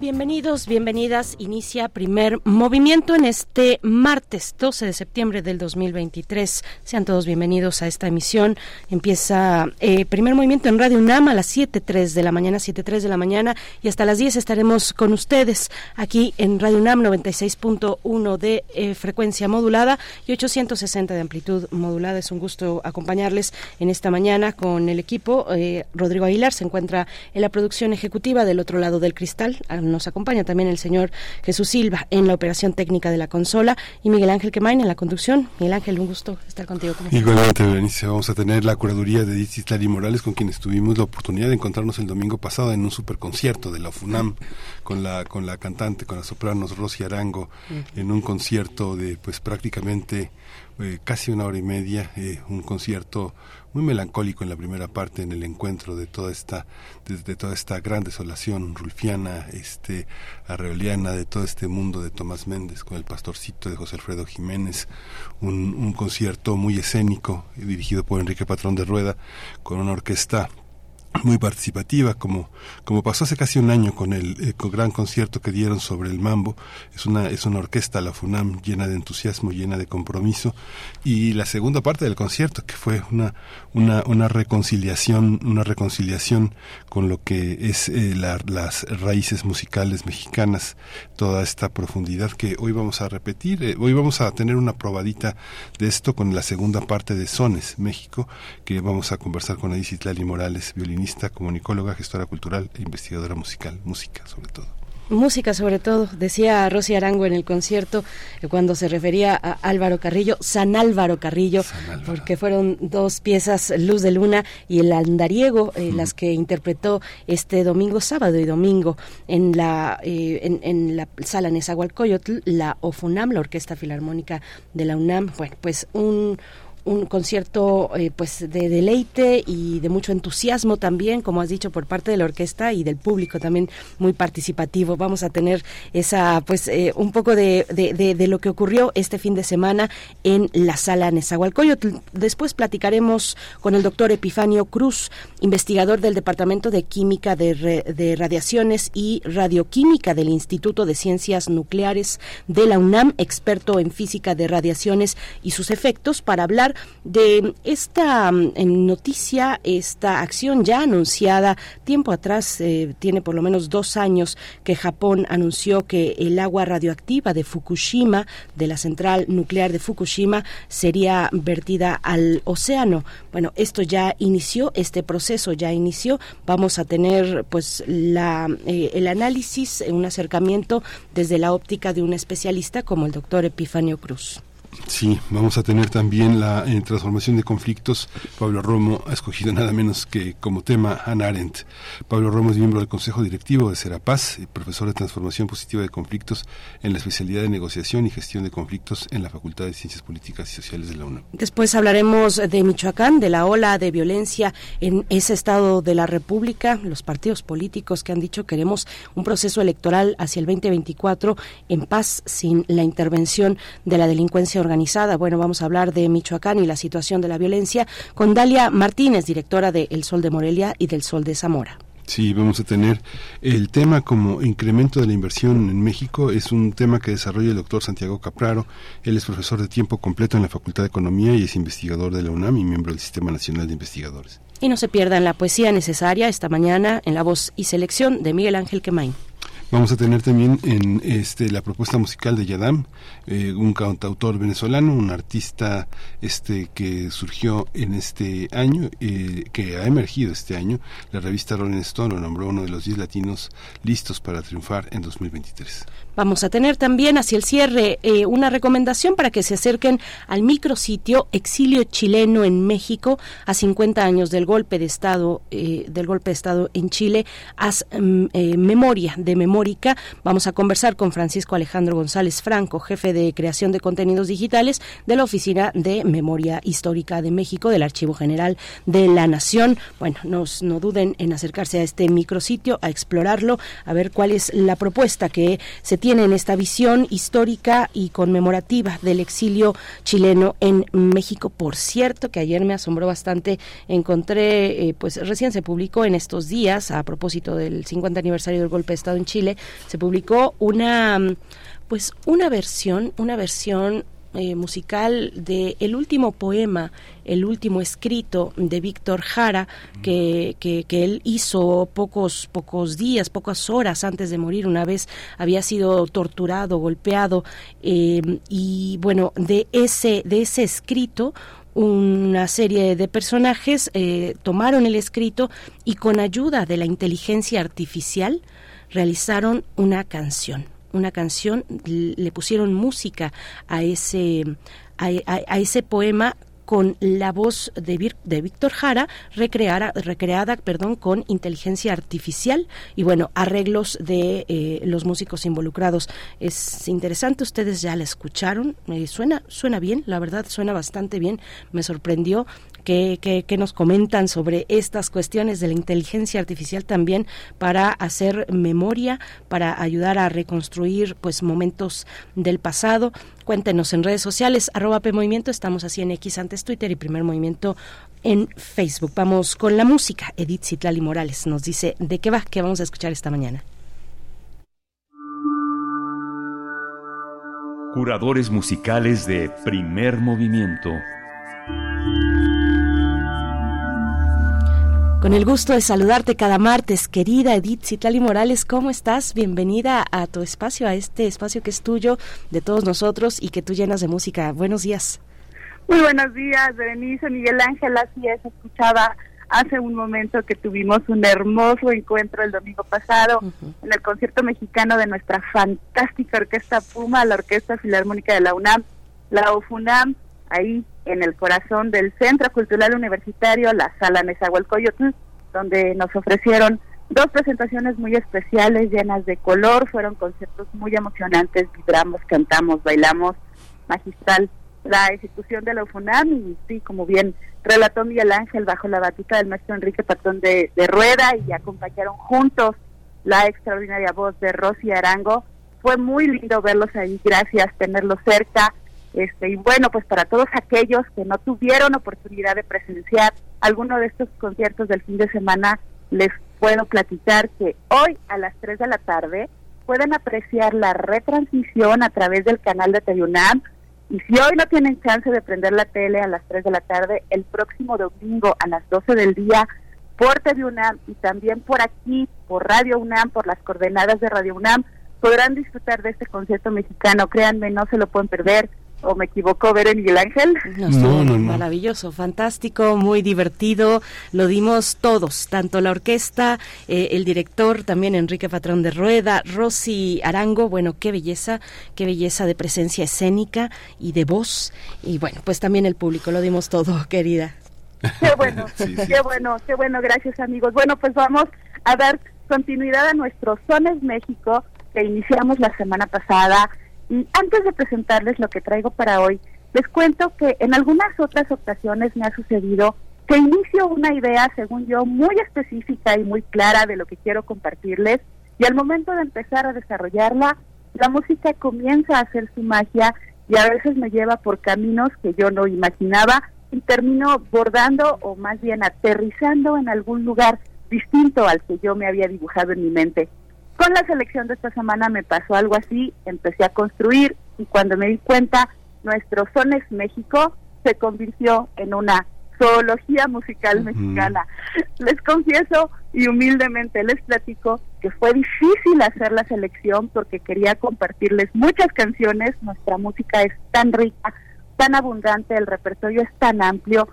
Bienvenidos, bienvenidas. Inicia primer movimiento en este martes 12 de septiembre del 2023. Sean todos bienvenidos a esta emisión. Empieza eh, primer movimiento en Radio UNAM a las 7.03 de la mañana, 7.03 de la mañana y hasta las 10 estaremos con ustedes aquí en Radio UNAM 96.1 de eh, frecuencia modulada y 860 de amplitud modulada. Es un gusto acompañarles en esta mañana con el equipo. Eh, Rodrigo Aguilar se encuentra en la producción ejecutiva del otro lado del cristal. Ah, nos acompaña también el señor Jesús Silva en la operación técnica de la consola y Miguel Ángel Quemain en la conducción. Miguel Ángel, un gusto estar contigo. Igualmente, Berenice, vamos a tener la curaduría de Islari Morales, con quienes tuvimos la oportunidad de encontrarnos el domingo pasado en un superconcierto de la FUNAM con la con la cantante, con la soprano Rosy Arango, en un concierto de pues prácticamente eh, casi una hora y media, eh, un concierto muy melancólico en la primera parte, en el encuentro de toda esta, de, toda esta gran desolación rulfiana, este, arreoliana, de todo este mundo de Tomás Méndez con el pastorcito de José Alfredo Jiménez, un, un concierto muy escénico, dirigido por Enrique Patrón de Rueda, con una orquesta muy participativa, como, como pasó hace casi un año con el eh, gran concierto que dieron sobre el mambo. Es una, es una orquesta, la FUNAM, llena de entusiasmo, llena de compromiso. Y la segunda parte del concierto, que fue una, una, una reconciliación, una reconciliación con lo que es eh, las raíces musicales mexicanas, toda esta profundidad que hoy vamos a repetir. Eh, hoy vamos a tener una probadita de esto con la segunda parte de Sones, México, que vamos a conversar con Edith Lali Morales, violinista comunicóloga, gestora cultural e investigadora musical, música sobre todo. Música sobre todo, decía Rosy Arango en el concierto eh, cuando se refería a Álvaro Carrillo, San Álvaro Carrillo, porque fueron dos piezas, Luz de Luna y El Andariego, eh, las que interpretó este domingo, sábado y domingo en la, eh, en, en, la sala Nezahualcóyotl, la OFUNAM, la Orquesta Filarmónica de la UNAM. Bueno, pues un un concierto eh, pues de deleite y de mucho entusiasmo también, como has dicho, por parte de la orquesta y del público también muy participativo. Vamos a tener esa pues eh, un poco de, de, lo que ocurrió este fin de semana en la sala Nezahualcóyotl. Después platicaremos con el doctor Epifanio Cruz, investigador del Departamento de Química de, de Radiaciones y Radioquímica del Instituto de Ciencias Nucleares de la UNAM, experto en física de radiaciones y sus efectos, para hablar de esta mm, noticia, esta acción ya anunciada tiempo atrás, eh, tiene por lo menos dos años que Japón anunció que el agua radioactiva de Fukushima, de la central nuclear de Fukushima, sería vertida al océano. Bueno, esto ya inició, este proceso ya inició. Vamos a tener pues la, eh, el análisis, un acercamiento desde la óptica de un especialista como el doctor Epifanio Cruz. Sí, vamos a tener también la eh, transformación de conflictos. Pablo Romo ha escogido nada menos que como tema Hannah Arendt. Pablo Romo es miembro del Consejo Directivo de Serapaz y profesor de transformación positiva de conflictos en la especialidad de negociación y gestión de conflictos en la Facultad de Ciencias Políticas y Sociales de la UNAM. Después hablaremos de Michoacán, de la ola de violencia en ese estado de la República, los partidos políticos que han dicho queremos un proceso electoral hacia el 2024 en paz sin la intervención de la delincuencia organizada. Bueno, vamos a hablar de Michoacán y la situación de la violencia con Dalia Martínez, directora de El Sol de Morelia y del Sol de Zamora. Sí, vamos a tener el tema como incremento de la inversión en México. Es un tema que desarrolla el doctor Santiago Capraro. Él es profesor de tiempo completo en la Facultad de Economía y es investigador de la UNAM y miembro del Sistema Nacional de Investigadores. Y no se pierdan la poesía necesaria esta mañana en la voz y selección de Miguel Ángel Quemain. Vamos a tener también en este la propuesta musical de Yadam, eh, un cantautor venezolano, un artista este que surgió en este año, eh, que ha emergido este año. La revista Rolling Stone lo nombró uno de los 10 latinos listos para triunfar en 2023. Vamos a tener también hacia el cierre eh, una recomendación para que se acerquen al micrositio Exilio Chileno en México a 50 años del golpe de Estado eh, del golpe de Estado en Chile. Haz mm, memoria de Memórica. Vamos a conversar con Francisco Alejandro González Franco, jefe de creación de contenidos digitales de la Oficina de Memoria Histórica de México del Archivo General de la Nación. Bueno, no duden en acercarse a este micrositio, a explorarlo, a ver cuál es la propuesta que se tiene tienen esta visión histórica y conmemorativa del exilio chileno en México. Por cierto, que ayer me asombró bastante, encontré, eh, pues recién se publicó en estos días, a propósito del 50 aniversario del golpe de Estado en Chile, se publicó una pues una versión, una versión eh, musical de el último poema, el último escrito de Víctor Jara, que, que, él hizo pocos, pocos días, pocas horas antes de morir. Una vez había sido torturado, golpeado, eh, y bueno, de ese, de ese escrito una serie de personajes eh, tomaron el escrito y con ayuda de la inteligencia artificial realizaron una canción una canción, le pusieron música a ese, a, ese poema con la voz de, de Víctor Jara recreada perdón, con inteligencia artificial y bueno, arreglos de eh, los músicos involucrados. Es interesante, ustedes ya la escucharon, eh, suena, suena bien, la verdad suena bastante bien, me sorprendió que, nos comentan sobre estas cuestiones de la inteligencia artificial también para hacer memoria, para ayudar a reconstruir pues momentos del pasado. Cuéntenos en redes sociales, arroba Movimiento, estamos así en X antes Twitter y Primer Movimiento en Facebook. Vamos con la música. Edith Citlali Morales nos dice de qué va, qué vamos a escuchar esta mañana. Curadores musicales de Primer Movimiento. Con el gusto de saludarte cada martes, querida Edith Citlali Morales, ¿cómo estás? Bienvenida a tu espacio, a este espacio que es tuyo, de todos nosotros y que tú llenas de música. Buenos días. Muy buenos días, Berenice, Miguel Ángel, así es, escuchaba hace un momento que tuvimos un hermoso encuentro el domingo pasado en el concierto mexicano de nuestra fantástica orquesta Puma, la Orquesta Filarmónica de la UNAM, la UFUNAM, ahí en el corazón del Centro Cultural Universitario, la Sala Nezahualcóyotl, donde nos ofrecieron dos presentaciones muy especiales, llenas de color, fueron conciertos muy emocionantes, vibramos, cantamos, bailamos, magistral la ejecución de la UFUNAM y sí, como bien relató Miguel Ángel bajo la batuta del maestro Enrique Patrón de, de Rueda y acompañaron juntos la extraordinaria voz de Rosy Arango. Fue muy lindo verlos ahí, gracias, tenerlos cerca, este, y bueno, pues para todos aquellos que no tuvieron oportunidad de presenciar alguno de estos conciertos del fin de semana, les puedo platicar que hoy a las 3 de la tarde pueden apreciar la retransmisión a través del canal de Teyunam. Y si hoy no tienen chance de prender la tele a las 3 de la tarde, el próximo domingo a las 12 del día por UNAM y también por aquí, por Radio UNAM, por las coordenadas de Radio UNAM, podrán disfrutar de este concierto mexicano. Créanme, no se lo pueden perder o me equivoco, ver en Miguel Ángel. No, no, Maravilloso, fantástico, muy divertido. Lo dimos todos, tanto la orquesta, eh, el director, también Enrique Patrón de Rueda, Rosy Arango. Bueno, qué belleza, qué belleza de presencia escénica y de voz. Y bueno, pues también el público, lo dimos todo, querida. Qué bueno, qué bueno, qué bueno, gracias amigos. Bueno, pues vamos a dar continuidad a nuestro Sones México que iniciamos la semana pasada y antes de presentarles lo que traigo para hoy, les cuento que en algunas otras ocasiones me ha sucedido que inicio una idea, según yo, muy específica y muy clara de lo que quiero compartirles, y al momento de empezar a desarrollarla, la música comienza a hacer su magia y a veces me lleva por caminos que yo no imaginaba y termino bordando o más bien aterrizando en algún lugar distinto al que yo me había dibujado en mi mente. Con la selección de esta semana me pasó algo así, empecé a construir y cuando me di cuenta, nuestro Sones México se convirtió en una zoología musical mexicana. Les confieso y humildemente les platico que fue difícil hacer la selección porque quería compartirles muchas canciones, nuestra música es tan rica, tan abundante, el repertorio es tan amplio,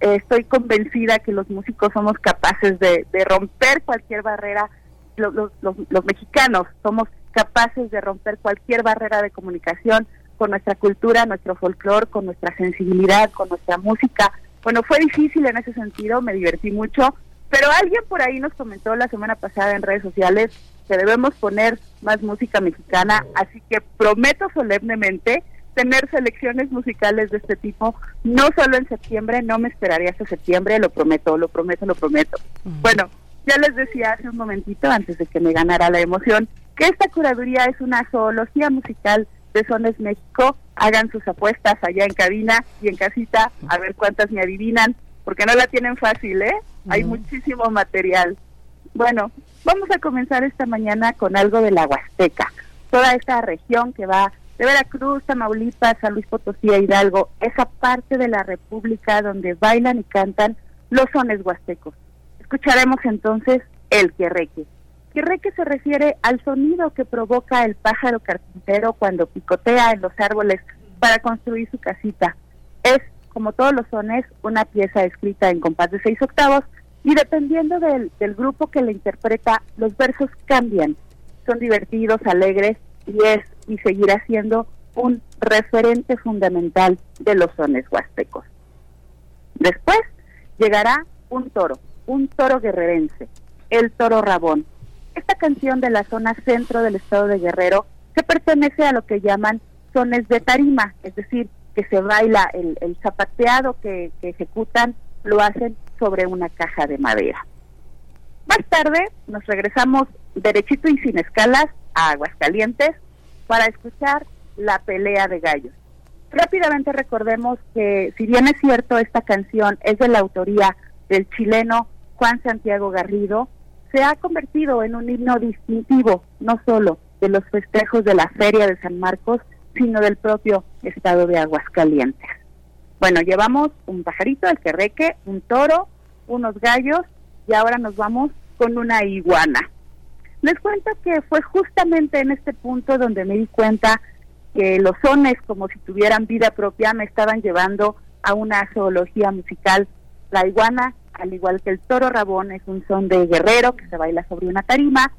eh, estoy convencida que los músicos somos capaces de, romper cualquier barrera, los, los mexicanos somos capaces de romper cualquier barrera de comunicación con nuestra cultura, nuestro folclore, con nuestra sensibilidad, con nuestra música. Bueno, fue difícil en ese sentido, me divertí mucho, pero alguien por ahí nos comentó la semana pasada en redes sociales que debemos poner más música mexicana, así que prometo solemnemente tener selecciones musicales de este tipo, no solo en septiembre, no me esperaría hasta septiembre, lo prometo, lo prometo, lo prometo. Bueno, ya les decía hace un momentito, antes de que me ganara la emoción, que esta curaduría es una zoología musical de Sones México. Hagan sus apuestas allá en cabina y en casita, a ver cuántas me adivinan porque no la tienen fácil, ¿eh? Hay muchísimo material. Bueno, vamos a comenzar esta mañana con algo de la Huasteca. Toda esta región que va de Veracruz, Tamaulipas, San Luis Potosí a Hidalgo, esa parte de la República donde bailan y cantan los sones huastecos. Escucharemos entonces el querreque. Querreque se refiere al sonido que provoca el pájaro carpintero cuando picotea en los árboles para construir su casita. Es como todos los sones, una pieza escrita en compás de seis octavos y dependiendo del, grupo que la interpreta, los versos cambian. Son divertidos, alegres y es y seguirá siendo un referente fundamental de los sones huastecos. Después llegará un toro, un toro guerrerense, el toro rabón. Esta canción de la zona centro del estado de Guerrero se pertenece a lo que llaman sones de tarima, es decir, que se baila, el, zapateado que, ejecutan, lo hacen sobre una caja de madera. Más tarde nos regresamos derechito y sin escalas a Aguascalientes para escuchar la pelea de gallos. Rápidamente recordemos que si bien es cierto esta canción es de la autoría del chileno Juan Santiago Garrido, se ha convertido en un himno distintivo no solo de los festejos de la Feria de San Marcos, sino del propio estado de Aguascalientes. Bueno, llevamos un pajarito, el querreque, un toro, unos gallos y ahora nos vamos con una iguana. Les cuento que fue justamente en este punto donde me di cuenta que los sones, como si tuvieran vida propia, me estaban llevando a una zoología musical. La iguana, al igual que el toro rabón, es un son de guerrero que se baila sobre una tarima.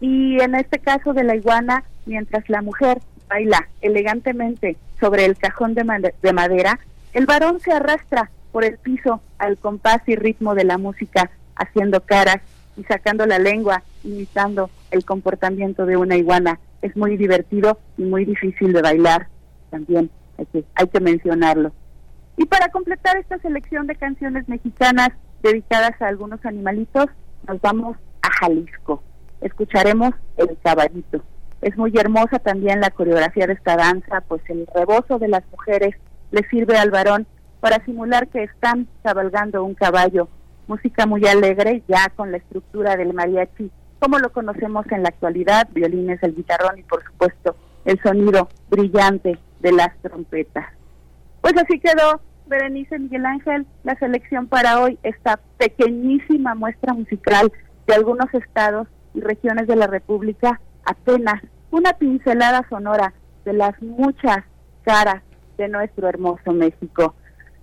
Y en este caso de la iguana, mientras la mujer baila elegantemente sobre el cajón de, madera, el varón se arrastra por el piso al compás y ritmo de la música, haciendo caras y sacando la lengua, imitando el comportamiento de una iguana. Es muy divertido y muy difícil de bailar también, hay que, hay que mencionarlo. Y para completar esta selección de canciones mexicanas dedicadas a algunos animalitos, nos vamos a Jalisco. Escucharemos El Caballito. Es muy hermosa también la coreografía de esta danza, pues el rebozo de las mujeres le sirve al varón para simular que están cabalgando un caballo. Música muy alegre, ya con la estructura del mariachi, como lo conocemos en la actualidad, violines, el guitarrón y por supuesto el sonido brillante de las trompetas. Pues así quedó Berenice Miguel Ángel, la selección para hoy, esta pequeñísima muestra musical de algunos estados y regiones de la República apenas una pincelada sonora de las muchas caras de nuestro hermoso México.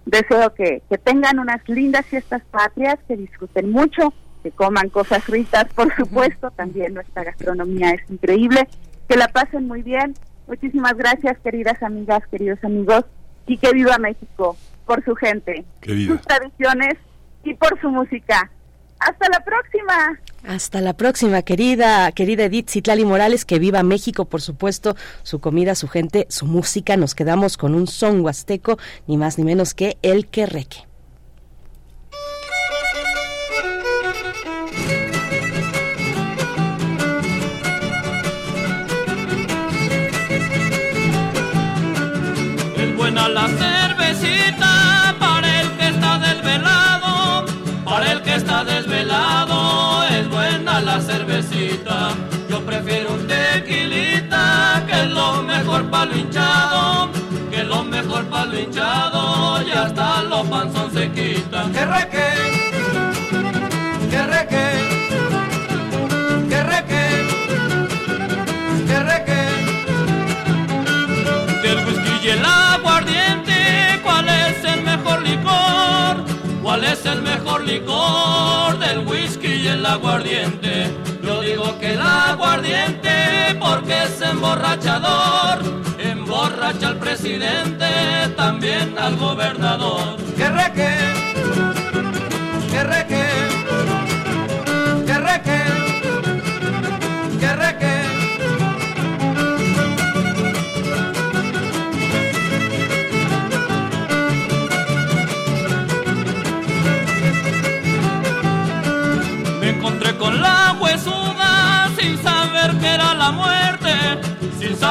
Deseo que, que tengan unas lindas fiestas patrias, que disfruten mucho, que coman cosas ricas, por supuesto, también nuestra gastronomía es increíble, que la pasen muy bien. Muchísimas gracias, queridas amigas, queridos amigos, y que viva México por su gente, sus tradiciones y por su música. Hasta la próxima. Hasta la próxima, querida, querida Edith Citlali Morales, que viva México, por supuesto, su comida, su gente, su música. Nos quedamos con un son huasteco, ni más ni menos que el querreque. Es buena la la cervecita. Yo prefiero un tequilita, que es lo mejor para lo hinchado, que es lo mejor para lo hinchado, y hasta los panzón se quitan. ¡Que reque! ¡Que reque! ¡Que reque! ¡Que reque! El whisky y el aguardiente, ¿cuál es el mejor licor? ¿Cuál es el mejor licor? Aguardiente. Yo digo que el aguardiente porque es emborrachador, emborracha al presidente, también al gobernador. Que reque, que reque,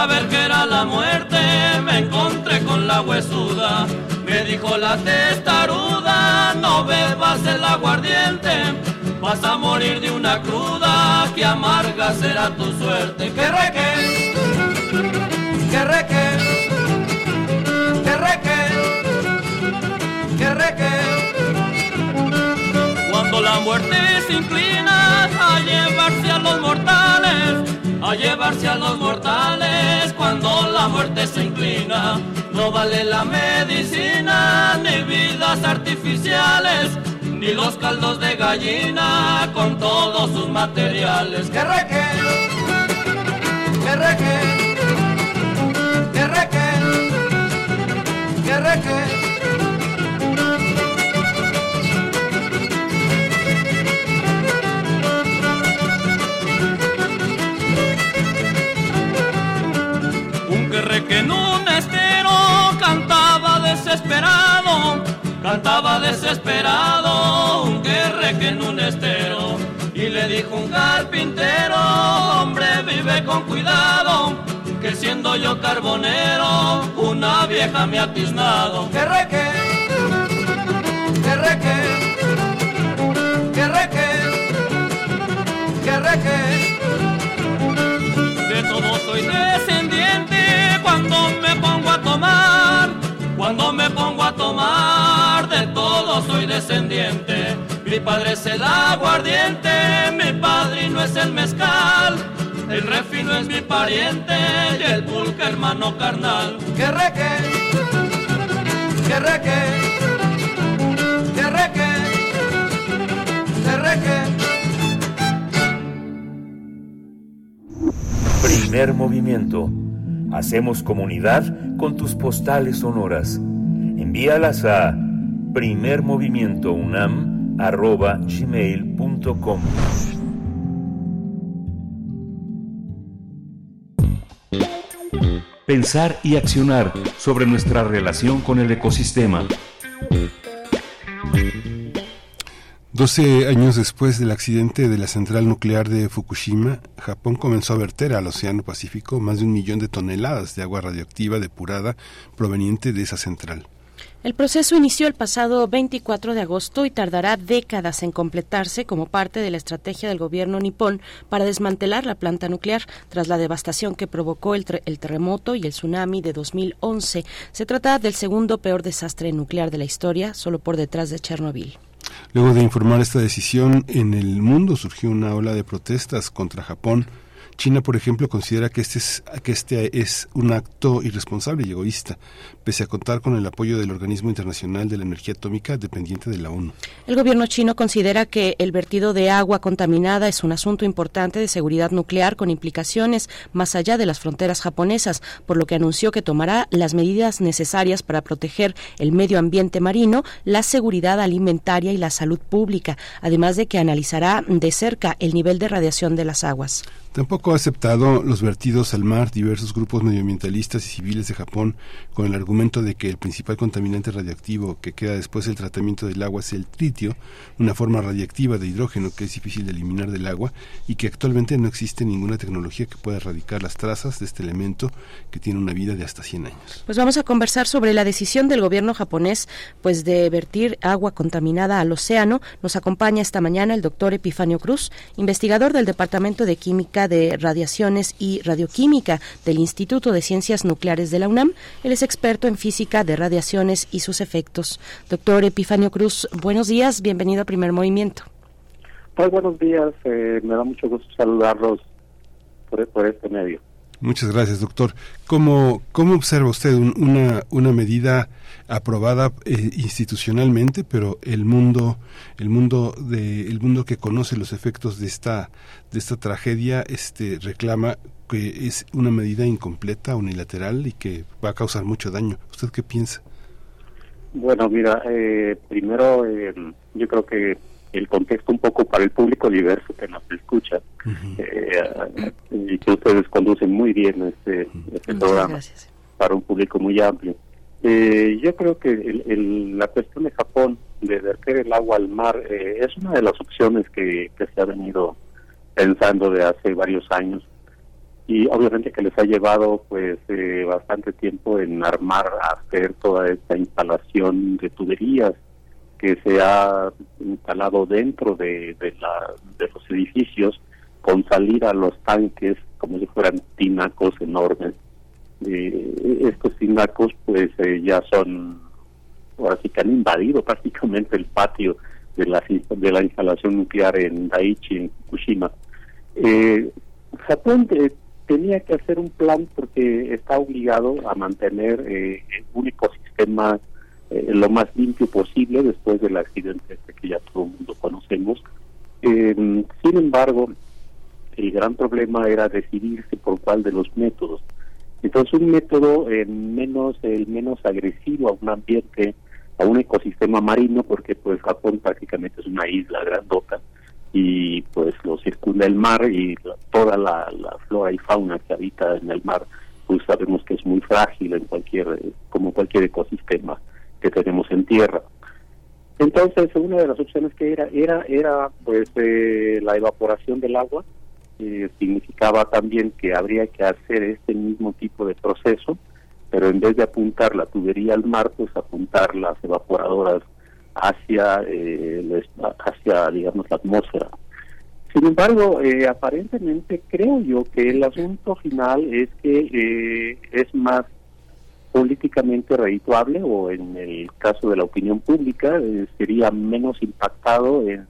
saber que era la muerte. Me encontré con la huesuda, me dijo la testaruda, no bebas el aguardiente, vas a morir de una cruda, que amarga será tu suerte. Que reque, que reque, que reque, que reque. Cuando la muerte se inclina a llevarse a los mortales, a llevarse a los mortales, cuando la muerte se inclina, no vale la medicina, ni vidas artificiales, ni los caldos de gallina con todos sus materiales. Que reque, que reque, que reque, que reque. Desesperado, cantaba desesperado, un que en un estero. Y le dijo un carpintero, hombre, vive con cuidado, que siendo yo carbonero, una vieja me ha tiznado. Que reque, que reque, que reque, que reque. De todo soy descendiente cuando me pongo a tomar, cuando me pongo a tomar, de todo soy descendiente. Mi padre es el aguardiente, mi padrino es el mezcal, el refino es mi pariente y el pulque hermano carnal. Que reque, que reque, que reque, que reque. Primer movimiento. Hacemos comunidad con tus postales sonoras. Envíalas a primermovimientounam.gmail.com Pensar y accionar sobre nuestra relación con el ecosistema. Doce años después del accidente de la central nuclear de Fukushima, Japón comenzó a verter al Océano Pacífico más de un millón de toneladas de agua radioactiva depurada proveniente de esa central. El proceso inició el pasado 24 de agosto y tardará décadas en completarse como parte de la estrategia del gobierno nipón para desmantelar la planta nuclear tras la devastación que provocó el, el, terremoto y el tsunami de 2011. Se trata del segundo peor desastre nuclear de la historia, solo por detrás de Chernobyl. Luego de informar esta decisión, en el mundo surgió una ola de protestas contra Japón. China, por ejemplo, considera que este, es, que este es un acto irresponsable y egoísta, pese a contar con el apoyo del Organismo Internacional de la Energía Atómica dependiente de la ONU. El gobierno chino considera que el vertido de agua contaminada es un asunto importante de seguridad nuclear con implicaciones más allá de las fronteras japonesas, por lo que anunció que tomará las medidas necesarias para proteger el medio ambiente marino, la seguridad alimentaria y la salud pública, además de que analizará de cerca el nivel de radiación de las aguas. Tampoco ha aceptado los vertidos al mar diversos grupos medioambientalistas y civiles de Japón con el argumento de que el principal contaminante radioactivo que queda después del tratamiento del agua es el tritio, una forma radiactiva de hidrógeno que es difícil de eliminar del agua y que actualmente no existe ninguna tecnología que pueda erradicar las trazas de este elemento que tiene una vida de hasta 100 años. Pues vamos a conversar sobre la decisión del gobierno japonés pues de vertir agua contaminada al océano. Nos acompaña esta mañana el doctor Epifanio Cruz, investigador del Departamento de Química de Radiaciones y Radioquímica del Instituto de Ciencias Nucleares de la UNAM. Él es experto en física de radiaciones y sus efectos. Doctor Epifanio Cruz, buenos días, bienvenido a Primer Movimiento. Pues buenos días, eh, me da mucho gusto saludarlos por, por este medio. Muchas gracias, doctor. ¿Cómo, cómo observa usted una, una medida aprobada eh, institucionalmente, pero el mundo, el mundo de, el mundo que conoce los efectos de esta, de esta tragedia, este reclama que es una medida incompleta, unilateral y que va a causar mucho daño. ¿Usted qué piensa? Bueno, mira, eh, primero eh, yo creo que el contexto un poco para el público diverso que nos escucha eh, y que ustedes conducen muy bien este, este programa para un público muy amplio. Eh, yo creo que el, la cuestión de Japón de verter el agua al mar eh, es una de las opciones que, que se ha venido pensando de hace varios años y obviamente que les ha llevado pues eh, bastante tiempo en armar, hacer toda esta instalación de tuberías que se ha instalado dentro de, de, la, de los edificios con salir a los tanques como si fueran tinacos enormes. Eh, estos tinacos pues eh, ya son, ahora sí que han invadido prácticamente el patio de la, de la instalación nuclear en Daiichi, en Fukushima. Eh, Japón tenía que hacer un plan porque está obligado a mantener eh, un ecosistema eh, lo más limpio posible después del accidente este que ya todo el mundo conocemos. Eh, sin embargo, el gran problema era decidirse por cuál de los métodos. Entonces, un método menos el menos agresivo a un ambiente, a un ecosistema marino, porque pues Japón prácticamente es una isla grandota y pues lo circunda el mar y toda la, flora y fauna que habita en el mar, pues sabemos que es muy frágil en cualquier como cualquier ecosistema que tenemos en tierra. Entonces, una de las opciones que era era era pues eh, la evaporación del agua, eh, significaba también que habría que hacer este mismo tipo de proceso, pero en vez de apuntar la tubería al mar, pues apuntar las evaporadoras hacia eh, hacia digamos la atmósfera. Sin embargo, eh, aparentemente creo yo que el asunto final es que eh, es más políticamente redituable o en el caso de la opinión pública eh, sería menos impactado en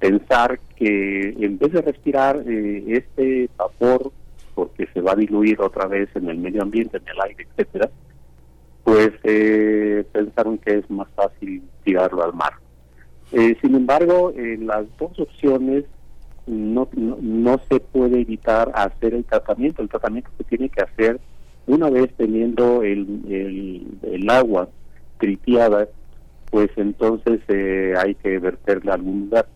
pensar que en vez de respirar eh, este vapor porque se va a diluir otra vez en el medio ambiente, en el aire, etcétera, pues eh, pensaron que es más fácil tirarlo al mar. sin embargo, en las dos opciones no, no, se puede evitar hacer el tratamiento. El tratamiento se tiene que hacer una vez teniendo el, el, agua tritiada, pues entonces eh, hay que verterla algún lugar.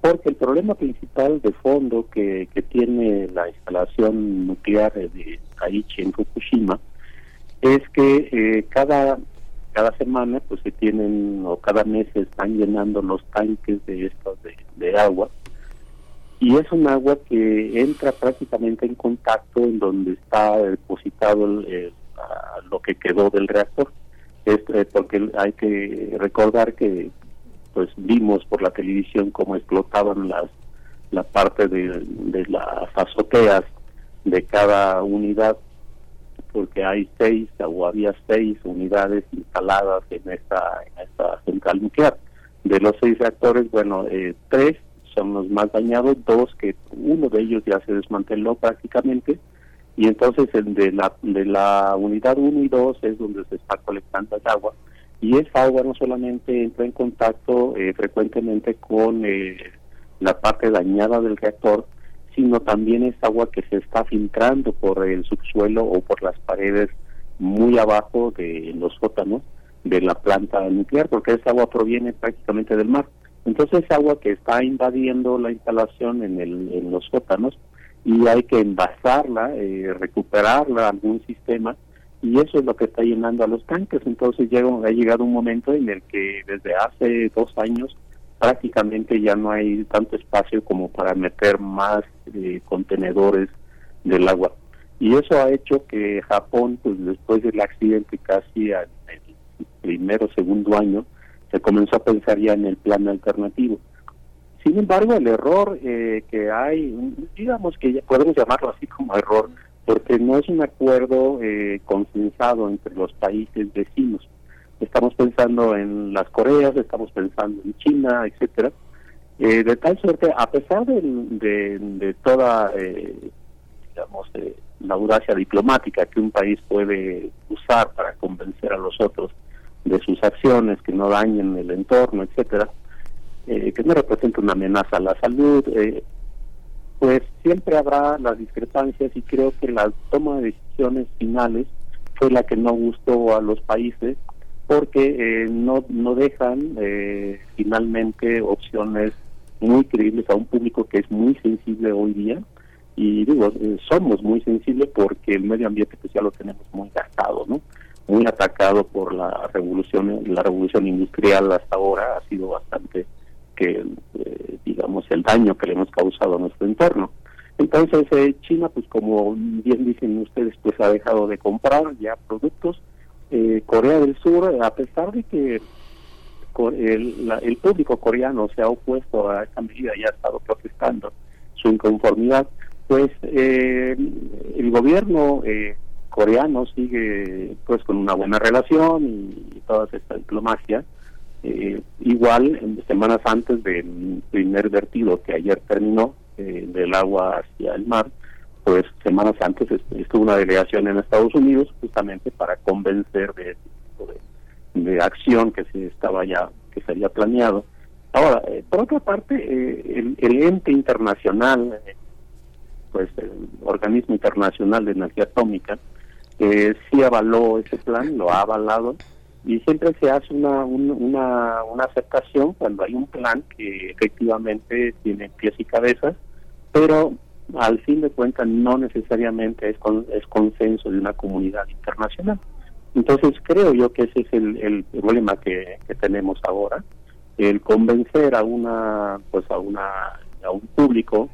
Porque el problema principal de fondo que, que tiene la instalación nuclear de Aichi en Fukushima es que eh, cada cada semana pues se tienen o cada mes se están llenando los tanques de estos de, de agua y es un agua que entra prácticamente en contacto en donde está depositado lo que quedó del reactor. Es, eh, porque hay que recordar que pues vimos por la televisión cómo explotaban las la parte de, las azoteas de cada unidad porque hay seis o había seis unidades instaladas en esta en esta central nuclear. De los seis reactores bueno eh, tres son los más dañados, dos que uno de ellos ya se desmanteló prácticamente y entonces el de la de la unidad 1 y 2 es donde se está colectando el agua y esa agua no solamente entra en contacto eh, frecuentemente con eh, la parte dañada del reactor, sino también es agua que se está filtrando por el subsuelo o por las paredes muy abajo de los sótanos de la planta nuclear, porque esa agua proviene prácticamente del mar. Entonces es agua que está invadiendo la instalación en, el, en los sótanos y hay que envasarla, eh, recuperarla a algún sistema y eso es lo que está llenando a los tanques. Entonces llega, ha llegado un momento en el que desde hace dos años prácticamente ya no hay tanto espacio como para meter más eh, contenedores del agua. Y eso ha hecho que Japón, pues después del accidente casi al primero o segundo año, se comenzó a pensar ya en el plan alternativo. Sin embargo, el error eh, que hay, digamos que ya podemos llamarlo así como error, porque no es un acuerdo eh, consensado entre los países vecinos. Estamos pensando en las Coreas, estamos pensando en China, etcétera. Eh, de tal suerte, a pesar de, de, toda digamos, eh, la audacia diplomática que un país puede usar para convencer a los otros de sus acciones que no dañen el entorno, etcétera, eh, que no representa una amenaza a la salud, eh, pues siempre habrá las discrepancias y creo que la toma de decisiones finales fue la que no gustó a los países porque eh, no, no dejan eh, finalmente opciones muy creíbles a un público que es muy sensible hoy día y digo, eh, somos muy sensibles porque el medio ambiente pues ya lo tenemos muy gastado, ¿no? Muy atacado por la revolución, la revolución industrial hasta ahora ha sido bastante que, digamos, el daño que le hemos causado a nuestro entorno. Entonces, China, pues como bien dicen ustedes, pues ha dejado de comprar ya productos eh, Corea del Sur, a pesar de que el, el, público coreano se ha opuesto a esta medida y ha estado protestando su inconformidad, pues eh, el gobierno eh, coreano sigue pues con una buena relación y, toda esta diplomacia. igual, semanas antes del primer vertido que ayer terminó del agua hacia el mar, pues semanas antes estuvo una delegación en Estados Unidos justamente para convencer de este tipo de, acción que se estaba ya que se había planeado. Ahora eh, por otra parte eh, el, ente internacional eh, pues el organismo internacional de energía atómica sí avaló ese plan lo ha avalado y siempre se hace una, una, una aceptación cuando hay un plan que efectivamente tiene pies y cabezas pero al fin de cuentas no necesariamente es, es consenso de una comunidad internacional. Entonces creo yo que ese es el, problema que, tenemos ahora, el convencer a una pues a una a un público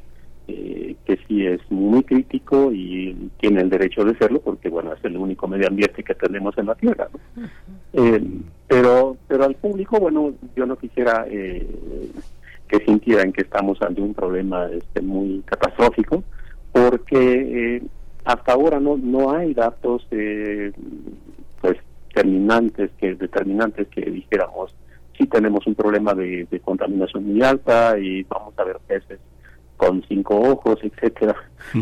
eh, que sí es muy crítico y tiene el derecho de serlo porque bueno es el único medio ambiente que tenemos en la tierra eh, pero pero al público bueno yo no quisiera eh, que sintieran que estamos ante un problema este, muy catastrófico, porque eh, hasta ahora no no hay datos eh, pues terminantes que determinantes que dijéramos sí tenemos un problema de, contaminación muy alta y vamos a ver peces con cinco ojos, etcétera,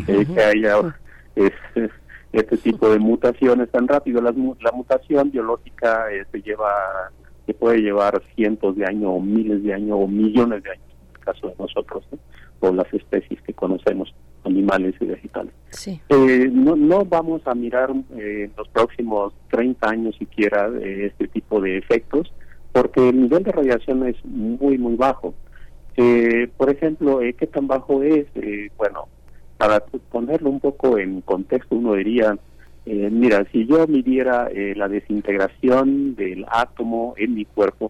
eh, que haya este tipo de mutaciones tan rápido. La, la mutación biológica se lleva que puede llevar cientos de años o miles de años o millones de años, en el caso de nosotros, o las especies que conocemos, animales y vegetales. Eh, no, no vamos a mirar eh, en los próximos 30 años siquiera eh, este tipo de efectos, porque el nivel de radiación es muy, muy bajo. por ejemplo, ¿qué tan bajo es? bueno, para ponerlo un poco en contexto, uno diría, eh, mira, si yo midiera eh, la desintegración del átomo en mi cuerpo,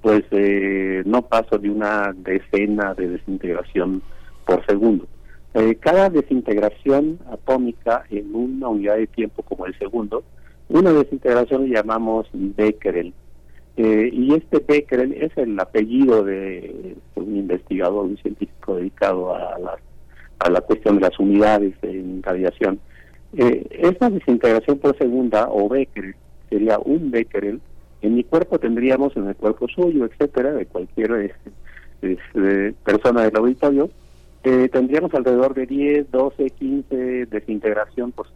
pues eh, no paso de una decena de desintegración por segundo. cada desintegración atómica en una unidad de tiempo como el segundo, una desintegración llamamos Becquerel. y este Becquerel es el apellido de un investigador, un científico dedicado a la, a la cuestión de las unidades en radiación. Eh, esa desintegración por segunda o Becquerel sería un Becquerel. En mi cuerpo tendríamos, en el cuerpo suyo, etcétera, de cualquier eh, persona del auditorio, eh, tendríamos alrededor de 10, 12, 15 desintegración por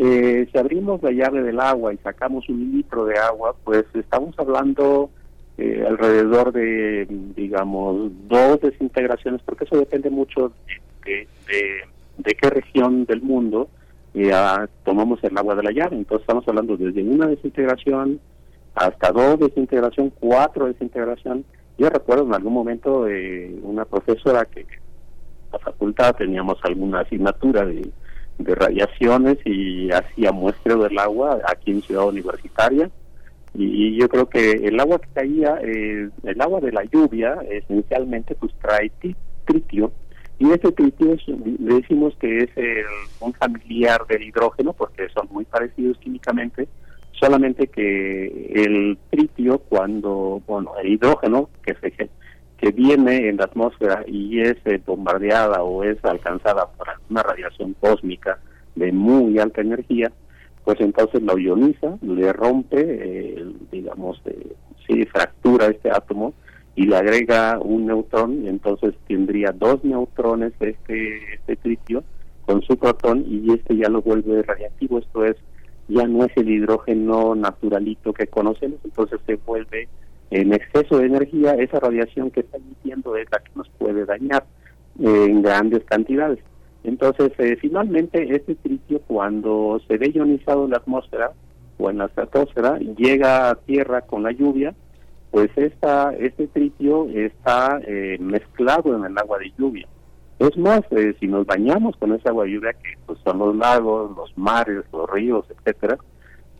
eh, si abrimos la llave del agua y sacamos un litro de agua, pues estamos hablando eh, alrededor de, digamos, dos desintegraciones, porque eso depende mucho de, de qué región del mundo ya tomamos el agua de la llave. Entonces estamos hablando desde una desintegración hasta dos desintegración, cuatro desintegración. Yo recuerdo en algún momento de una profesora que en la facultad teníamos alguna asignatura de, radiaciones y hacía muestreo del agua aquí en Ciudad Universitaria. Y, yo creo que el agua que caía, eh, el agua de la lluvia, esencialmente pues trae tritio, y este tritio le decimos que es un familiar del hidrógeno porque son muy parecidos químicamente, solamente que el tritio cuando, bueno, el hidrógeno que se que viene en la atmósfera y es eh, bombardeada o es alcanzada por una radiación cósmica de muy alta energía, pues entonces lo ioniza, le rompe, eh, digamos, eh, sí, fractura este átomo y le agrega un neutrón, y entonces tendría dos neutrones de este, este tritio con su protón y este ya lo vuelve radiactivo, esto es, ya no es el hidrógeno naturalito que conocemos, entonces se vuelve en exceso de energía, esa radiación que está emitiendo es la que nos puede dañar eh, en grandes cantidades. Entonces, eh, finalmente, este tritio, cuando se ve ionizado en la atmósfera o en la estratosfera, llega a tierra con la lluvia, pues esta, este tritio está eh, mezclado en el agua de lluvia. Es más, eh, si nos bañamos con esa agua de lluvia, que pues, son los lagos, los mares, los ríos, etcétera,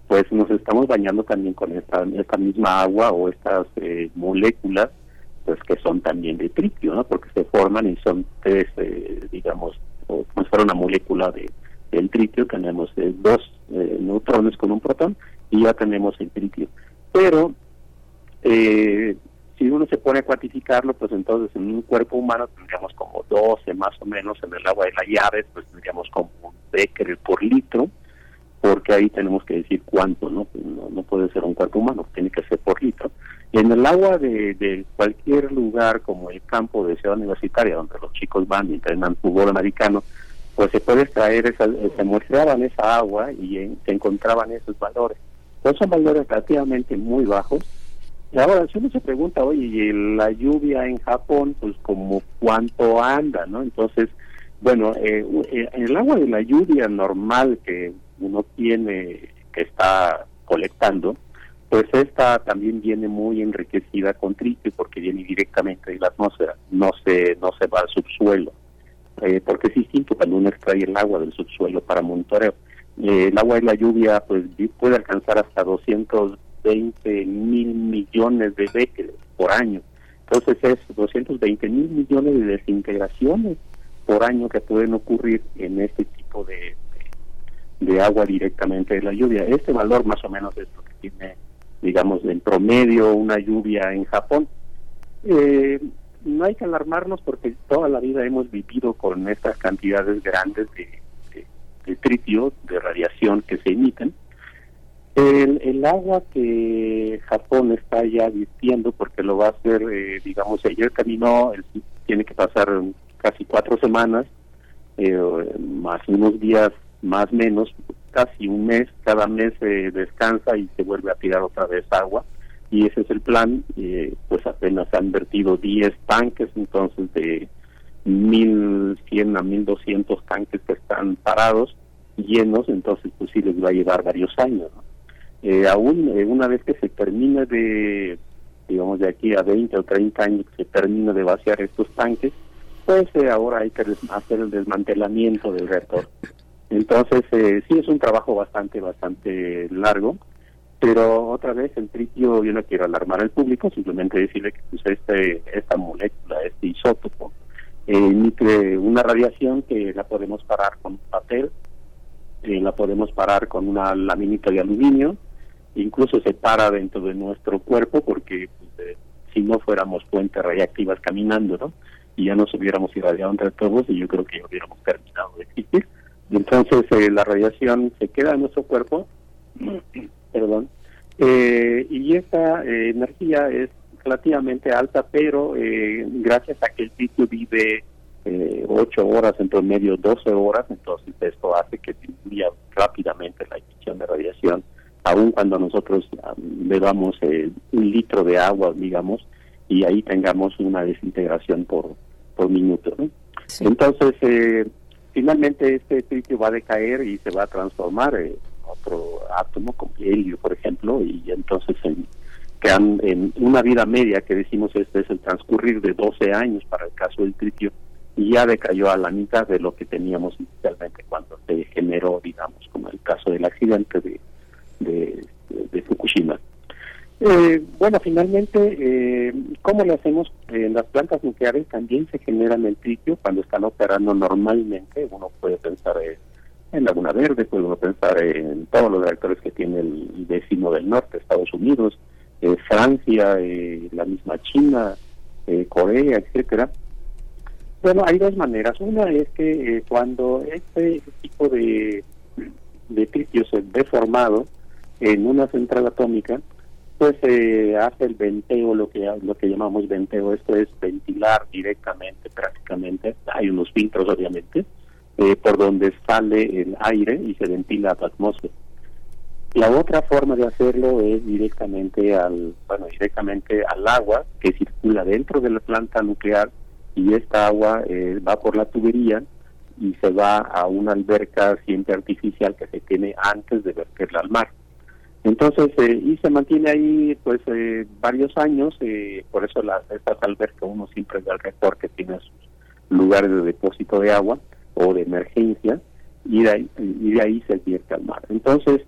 pues nos estamos bañando también con esta, esta misma agua o estas eh, moléculas, pues que son también de tritio, ¿no? Porque se forman y son tres, digamos, o como si fuera una molécula de, del tritio, tenemos dos neutrones con un protón y ya tenemos el tritio. Pero eh, si uno se pone a cuantificarlo, pues entonces en un cuerpo humano tendríamos como 12 más o menos, en el agua de la llave, pues tendríamos como un becquerel por litro, porque ahí tenemos que decir cuánto, ¿no? Pues no, puede ser un cuerpo humano, tiene que ser por litro. Y en el agua de, de cualquier lugar como el campo de ciudad universitaria, donde los chicos van y entrenan fútbol americano, pues se puede extraer, esa, se muestreaban esa agua y se encontraban esos valores. Pues son valores relativamente muy bajos, ahora, si uno se pregunta, oye, y la lluvia en Japón, pues como cuánto anda, ¿no? Entonces, bueno, eh, eh, el agua de la lluvia normal que uno tiene, que está colectando, pues esta también viene muy enriquecida con tritio porque viene directamente de la atmósfera, no se, no se va al subsuelo, eh, porque es distinto cuando uno extrae el agua del subsuelo para monitoreo. el agua de la lluvia pues puede alcanzar hasta 200 20 mil millones de becquerel por año. Entonces es 220 mil millones de desintegraciones por año que pueden ocurrir en este tipo de, de, agua directamente de la lluvia. Este valor más o menos es lo que tiene, digamos, en promedio una lluvia en Japón. Eh, no hay que alarmarnos porque toda la vida hemos vivido con estas cantidades grandes de, de, de tritio, de radiación que se emiten el, el, agua que Japón está ya vistiendo, porque lo va a hacer, eh, digamos, ayer caminó, tiene que pasar casi cuatro semanas, eh, más unos días más menos, casi un mes, cada mes se descansa y se vuelve a tirar otra vez agua. Y ese es el plan, eh, pues apenas han vertido 10 tanques, entonces de 1.100 a 1.200 tanques que están parados, llenos, entonces pues sí les va a llevar varios años. ¿no? Eh, aún eh, una vez que se termine de, digamos, de aquí a 20 o 30 años que se termine de vaciar estos tanques, pues eh, ahora hay que hacer el desmantelamiento del reactor. Entonces, eh, sí es un trabajo bastante, bastante largo, pero otra vez el tritio, yo no quiero alarmar al público, simplemente decirle que pues, este, esta molécula, este isótopo, emite una radiación que la podemos parar con papel, la podemos parar con una laminita de aluminio, incluso se para dentro de nuestro cuerpo porque pues, si no fuéramos fuentes radiactivas caminando, ¿no? Y ya nos hubiéramos irradiado entre todos y yo creo que ya hubiéramos terminado de existir. Entonces eh, la radiación se queda en nuestro cuerpo, perdón, eh, y esa eh, energía es relativamente alta, pero gracias a que el sitio vive ocho horas, en promedio 12 horas, entonces esto hace que disminuya rápidamente la aun cuando nosotros bebamos eh, un litro de agua, digamos, y ahí tengamos una desintegración por, por minuto. Entonces, eh, finalmente este tritio va a decaer y se va a transformar en otro átomo, como helio, por ejemplo, y entonces en, quedan en una vida media que decimos este es el transcurrir de 12 años para el caso del tritio, y ya decayó a la mitad de lo que teníamos inicialmente cuando se generó, digamos, como el caso del accidente de de, Fukushima. Eh, bueno, finalmente, eh, ¿cómo lo hacemos? En las plantas nucleares también se generan el tritio cuando están operando normalmente. Uno puede pensar en Laguna Verde, puede uno pensar en todos los reactores que tiene el vecino del norte, Estados Unidos, eh, Francia, eh, la misma China, eh, Corea, etcétera. Bueno, hay dos maneras. Una es que cuando este tipo de, de tritio se ve formado, en una central atómica, pues se hace el venteo, lo que lo que llamamos venteo, esto es ventilar directamente, prácticamente, hay unos filtros obviamente, eh, por donde sale el aire y se ventila la atmósfera. La otra forma de hacerlo es directamente al, bueno, directamente al agua que circula dentro de la planta nuclear y esta agua eh, va por la tubería y se va a una alberca siempre artificial que se tiene antes de verterla al mar. Entonces, eh, y se mantiene ahí pues eh, varios años, eh, por eso las, estas albercas uno siempre ve alrededor que tiene sus lugares de depósito de agua o de emergencia y de ahí, y de ahí se vierte al mar. Entonces,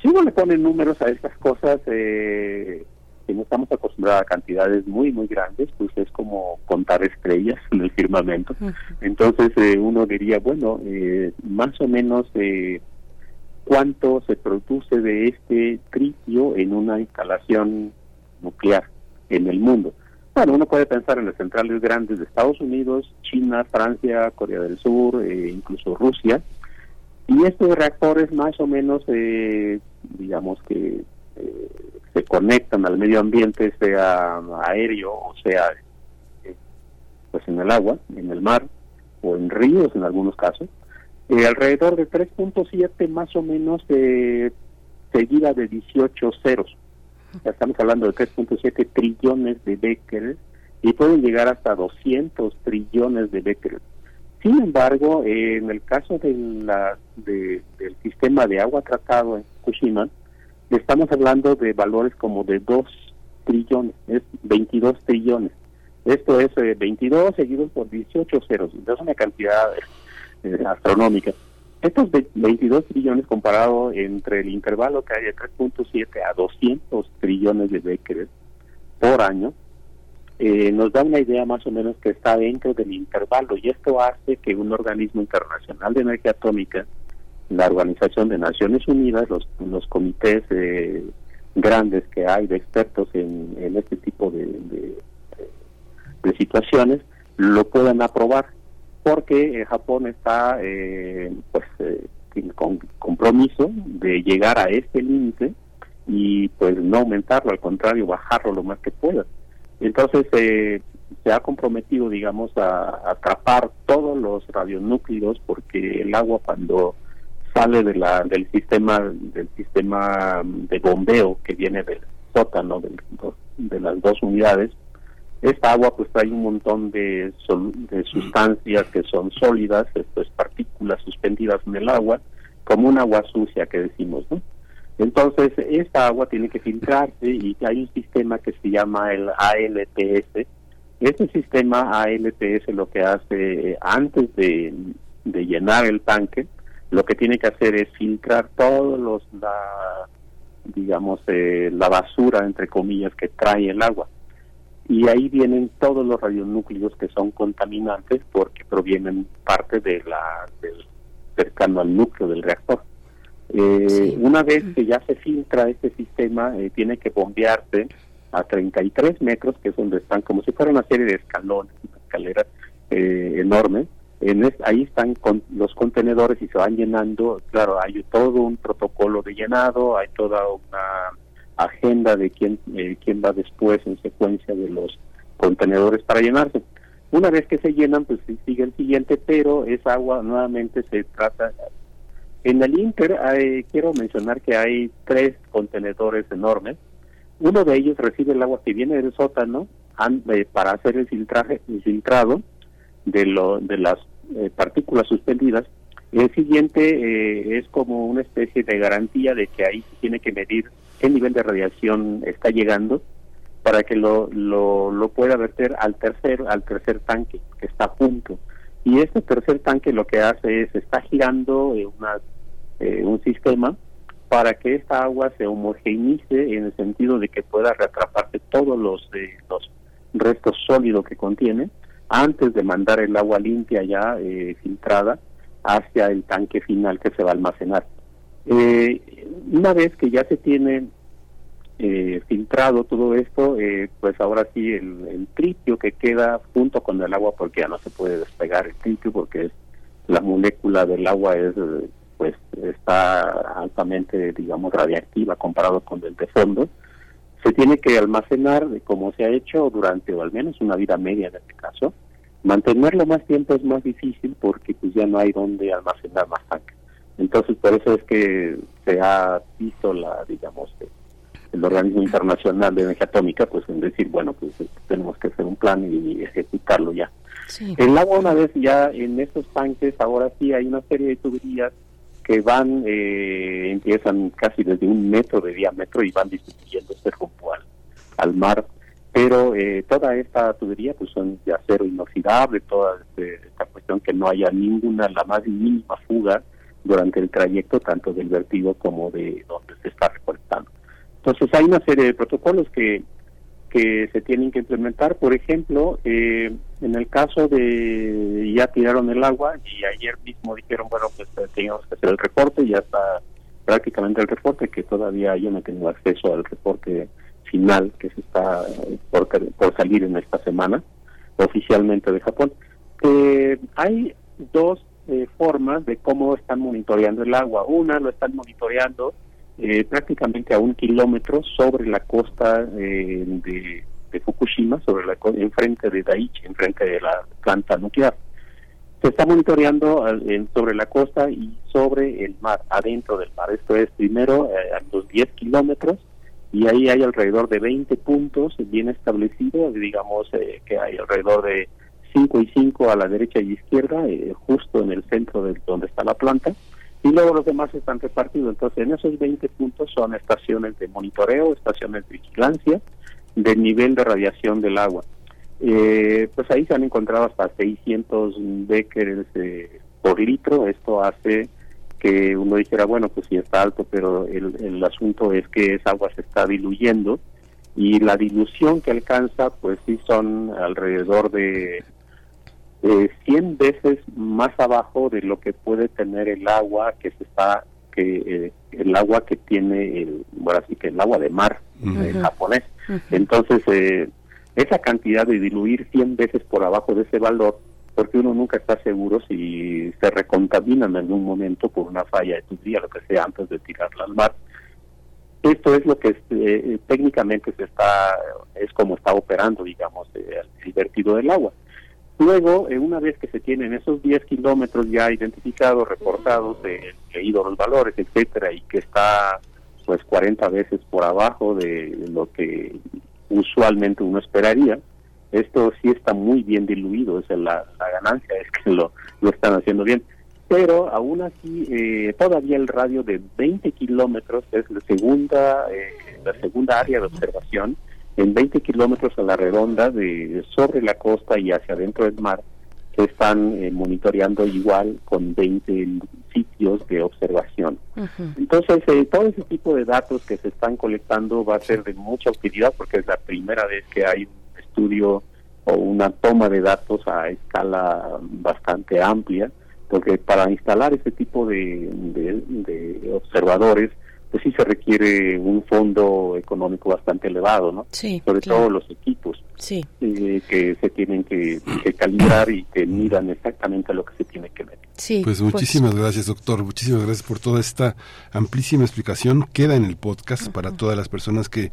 si uno le pone números a estas cosas, eh, no estamos acostumbrados a cantidades muy, muy grandes, pues es como contar estrellas en el firmamento. Entonces eh, uno diría, bueno, eh, más o menos eh, cuánto se produce de este tritio en una instalación nuclear en el mundo. Bueno, uno puede pensar en las centrales grandes de Estados Unidos, China, Francia, Corea del Sur, eh, incluso Rusia. Y estos reactores más o menos, eh, digamos que eh, se conectan al medio ambiente, sea aéreo o sea eh, pues en el agua, en el mar o en ríos en algunos casos, eh, alrededor de 3.7 más o menos eh, seguida de 18 ceros. Estamos hablando de 3.7 trillones de becquerel y pueden llegar hasta 200 trillones de becquerel. Sin embargo, eh, en el caso de la, de, del sistema de agua tratado en Fukushima, estamos hablando de valores como de 2 trillones, es 22 trillones. Esto es eh, 22 seguidos por 18 ceros, es una cantidad eh, astronómica. Estos ve- 22 trillones comparado entre el intervalo que hay de 3.7 a 200 trillones de becquerel por año, eh, nos da una idea más o menos que está dentro del intervalo y esto hace que un organismo internacional de energía atómica, la Organización de Naciones Unidas, los, los comités eh, grandes que hay de expertos en, en este tipo de, de situaciones, lo puedan aprobar porque eh, Japón está eh, pues eh, con compromiso de llegar a este límite y pues no aumentarlo, al contrario, bajarlo lo más que pueda. Entonces eh, se ha comprometido, digamos, a, atrapar todos los radionúclidos porque el agua cuando sale de la, del sistema del sistema de bombeo que viene del sótano del- de las dos unidades, esta agua pues trae un montón de, de sustancias que son sólidas, esto es partículas suspendidas en el agua, como un agua sucia que decimos, ¿no? Entonces, esta agua tiene que filtrarse y hay un sistema que se llama el ALPS. Este sistema ALPS lo que hace antes de, de llenar el tanque, lo que tiene que hacer es filtrar todos los, la, digamos, eh, la basura, entre comillas, que trae el agua. Y ahí vienen todos los radionúcleos que son contaminantes porque provienen parte de la, del cercano al núcleo del reactor. Eh, Una vez que ya se filtra este sistema, eh, tiene que bombearse a 33 metros, que es donde están como si fuera una serie de escalones, una escalera eh, enorme. En es- ahí están con los contenedores y se van llenando. Claro, hay todo un protocolo de llenado, hay toda una agenda de quién, eh, quién va después en secuencia de los contenedores para llenarse. Una vez que se llenan, pues sigue el siguiente, pero esa agua nuevamente se trata en el Inter hay- quiero mencionar que hay tres contenedores enormes. Uno de ellos recibe el agua que viene del sótano an- eh, para hacer el filtraje, el filtrado de, lo, de las eh, partículas suspendidas. El siguiente eh, es como una especie de garantía de que ahí se tiene que medir qué nivel de radiación está llegando para que lo, lo, pueda verter al tercer, al tercer tanque que está a punto. Y este tercer tanque lo que hace es, está girando eh, una, eh, un sistema para que esta agua se homogeneice en el sentido de que pueda reatraparse todos los, eh, los restos sólidos que contiene antes de mandar el agua limpia ya eh, filtrada hacia el tanque final que se va a almacenar. Eh, una vez que ya se tiene eh, filtrado todo esto, eh, pues ahora sí el, tritio que queda junto con el agua, porque ya no se puede despegar el tritio, porque es, la molécula del agua es pues está altamente, digamos, radiactiva comparado con el de fondo, se tiene que almacenar, como se ha hecho durante, o al menos una vida media en este caso, Mantenerlo más tiempo es más difícil porque pues ya no hay donde almacenar más sangre. Entonces por eso es que se ha visto la, digamos, el organismo internacional de energía atómica, pues en decir, bueno, pues tenemos que hacer un plan y ejecutarlo ya. El agua una vez ya en estos tanques, ahora sí hay una serie de tuberías que van, eh, empiezan casi desde un metro de diámetro y van distribuyéndose rumbo al, al mar. Pero eh, toda esta tubería pues son de acero inoxidable, toda este, esta cuestión que no haya ninguna, la más mínima fuga durante el trayecto, tanto del vertido como de donde se está recolectando. Entonces hay una serie de protocolos que, que se tienen que implementar. Por ejemplo, eh, en el caso de ya tiraron el agua y ayer mismo dijeron, bueno, pues eh, teníamos que hacer el reporte, ya está prácticamente el reporte, que todavía yo no tengo acceso al reporte final que se está por, por salir en esta semana oficialmente de Japón. Eh, hay dos eh, formas de cómo están monitoreando el agua. Una lo están monitoreando eh, prácticamente a un kilómetro sobre la costa eh, de, Fukushima, sobre la enfrente de Daiichi, enfrente de la planta nuclear. Se está monitoreando sobre la costa y sobre el mar, adentro del mar. Esto es primero a los 10 kilómetros y ahí hay alrededor de 20 puntos bien establecidos, digamos que hay alrededor de 5 y 5 a la derecha y izquierda, justo en el centro de donde está la planta y luego los demás están repartidos. Entonces, en esos 20 puntos son estaciones de monitoreo, estaciones de vigilancia del nivel de radiación del agua. Eh, pues ahí se han encontrado hasta 600 becquerels eh, por litro. Esto hace que uno dijera, bueno, pues sí está alto, pero el, el asunto es que esa agua se está diluyendo y la dilución que alcanza, pues sí son alrededor de eh, 100 veces más abajo de lo que puede tener el agua que se está que eh, el agua que tiene el bueno así que el agua de mar japonés. Entonces eh, esa cantidad de diluir 100 veces por abajo de ese valor porque uno nunca está seguro si se recontamina en algún momento por una falla de tubería lo que sea antes de tirarla al mar. Esto es lo que eh, técnicamente se está es como está operando digamos el vertido del agua Luego, eh, una vez que se tienen esos 10 kilómetros ya identificados, reportados, eh, leído los valores, etcétera, y que está pues 40 veces por abajo de lo que usualmente uno esperaría, esto sí está muy bien diluido, es la, la ganancia es que lo, lo están haciendo bien. Pero aún así, eh, todavía el radio de 20 kilómetros es la segunda, eh, la segunda área de observación en 20 kilómetros a la redonda de sobre la costa y hacia adentro del mar que están eh, monitoreando igual con 20 sitios de observación. Entonces, eh, todo ese tipo de datos que se están colectando va a ser de mucha utilidad porque es la primera vez que hay un estudio o una toma de datos a escala bastante amplia, porque para instalar ese tipo de, de observadores pues sí se requiere un fondo económico bastante elevado, ¿no? Sí, Sobre todo los equipos sí. Eh, que se tienen que, calibrar y que miran exactamente lo que se tiene que ver. Sí, pues, pues muchísimas gracias, doctor. Muchísimas gracias por toda esta amplísima explicación. Queda en el podcast para todas las personas que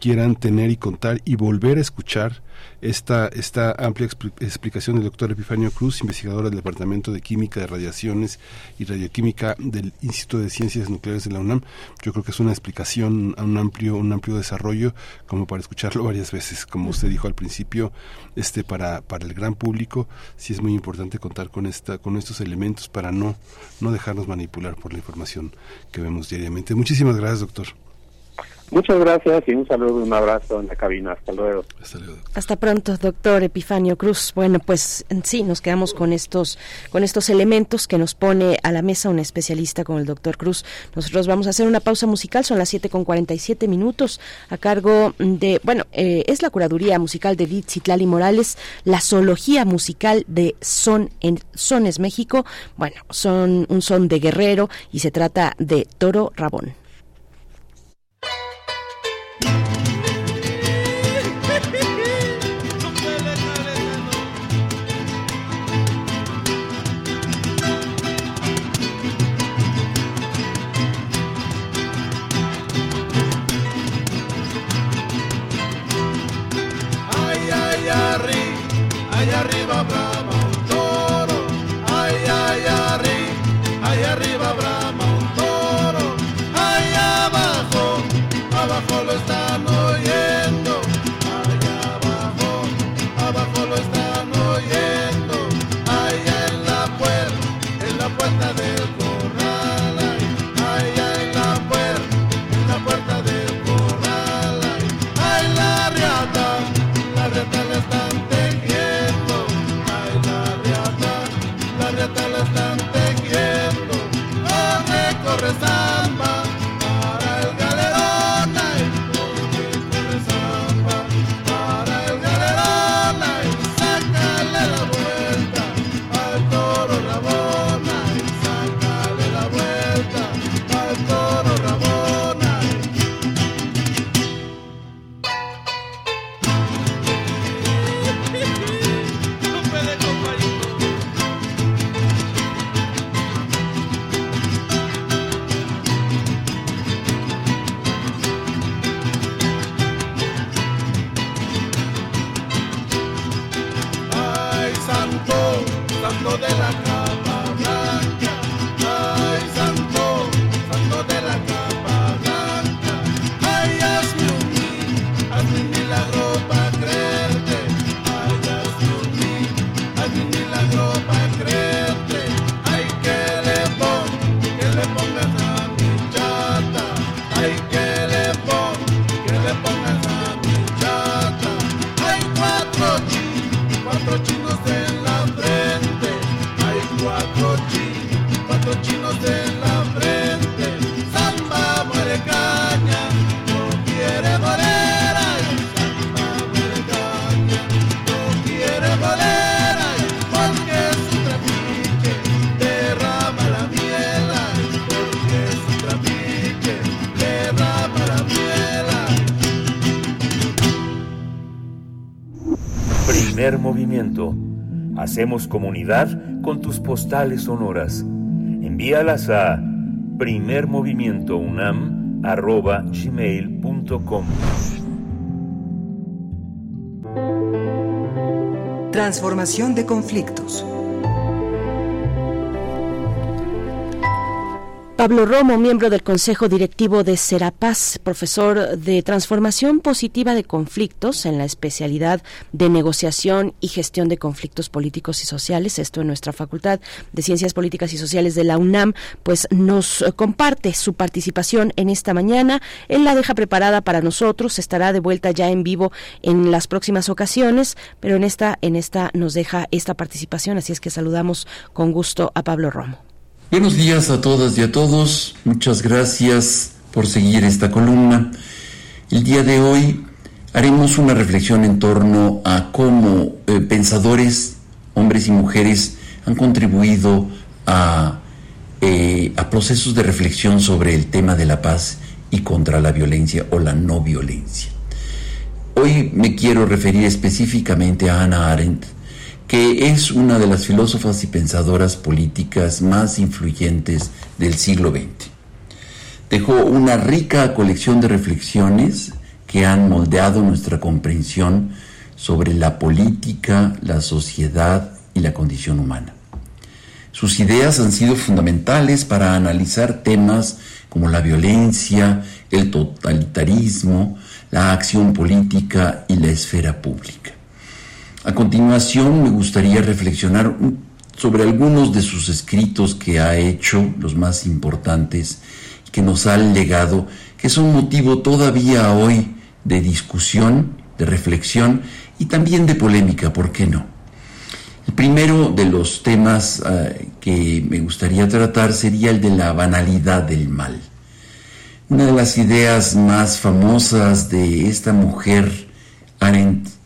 quieran tener y contar y volver a escuchar esta, esta amplia explicación del doctor Epifanio Cruz, investigador del Departamento de Química de Radiaciones y Radioquímica del Instituto de Ciencias Nucleares de la UNAM. Yo creo que es una explicación a un amplio, un amplio desarrollo, como para escucharlo varias veces. Como usted dijo al principio, este para, para el gran público sí es muy importante contar con esta, con estos elementos para no, no dejarnos manipular por la información que vemos diariamente. Muchísimas gracias, doctor. Muchas gracias y un saludo, un abrazo en la cabina. Hasta luego. Hasta, pronto, doctor Epifanio Cruz. Bueno, pues sí, nos quedamos con estos, con estos elementos que nos pone a la mesa un especialista como el doctor Cruz. Nosotros vamos a hacer una pausa musical, son las 7 con 47 minutos, a cargo de, bueno, eh, es la curaduría musical de Edith Citlali Morales, la zoología musical de Son en Sones México. Bueno, son un son de guerrero y se trata de Toro Rabón. Allá Hacemos comunidad con tus postales sonoras. Envíalas a primermovimientounam.gmail.com Transformación de conflictos. Pablo Romo, miembro del Consejo Directivo de Serapaz, profesor de Transformación Positiva de Conflictos en la especialidad de Negociación y Gestión de Conflictos Políticos y Sociales, esto en nuestra Facultad de Ciencias Políticas y Sociales de la UNAM, pues nos comparte su participación en esta mañana. Él la deja preparada para nosotros, estará de vuelta ya en vivo en las próximas ocasiones, pero en esta, en esta nos deja esta participación, así es que saludamos con gusto a Pablo Romo. Buenos días a todas y a todos. Muchas gracias por seguir esta columna. El día de hoy haremos una reflexión en torno a cómo eh, pensadores, hombres y mujeres, han contribuido a, eh, a procesos de reflexión sobre el tema de la paz y contra la violencia o la no violencia. Hoy me quiero referir específicamente a Hannah Arendt, que es una de las filósofas y pensadoras políticas más influyentes del siglo XX. Dejó una rica colección de reflexiones que han moldeado nuestra comprensión sobre la política, la sociedad y la condición humana. Sus ideas han sido fundamentales para analizar temas como la violencia, el totalitarismo, la acción política y la esfera pública. A continuación me gustaría reflexionar sobre algunos de sus escritos que ha hecho, los más importantes, que nos han legado, que son motivo todavía hoy de discusión, de reflexión y también de polémica, ¿por qué no? El primero de los temas uh, que me gustaría tratar sería el de la banalidad del mal. Una de las ideas más famosas de esta mujer, Arendt,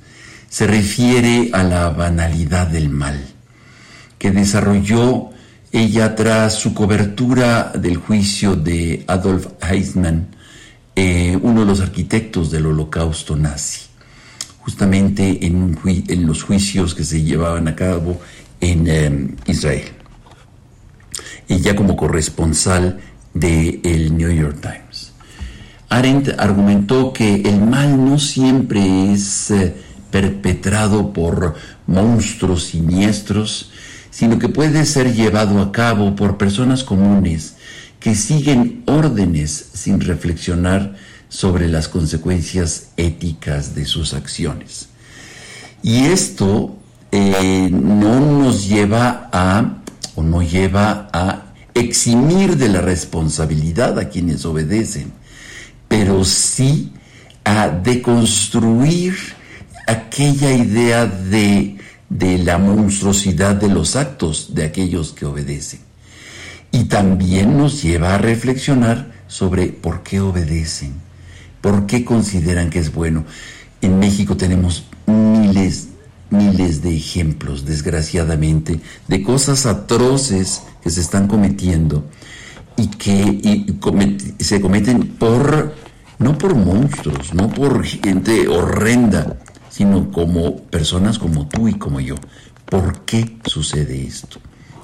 se refiere a la banalidad del mal, que desarrolló ella tras su cobertura del juicio de Adolf Eichmann, eh, uno de los arquitectos del holocausto nazi, justamente en, los juicios que se llevaban a cabo en eh, Israel. Ella como corresponsal del el New York Times. Arendt argumentó que el mal no siempre es... Eh, perpetrado por monstruos siniestros, sino que puede ser llevado a cabo por personas comunes que siguen órdenes sin reflexionar sobre las consecuencias éticas de sus acciones. Y esto eh, no nos lleva a, o no lleva a eximir de la responsabilidad a quienes obedecen, pero sí a deconstruir aquella idea de, de la monstruosidad de los actos de aquellos que obedecen. Y también nos lleva a reflexionar sobre por qué obedecen, por qué consideran que es bueno. En México tenemos miles, miles de ejemplos, desgraciadamente, de cosas atroces que se están cometiendo y que se cometen por, no por monstruos, no por gente horrenda, sino como personas como tú y como yo. ¿Por qué sucede esto?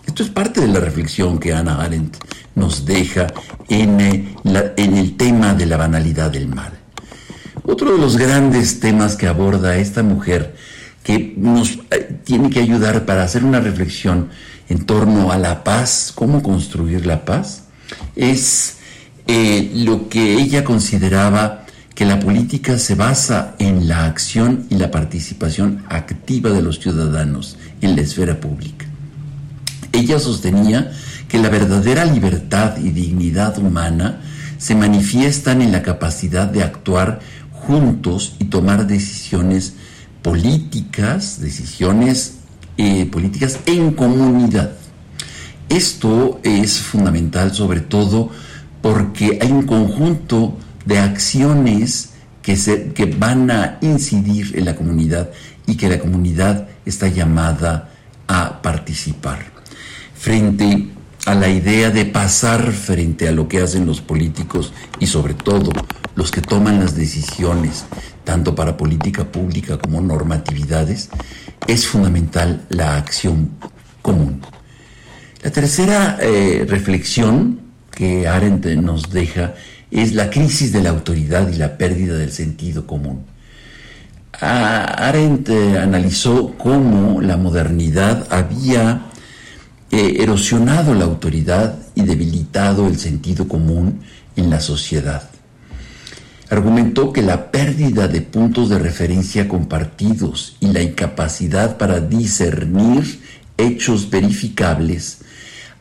Esto es parte de la reflexión que Ana Arendt nos deja en, eh, el tema de la banalidad del mal. Otro de los grandes temas que aborda esta mujer, que nos eh, tiene que ayudar para hacer una reflexión en torno a la paz, cómo construir la paz, es eh, lo que ella consideraba que la política se basa en la acción y la participación activa de los ciudadanos en la esfera pública. Ella sostenía que la verdadera libertad y dignidad humana se manifiestan en la capacidad de actuar juntos y tomar decisiones políticas, decisiones eh, políticas en comunidad. Esto es fundamental sobre todo porque hay un conjunto de acciones que, se, que van a incidir en la comunidad y que la comunidad está llamada a participar. Frente a la idea de pasar frente a lo que hacen los políticos y sobre todo los que toman las decisiones, tanto para política pública como normatividades, es fundamental la acción común. La tercera eh, reflexión que Arendt nos deja es la crisis de la autoridad y la pérdida del sentido común. Arendt eh, analizó cómo la modernidad había eh, erosionado la autoridad y debilitado el sentido común en la sociedad. Argumentó que la pérdida de puntos de referencia compartidos y la incapacidad para discernir hechos verificables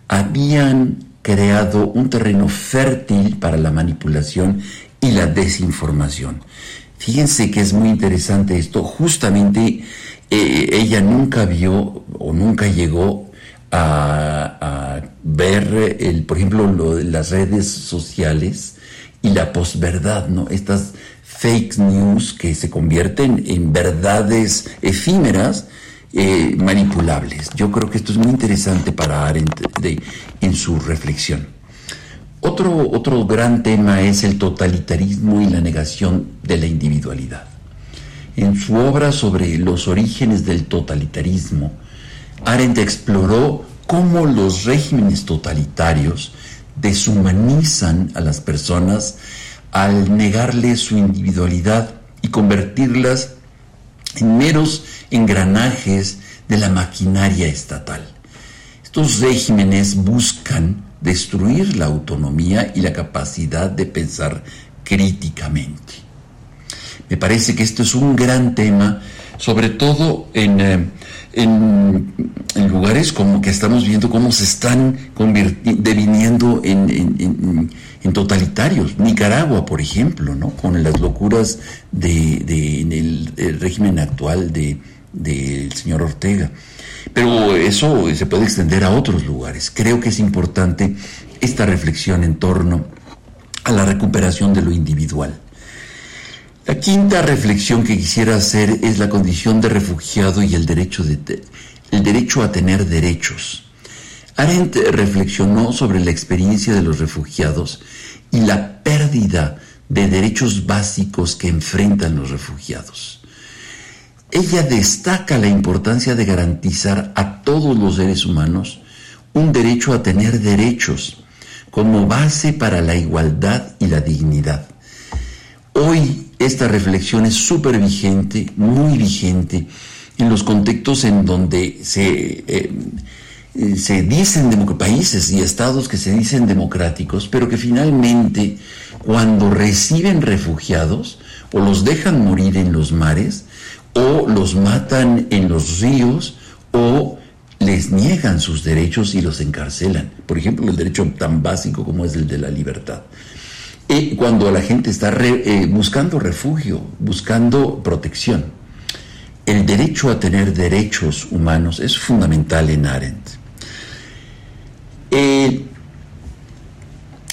habían creado un terreno fértil para la manipulación y la desinformación. Fíjense que es muy interesante esto. Justamente eh, ella nunca vio o nunca llegó a, ver, el, por ejemplo, las redes sociales y la posverdad, ¿no? Estas fake news que se convierten en verdades efímeras eh, manipulables. Yo creo que esto es muy interesante para Arendt en su reflexión. Otro, otro gran tema es el totalitarismo y la negación de la individualidad. En su obra sobre los orígenes del totalitarismo, Arendt exploró cómo los regímenes totalitarios deshumanizan a las personas al negarles su individualidad y convertirlas meros engranajes de la maquinaria estatal. Estos regímenes buscan destruir la autonomía y la capacidad de pensar críticamente. Me parece que esto es un gran tema, sobre todo en, eh, en, lugares como que estamos viendo cómo se están deviniendo en, en, totalitarios. Nicaragua, por ejemplo, ¿no? con las locuras de, de en régimen actual de, del señor Ortega. Pero eso se puede extender a otros lugares. Creo que es importante esta reflexión en torno a la recuperación de lo individual. La quinta reflexión que quisiera hacer es la condición de refugiado y el derecho, de el derecho a tener derechos. Arendt reflexionó sobre la experiencia de los refugiados y la pérdida de derechos básicos que enfrentan los refugiados. Ella destaca la importancia de garantizar a todos los seres humanos un derecho a tener derechos como base para la igualdad y la dignidad. Hoy esta reflexión es súper vigente, muy vigente, en los contextos en donde se, eh, se dicen países y estados que se dicen democráticos, pero que finalmente cuando reciben refugiados o los dejan morir en los mares, o los matan en los ríos o les niegan sus derechos y los encarcelan. Por ejemplo, el derecho tan básico como es el de la libertad. Y cuando la gente está eh, buscando refugio, buscando protección. el derecho a tener derechos humanos es fundamental en Arendt. Eh,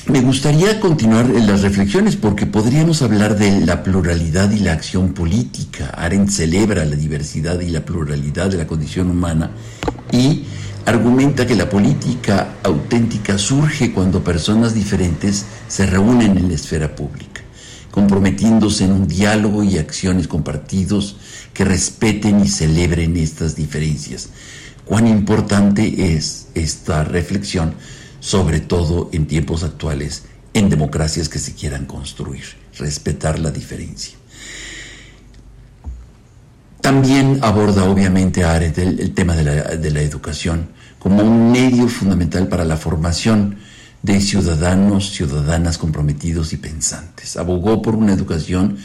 me gustaría continuar en las reflexiones porque podríamos hablar de la pluralidad y la acción política. Arendt celebra la diversidad y la pluralidad de la condición humana y argumenta que la política auténtica surge cuando personas diferentes se reúnen en la esfera pública, comprometiéndose en un diálogo y acciones compartidos que respeten y celebren estas diferencias. Cuán importante es esta reflexión sobre todo en tiempos actuales, en democracias que se quieran construir, respetar la diferencia. También aborda obviamente el, tema de la educación como un medio fundamental para la formación de ciudadanos, ciudadanas comprometidos y pensantes. Abogó por una educación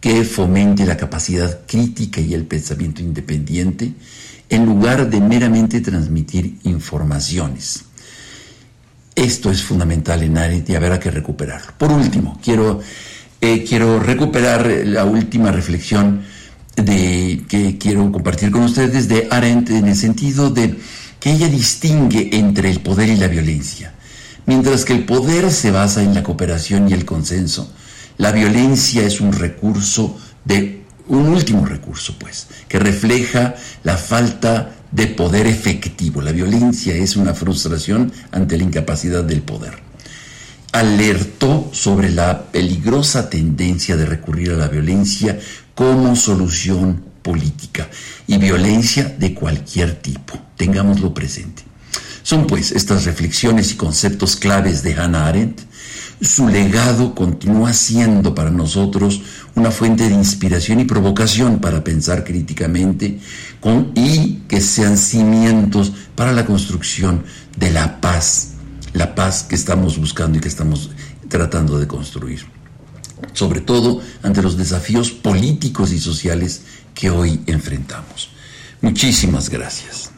que fomente la capacidad crítica y el pensamiento independiente en lugar de meramente transmitir informaciones. Esto es fundamental en Arendt y habrá que recuperarlo. Por último, quiero, eh, quiero recuperar la última reflexión de, que quiero compartir con ustedes de Arendt en el sentido de que ella distingue entre el poder y la violencia. Mientras que el poder se basa en la cooperación y el consenso, la violencia es un recurso de un último recurso, pues, que refleja la falta de poder efectivo. La violencia es una frustración ante la incapacidad del poder. Alertó sobre la peligrosa tendencia de recurrir a la violencia como solución política y violencia de cualquier tipo. Tengámoslo presente. Son pues estas reflexiones y conceptos claves de Hannah Arendt. Su legado continúa siendo para nosotros una fuente de inspiración y provocación para pensar críticamente con, y que sean cimientos para la construcción de la paz, la paz que estamos buscando y que estamos tratando de construir, sobre todo ante los desafíos políticos y sociales que hoy enfrentamos. Muchísimas gracias.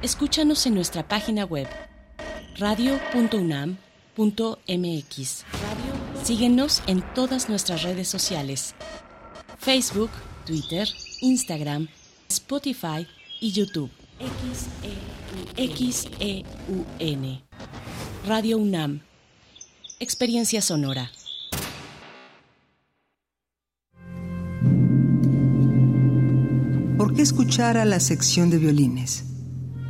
Escúchanos en nuestra página web radio.unam.mx. Síguenos en todas nuestras redes sociales: Facebook, Twitter, Instagram, Spotify y YouTube. X-E-U-N. Radio UNAM. Experiencia sonora. ¿Por qué escuchar a la sección de violines?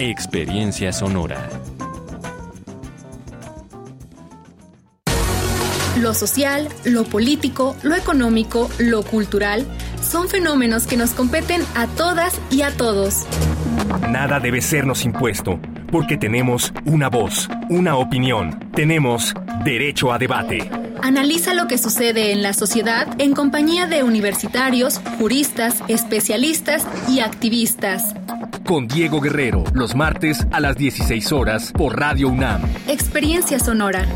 Experiencia sonora. Lo social, lo político, lo económico, lo cultural, son fenómenos que nos competen a todas y a todos. Nada debe sernos impuesto, porque tenemos una voz, una opinión, tenemos derecho a debate. Analiza lo que sucede en la sociedad en compañía de universitarios, juristas, especialistas y activistas. Con Diego Guerrero, los martes a las 16 horas por Radio UNAM. Experiencia sonora.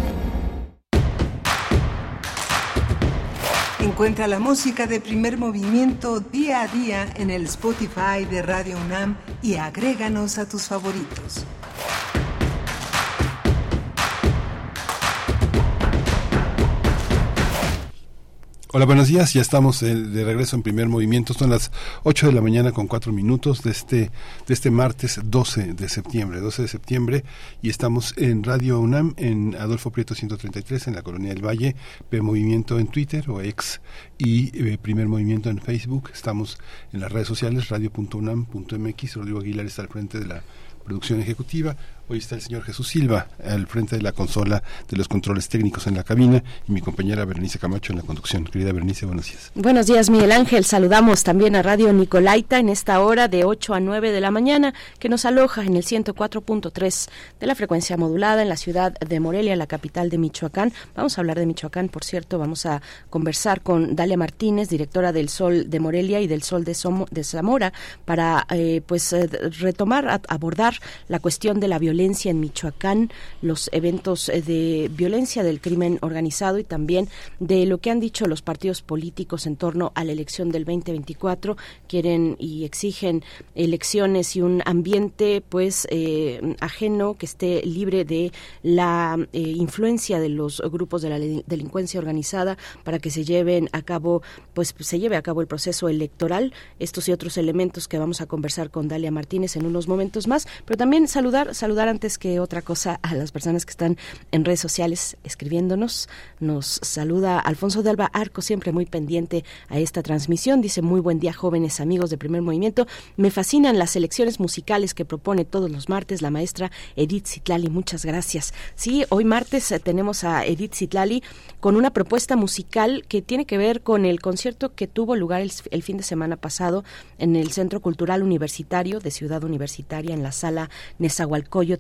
Encuentra la música de primer movimiento día a día en el Spotify de Radio UNAM y agréganos a tus favoritos. Hola, buenos días. Ya estamos eh, de regreso en primer movimiento. Son las 8 de la mañana con 4 minutos de este, de este martes 12 de septiembre, 12 de septiembre. Y estamos en Radio UNAM, en Adolfo Prieto 133, en la Colonia del Valle, P Movimiento en Twitter o ex y eh, Primer Movimiento en Facebook. Estamos en las redes sociales, radio.unam.mx. Rodrigo Aguilar está al frente de la producción ejecutiva. Hoy está el señor Jesús Silva al frente de la consola de los controles técnicos en la cabina y mi compañera Berenice Camacho en la conducción. Querida Berenice, buenos días. Buenos días, Miguel Ángel. Saludamos también a Radio Nicolaita en esta hora de 8 a 9 de la mañana, que nos aloja en el 104.3 de la frecuencia modulada en la ciudad de Morelia, la capital de Michoacán. Vamos a hablar de Michoacán, por cierto. Vamos a conversar con Dalia Martínez, directora del Sol de Morelia y del Sol de, Somo- de Zamora, para eh, pues eh, retomar, abordar la cuestión de la violencia en Michoacán, los eventos eh, de violencia del crimen organizado y también de lo que han dicho los partidos políticos en torno a la elección del 2024. Quieren y exigen elecciones y un ambiente pues eh, ajeno que esté libre de la eh, influencia de los grupos de la de- delincuencia organizada para que se lleven a cabo pues se lleve a cabo el proceso electoral estos y otros elementos que vamos a conversar con Dalia Martínez en unos momentos más pero también saludar saludar antes que otra cosa a las personas que están en redes sociales escribiéndonos. Nos saluda Alfonso de Alba Arco siempre muy pendiente a esta transmisión. Dice muy buen día jóvenes amigos de primer movimiento. Me fascinan las selecciones musicales que propone todos los martes la maestra Edith Zitlali muchas gracias. Sí hoy martes eh, tenemos a Edith Zitlali con una propuesta musical que tiene que ver con el concierto que tuvo lugar el, fin de semana pasado en el Centro Cultural Universitario de Ciudad Universitaria en la sala Nezahualcóyotl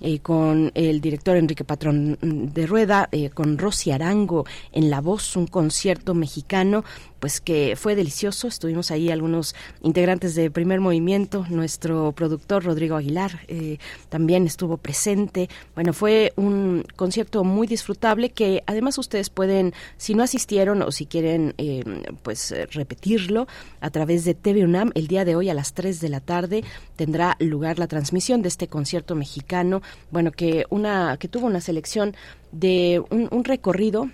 eh, con el director Enrique Patrón mm, de Rueda, eh, con Rosy Arango en la voz, un concierto mexicano pues que fue delicioso. Estuvimos ahí algunos integrantes de Primer Movimiento, nuestro productor Rodrigo Aguilar eh, también estuvo presente. Bueno, fue un concierto muy disfrutable que además ustedes pueden, si no asistieron o si quieren eh, pues repetirlo a través de TV UNAM, el día de hoy a las 3 de la tarde tendrá lugar la transmisión de este concierto mexicano, bueno, que una que tuvo una selección de un, un recorrido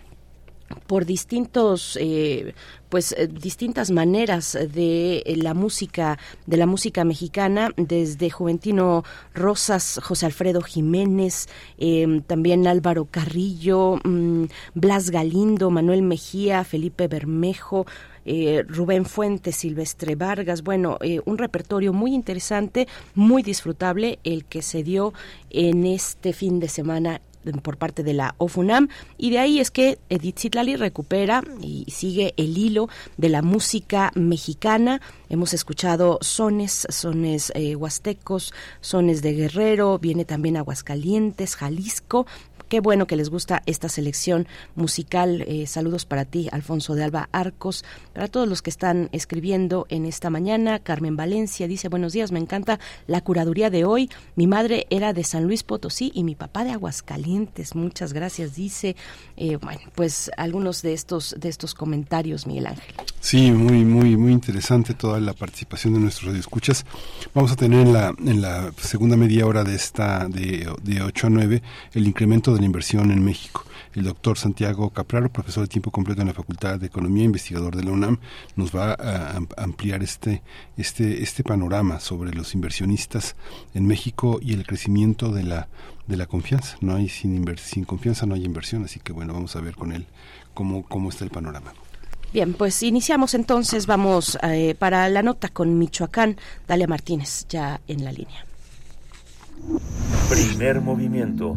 por distintos eh, pues eh, distintas maneras de eh, la música de la música mexicana desde Juventino Rosas José Alfredo Jiménez eh, también Álvaro Carrillo mm, Blas Galindo Manuel Mejía Felipe Bermejo eh, Rubén Fuentes, Silvestre Vargas, bueno, eh, un repertorio muy interesante, muy disfrutable, el que se dio en este fin de semana por parte de la OFUNAM y de ahí es que Edith Zitlali recupera y sigue el hilo de la música mexicana. Hemos escuchado sones, sones eh, huastecos, sones de Guerrero, viene también Aguascalientes, Jalisco, Qué bueno que les gusta esta selección musical. Eh, saludos para ti, Alfonso de Alba Arcos, para todos los que están escribiendo en esta mañana. Carmen Valencia dice, buenos días, me encanta la curaduría de hoy. Mi madre era de San Luis Potosí y mi papá de Aguascalientes. Muchas gracias, dice. Eh, bueno, pues algunos de estos, de estos comentarios, Miguel Ángel. Sí, muy, muy, muy interesante toda la participación de nuestros escuchas. Vamos a tener en la, en la segunda media hora de esta, de, de 8 a 9, el incremento de la inversión en México. El doctor Santiago Capraro, profesor de tiempo completo en la Facultad de Economía, investigador de la UNAM, nos va a am- ampliar este, este, este panorama sobre los inversionistas en México y el crecimiento de la, de la confianza. No hay sin, inver- sin confianza no hay inversión, así que bueno, vamos a ver con él cómo, cómo está el panorama. Bien, pues iniciamos entonces, vamos eh, para la nota con Michoacán. Dalia Martínez, ya en la línea. Primer movimiento.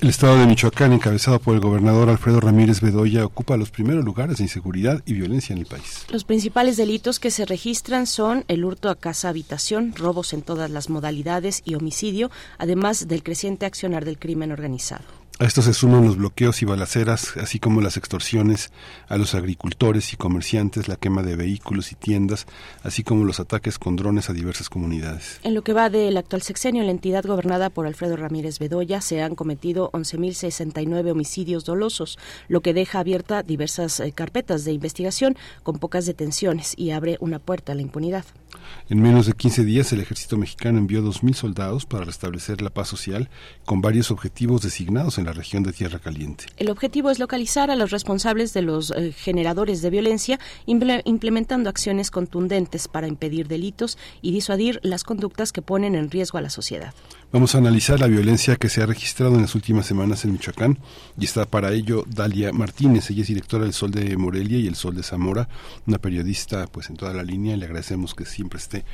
el estado de Michoacán, encabezado por el gobernador Alfredo Ramírez Bedoya, ocupa los primeros lugares de inseguridad y violencia en el país. Los principales delitos que se registran son el hurto a casa-habitación, robos en todas las modalidades y homicidio, además del creciente accionar del crimen organizado. A esto se suman los bloqueos y balaceras, así como las extorsiones a los agricultores y comerciantes, la quema de vehículos y tiendas, así como los ataques con drones a diversas comunidades. En lo que va del actual sexenio, la entidad gobernada por Alfredo Ramírez Bedoya se han cometido 11.069 homicidios dolosos, lo que deja abierta diversas eh, carpetas de investigación con pocas detenciones y abre una puerta a la impunidad. En menos de 15 días, el ejército mexicano envió 2.000 soldados para restablecer la paz social con varios objetivos designados en la región de Tierra Caliente. El objetivo es localizar a los responsables de los eh, generadores de violencia, implementando acciones contundentes para impedir delitos y disuadir las conductas que ponen en riesgo a la sociedad. Vamos a analizar la violencia que se ha registrado en las últimas semanas en Michoacán y está para ello Dalia Martínez. Ella es directora del Sol de Morelia y el Sol de Zamora, una periodista pues en toda la línea. Le agradecemos que siempre esté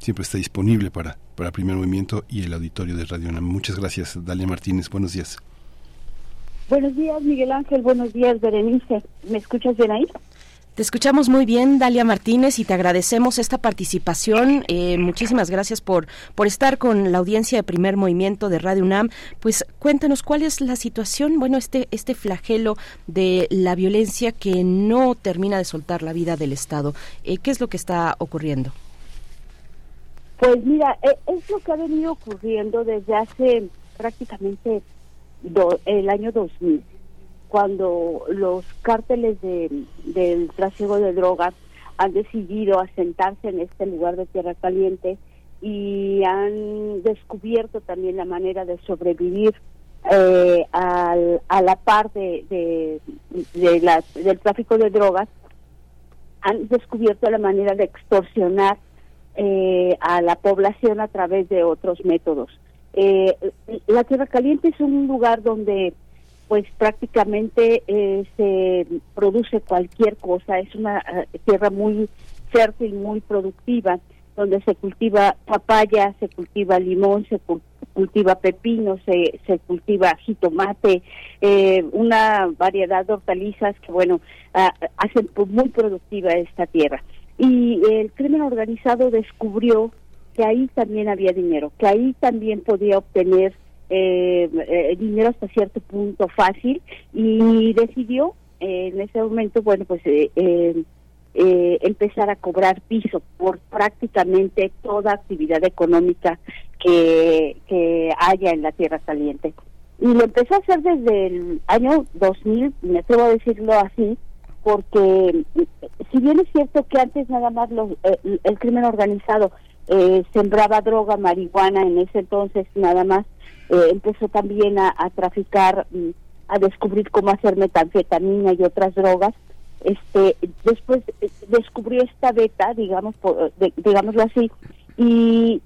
siempre esté disponible para para Primer Movimiento y el auditorio de Radio UNAM. Muchas gracias, Dalia Martínez. Buenos días. Buenos días, Miguel Ángel. Buenos días, Berenice. ¿Me escuchas bien ahí? Te escuchamos muy bien, Dalia Martínez, y te agradecemos esta participación. Eh, muchísimas gracias por, por estar con la audiencia de Primer Movimiento de Radio UNAM. Pues cuéntanos cuál es la situación, bueno, este, este flagelo de la violencia que no termina de soltar la vida del Estado. Eh, ¿Qué es lo que está ocurriendo? Pues mira, eh, es lo que ha venido ocurriendo desde hace prácticamente el año 2000 cuando los cárteles de, del trasiego de drogas han decidido asentarse en este lugar de Tierra Caliente y han descubierto también la manera de sobrevivir eh, al, a la par de, de, del tráfico de drogas, han descubierto la manera de extorsionar eh, a la población a través de otros métodos. Eh, la Tierra Caliente es un lugar donde pues prácticamente eh, se produce cualquier cosa. Es una eh, tierra muy fértil, muy productiva, donde se cultiva papaya, se cultiva limón, se cultiva pepino, se, cultiva jitomate, eh, una variedad de hortalizas que, bueno, hacen muy productiva esta tierra. Y el crimen organizado descubrió que ahí también había dinero, que ahí también podía obtener eh, eh, dinero hasta cierto punto fácil y decidió eh, en ese momento, bueno, pues eh, empezar a cobrar piso por prácticamente toda actividad económica que, que haya en la Tierra Caliente. Y lo empezó a hacer desde el año 2000, me atrevo a decirlo así, porque si bien es cierto que antes nada más los, el crimen organizado sembraba droga, marihuana en ese entonces nada más, eh, empezó también a, traficar, mm, a descubrir cómo hacer metanfetamina y otras drogas. Este, después eh, descubrió esta beta, digamos, digámoslo así, y,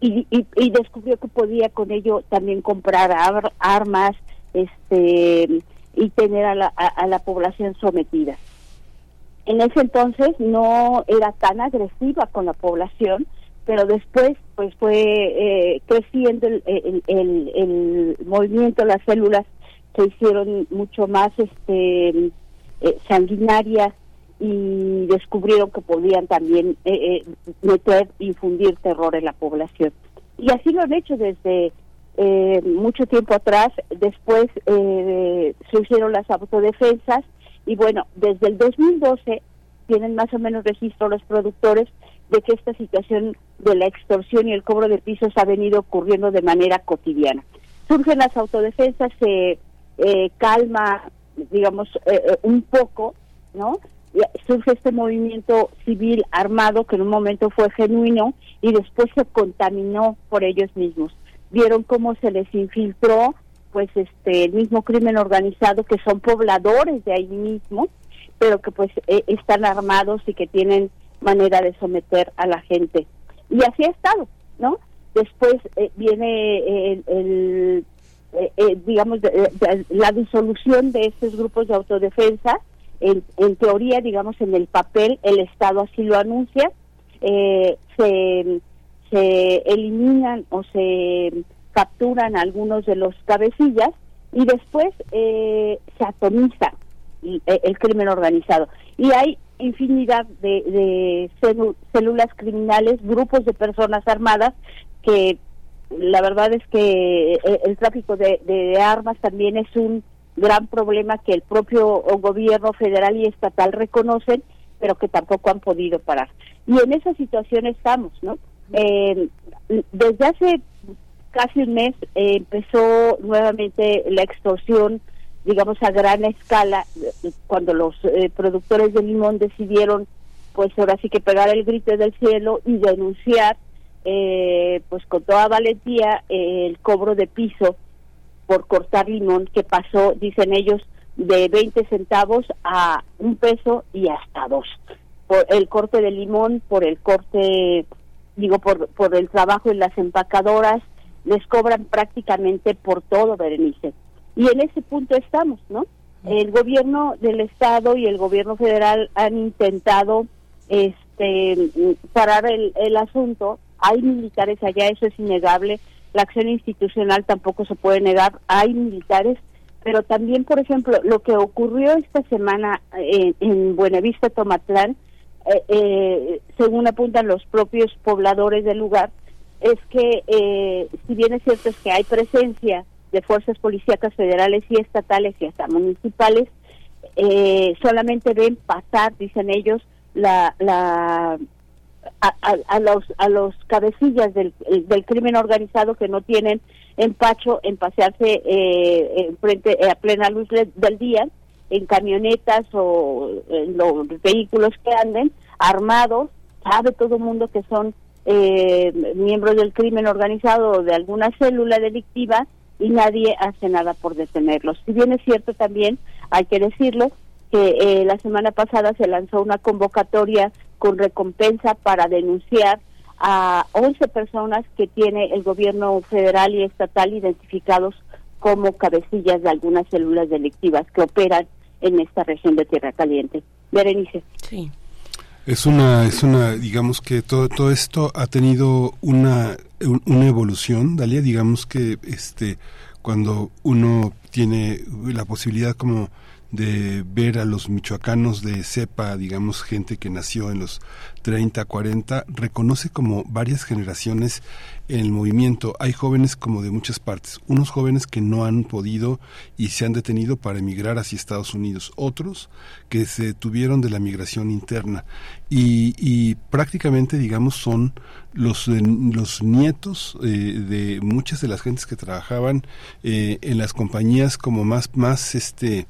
y, descubrió que podía con ello también comprar armas, este, y tener a la, a la población sometida. En ese entonces no era tan agresiva con la población, pero después pues fue eh, creciendo el, el, movimiento, las células se hicieron mucho más este eh, sanguinarias y descubrieron que podían también eh, meter, infundir terror en la población. Y así lo han hecho desde mucho tiempo atrás, después se hicieron las autodefensas y bueno, desde el 2012 tienen más o menos registro los productores de que esta situación de la extorsión y el cobro de pisos ha venido ocurriendo de manera cotidiana. Surgen las autodefensas, se eh, calma, digamos, eh, eh, un poco, ¿no? Surge este movimiento civil armado que en un momento fue genuino y después se contaminó por ellos mismos. Vieron cómo se les infiltró, pues, este, el mismo crimen organizado que son pobladores de ahí mismo, pero que pues están armados y que tienen manera de someter a la gente. Y así ha estado. ¿no? Después eh, viene el, el, eh, eh, digamos, la disolución de estos grupos de autodefensa. En, en teoría, digamos, en el papel, el Estado así lo anuncia. Eh, se, se eliminan o se capturan algunos de los cabecillas y después eh, se atomiza el, el crimen organizado. Y hay infinidad de, de células criminales, grupos de personas armadas que la verdad es que eh, el tráfico de, de armas también es un gran problema que el propio gobierno federal y estatal reconocen, pero que tampoco han podido parar. Y en esa situación estamos, ¿no? Eh, desde hace casi un mes eh, empezó nuevamente la extorsión, digamos, a gran escala, eh, cuando los eh, productores de limón decidieron, pues ahora sí que pegar el grito del cielo y denunciar, eh, pues con toda valentía, eh, el cobro de piso por cortar limón que pasó, dicen ellos, de 20 centavos a un peso y hasta dos. Por el corte de limón, por el corte, digo, por, por el trabajo en las empacadoras, les cobran prácticamente por todo, Berenice. Y en ese punto estamos, ¿no? El gobierno del Estado y el gobierno federal han intentado este parar el, el asunto. Hay militares allá, eso es innegable. La acción institucional tampoco se puede negar. Hay militares, pero también, por ejemplo, lo que ocurrió esta semana en, en Buenavista, Tomatlán, eh, eh, según apuntan los propios pobladores del lugar, es que eh, si bien es cierto es que hay presencia de fuerzas policíacas federales y estatales y hasta municipales, eh, solamente ven pasar, dicen ellos, la, la a, a- a los a los cabecillas del, del crimen organizado que no tienen empacho en pasearse eh, en eh, a plena luz de- del día en camionetas o en los vehículos que anden armados. Sabe todo el mundo que son eh, miembros del crimen organizado o de alguna célula delictiva y nadie hace nada por detenerlos. Si bien es cierto también, hay que decirlo, que eh, la semana pasada se lanzó una convocatoria con recompensa para denunciar a 11 personas que tiene el gobierno federal y estatal identificados como cabecillas de algunas células delictivas que operan en esta región de Tierra Caliente. Berenice. Sí. Es una, es una, digamos que todo, todo esto ha tenido una, un- una evolución, Dalia, digamos que este, cuando uno tiene la posibilidad como de ver a los michoacanos de cepa, digamos, gente que nació en los 30, 40, reconoce como varias generaciones en el movimiento. Hay jóvenes como de muchas partes, unos jóvenes que no han podido y se han detenido para emigrar hacia Estados Unidos, otros que se tuvieron de la migración interna y, y prácticamente, digamos, son los, los nietos eh, de muchas de las gentes que trabajaban eh, en las compañías como más, más, este,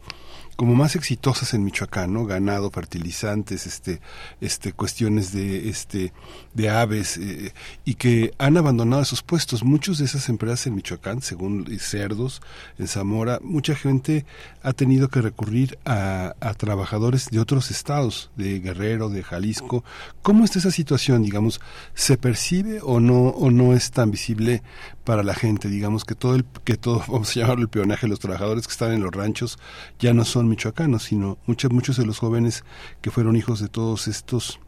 como más exitosas en Michoacán, ¿no? Ganado, fertilizantes, este, este, cuestiones de, este, de aves, eh, y que han abandonado esos puestos. Muchos de esas empresas en Michoacán, según Cerdos, en Zamora, mucha gente ha tenido que recurrir a, a trabajadores de otros estados, de Guerrero, de Jalisco. ¿Cómo está esa situación, digamos? ¿Se percibe o no, o no es tan visible para la gente? Digamos que todo el, que todo, vamos a llamarlo el peonaje, los trabajadores que están en los ranchos ya no son michoacanos, sino muchos, muchos de los jóvenes que fueron hijos de todos estos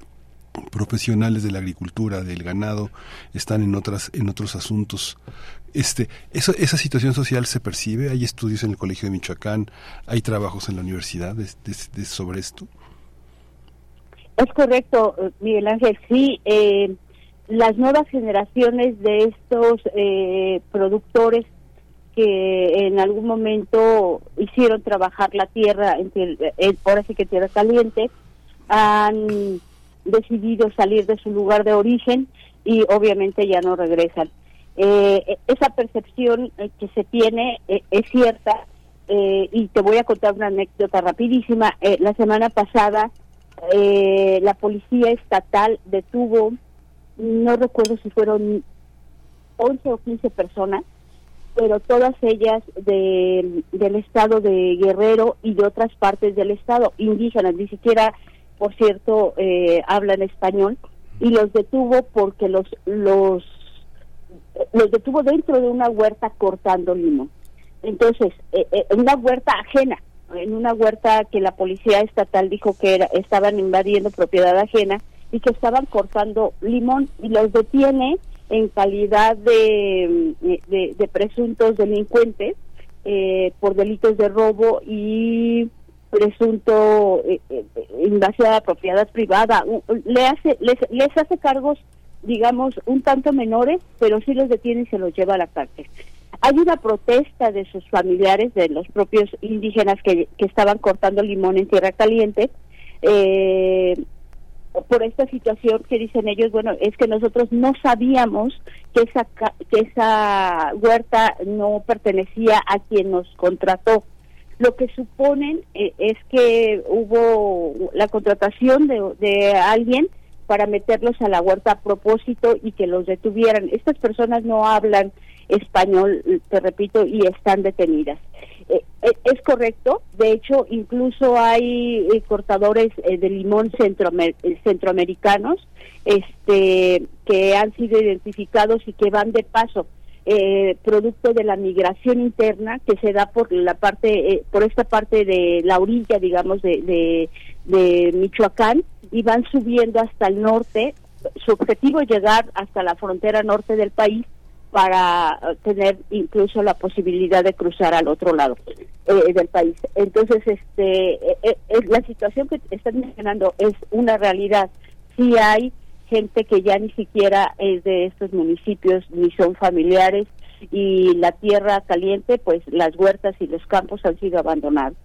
profesionales de la agricultura, del ganado, están en otras, en otros asuntos. Este, eso, esa situación social se percibe, hay estudios en el Colegio de Michoacán, hay trabajos en la universidad sobre esto. Es correcto, eh, Miguel Ángel. Sí, eh, las nuevas generaciones de estos eh, productores que en algún momento hicieron trabajar la tierra, en, en- ahora sí que tierra caliente, han decidido salir de su lugar de origen y obviamente ya no regresan. Eh, esa percepción eh, que se tiene eh, es cierta eh, y te voy a contar una anécdota rapidísima. Eh, la semana pasada eh, la policía estatal detuvo, no recuerdo si fueron 11 o 15 personas, pero todas ellas de, del estado de Guerrero y de otras partes del estado, indígenas, ni siquiera, por cierto, eh, hablan español, y los detuvo porque los, los los detuvo dentro de una huerta cortando limón. Entonces, eh, eh, una huerta ajena, en una huerta que la policía estatal dijo que era, estaban invadiendo propiedad ajena y que estaban cortando limón y los detiene en calidad de, de, de presuntos delincuentes eh, por delitos de robo y presunto eh, eh, invasión a propiedad privada. Le hace, les, hace cargos, digamos, un tanto menores, pero sí los detiene y se los lleva a la cárcel. Hay una protesta de sus familiares, de los propios indígenas que, que estaban cortando limón en tierra caliente, eh, por esta situación que dicen ellos, bueno, es que nosotros no sabíamos que esa, que esa huerta no pertenecía a quien nos contrató. Lo que suponen eh, es que hubo la contratación de, de alguien para meterlos a la huerta a propósito y que los detuvieran. Estas personas no hablan español, te repito, y están detenidas. Eh, eh, es correcto, de hecho, incluso hay eh, cortadores de limón centroamer- centroamericanos este, que han sido identificados y que van de paso. Eh, producto de la migración interna que se da por la parte eh, por esta parte de la orilla digamos de, de, Michoacán y van subiendo hasta el norte su objetivo es llegar hasta la frontera norte del país para eh, tener incluso la posibilidad de cruzar al otro lado eh, del país. Entonces, este, eh, eh, la situación que están mencionando es una realidad. Sí hay gente que ya ni siquiera es de estos municipios ni son familiares y la tierra caliente, pues las huertas y los campos han sido abandonados.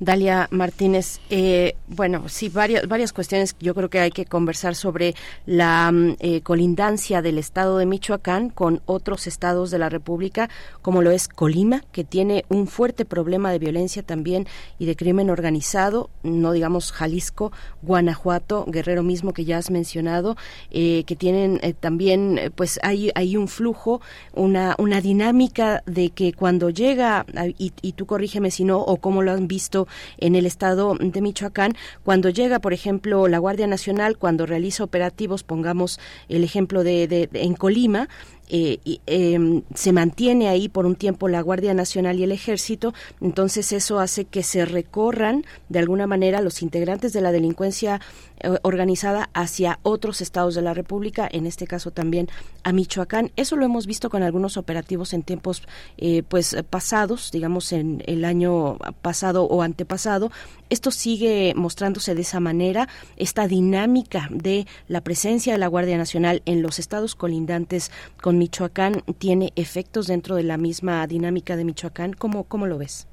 Dalia Martínez, eh, bueno, sí, varias, varias cuestiones yo creo que hay que conversar sobre la mm, eh, colindancia del estado de Michoacán con otros estados de la República, como lo es Colima, que tiene un fuerte problema de violencia también y de crimen organizado, no digamos Jalisco, Guanajuato, Guerrero mismo que ya has mencionado, eh, que tienen eh, también, pues hay, hay un flujo, una, una dinámica de que cuando llega, ah, y, y tú corrígeme si no, o como lo han visto en el estado de Michoacán, cuando llega, por ejemplo, la Guardia Nacional, cuando realiza operativos, pongamos el ejemplo de- de- en Colima, eh, em, se mantiene ahí por un tiempo la Guardia Nacional y el Ejército, entonces eso hace que se recorran de alguna manera los integrantes de la delincuencia eh, organizada hacia otros estados de la República, en este caso también a Michoacán. Eso lo hemos visto con algunos operativos en tiempos eh, pues pasados, digamos en el año pasado o antepasado. Esto sigue mostrándose de esa manera, esta dinámica de la presencia de la Guardia Nacional en los estados colindantes con Michoacán tiene efectos dentro de la misma dinámica de Michoacán. ¿Cómo, cómo lo ves?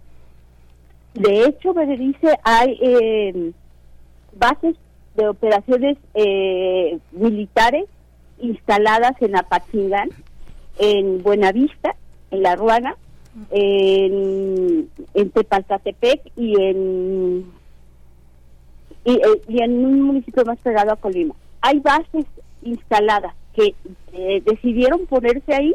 De hecho, Berenice, hay eh, bases de operaciones eh, militares instaladas en Apatzingán, en Buenavista, en La Ruana, en, en Tepalcatepec y en, y, eh, y en un municipio más pegado a Colima. Hay bases instaladas que eh, decidieron ponerse ahí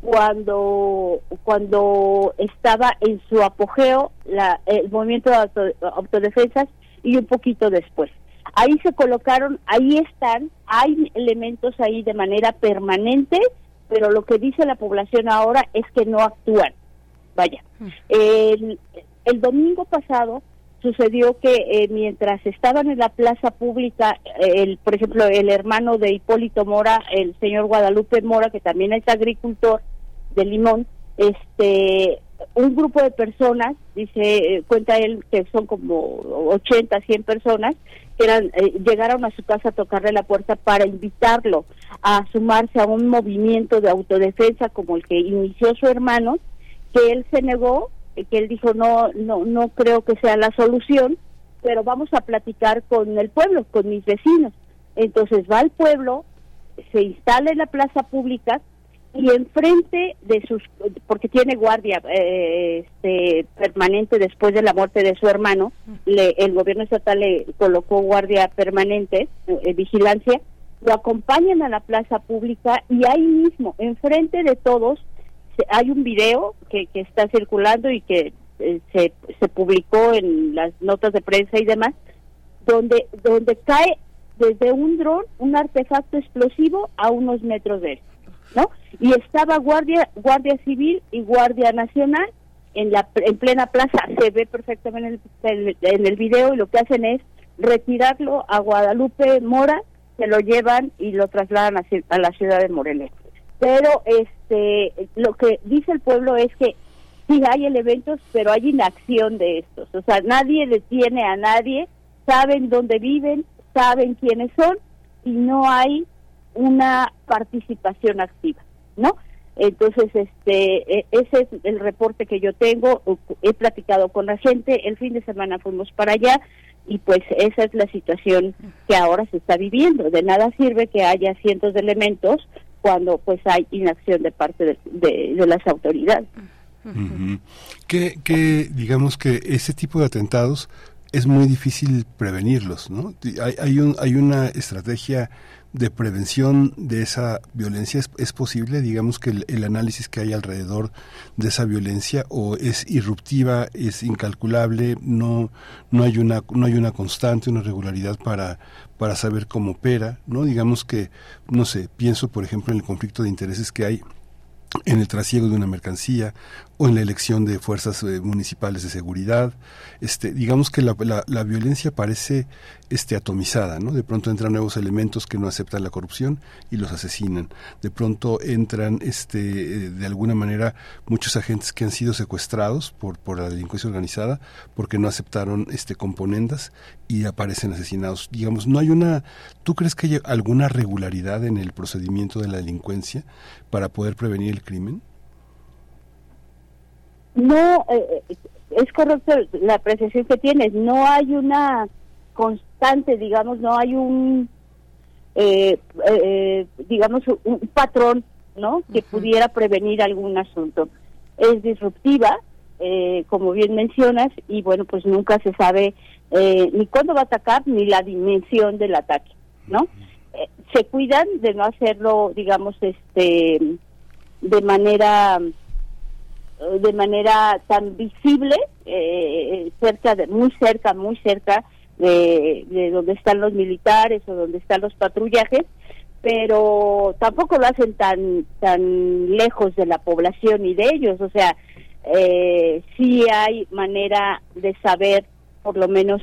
cuando cuando estaba en su apogeo la, el movimiento de auto- autodefensas y un poquito después. Ahí se colocaron, ahí están, hay elementos ahí de manera permanente, pero lo que dice la población ahora es que no actúan. Vaya, el, el domingo pasado sucedió que eh, mientras estaban en la plaza pública, el, por ejemplo, el hermano de Hipólito Mora, el señor Guadalupe Mora, que también es agricultor de Limón, este, un grupo de personas, dice, eh, cuenta él que son como 80, 100 personas, que eran, eh, llegaron a su casa a tocarle la puerta para invitarlo a sumarse a un movimiento de autodefensa como el que inició su hermano, que él se negó, eh, que él dijo no, no, no creo que sea la solución, pero vamos a platicar con el pueblo, con mis vecinos. Entonces va al pueblo, se instala en la plaza pública y enfrente de sus, porque tiene guardia eh, este, permanente después de la muerte de su hermano, le, el gobierno estatal le colocó guardia permanente, eh, vigilancia, lo acompañan a la plaza pública y ahí mismo, enfrente de todos, hay un video que, que está circulando y que eh, se, se publicó en las notas de prensa y demás, donde, donde cae desde un dron un artefacto explosivo a unos metros de él. ¿No? Y estaba guardia guardia civil y guardia nacional en la en plena plaza. Se ve perfectamente en el, en el video y lo que hacen es retirarlo a Guadalupe Mora se lo llevan y lo trasladan a, la ciudad de Morelia pero este lo que dice el pueblo es que sí hay elementos pero hay inacción de estos. O sea nadie detiene a nadie saben dónde viven saben quiénes son y no hay una participación activa no entonces este e- ese es el reporte que yo tengo he platicado con la gente el fin de semana fuimos para allá y pues esa es la situación que ahora se está viviendo. De nada sirve que haya cientos de elementos cuando pues hay inacción de parte de, de- las autoridades. Que, que digamos que ese tipo de atentados es muy difícil prevenirlos, ¿no? Hay, hay, un, hay una estrategia de prevención de esa violencia. ¿Es, posible, digamos, que el, el análisis que hay alrededor de esa violencia o es irruptiva, es incalculable, no, no, hay, una, no hay una constante, una regularidad para, para saber cómo opera, ¿no? Digamos que, no sé, pienso, por ejemplo, en el conflicto de intereses que hay en el trasiego de una mercancía o en la elección de fuerzas eh, municipales de seguridad. Este, digamos que la, la, la violencia parece este, atomizada, ¿no? De pronto entran nuevos elementos que no aceptan la corrupción y los asesinan. De pronto entran, este, eh, de alguna manera, muchos agentes que han sido secuestrados por, por la delincuencia organizada porque no aceptaron este, componendas y aparecen asesinados. Digamos, no hay una... ¿Tú crees que hay alguna regularidad en el procedimiento de la delincuencia para poder prevenir el crimen? No eh, eh, es correcto la apreciación que tienes. No hay una constante digamos no hay un eh, eh, digamos un, patrón no que pudiera prevenir algún asunto. Es disruptiva eh, como bien mencionas y bueno pues nunca se sabe eh, ni cuándo va a atacar ni la dimensión del ataque no se cuidan de no hacerlo digamos este de manera de manera tan visible, eh, cerca de, muy cerca, muy cerca de, de donde están los militares o donde están los patrullajes, pero tampoco lo hacen tan tan lejos de la población y de ellos, o sea, eh, sí hay manera de saber por lo menos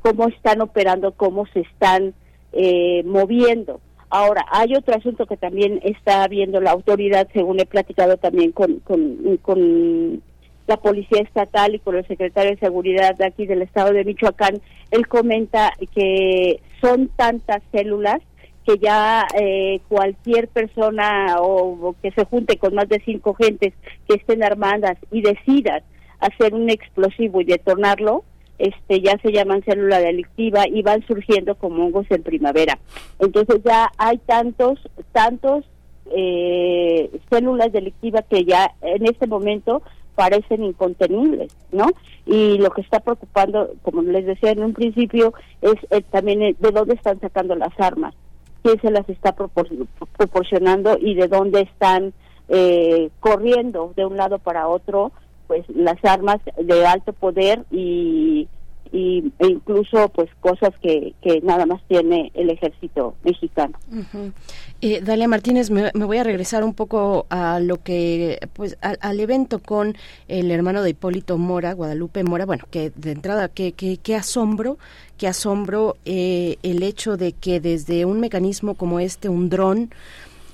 cómo están operando, cómo se están eh, moviendo. Ahora, hay otro asunto que también está viendo la autoridad, según he platicado también con, con, con la Policía Estatal y con el Secretario de Seguridad de aquí del Estado de Michoacán. Él comenta que son tantas células que ya eh, cualquier persona o, que se junte con más de cinco gentes que estén armadas y decidan hacer un explosivo y detonarlo, este ya se llaman célula delictiva y van surgiendo como hongos en primavera. Entonces ya hay tantos, tantos eh, células delictivas que ya en este momento parecen incontenibles, ¿no? Y lo que está preocupando, como les decía en un principio, es eh, también eh, de dónde están sacando las armas, quién se las está propor- proporcionando y de dónde están eh, corriendo de un lado para otro pues las armas de alto poder y, y e incluso pues cosas que, que nada más tiene el ejército mexicano. Ujú. Eh, Dalia Martínez, me, voy a regresar un poco a lo que, pues, al, al evento con el hermano de Hipólito Mora, Guadalupe Mora. Bueno, que de entrada, qué que, qué asombro, qué asombro eh, el hecho de que desde un mecanismo como este, un dron,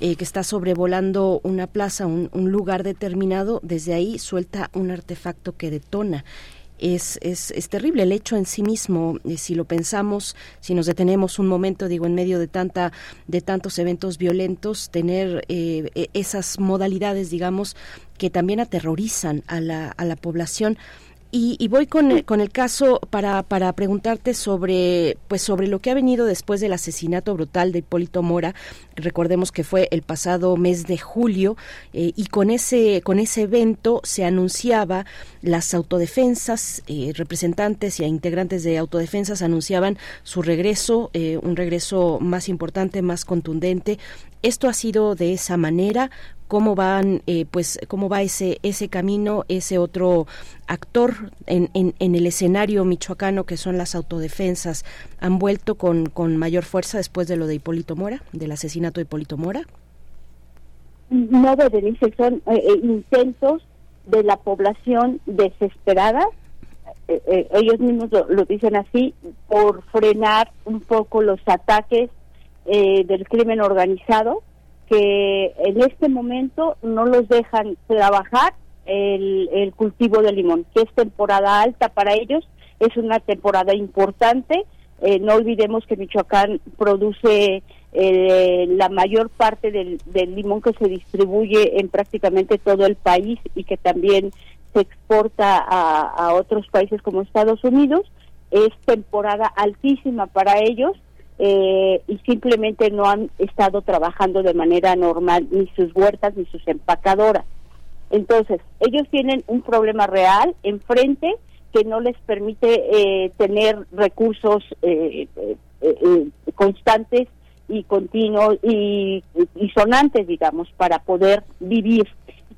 eh, que está sobrevolando una plaza, un, un lugar determinado, desde ahí suelta un artefacto que detona. Es, es, es terrible el hecho en sí mismo, eh, si lo pensamos, si nos detenemos un momento, digo, en medio de tanta de tantos eventos violentos, tener eh, e- esas modalidades, digamos, que también aterrorizan a la, a la población. Y, y voy con, el- con el caso para, para preguntarte sobre pues sobre lo que ha venido después del asesinato brutal de Hipólito Mora. Recordemos que fue el pasado mes de julio eh, y con ese con ese evento se anunciaba las autodefensas, eh, representantes y integrantes de autodefensas anunciaban su regreso, eh, un regreso más importante, más contundente. Esto ha sido de esa manera cómo van eh, pues cómo va ese ese camino ese otro actor en, en, en el escenario michoacano que son las autodefensas han vuelto con, con mayor fuerza después de lo de Hipólito Mora del asesinato de Hipólito Mora no Berenice, son eh, eh, intentos de la población desesperada, eh, eh, ellos mismos lo, lo dicen así, por frenar un poco los ataques eh, del crimen organizado, que en este momento no los dejan trabajar el, el cultivo de limón, que es temporada alta para ellos, es una temporada importante. Eh, no olvidemos que Michoacán produce eh, la mayor parte del, limón que se distribuye en prácticamente todo el país y que también se exporta a otros países como Estados Unidos. Es temporada altísima para ellos eh, y simplemente no han estado trabajando de manera normal ni sus huertas ni sus empacadoras. Entonces, ellos tienen un problema real enfrente que no les permite eh, tener recursos eh, eh, eh, constantes y continuos y, y sonantes, digamos, para poder vivir.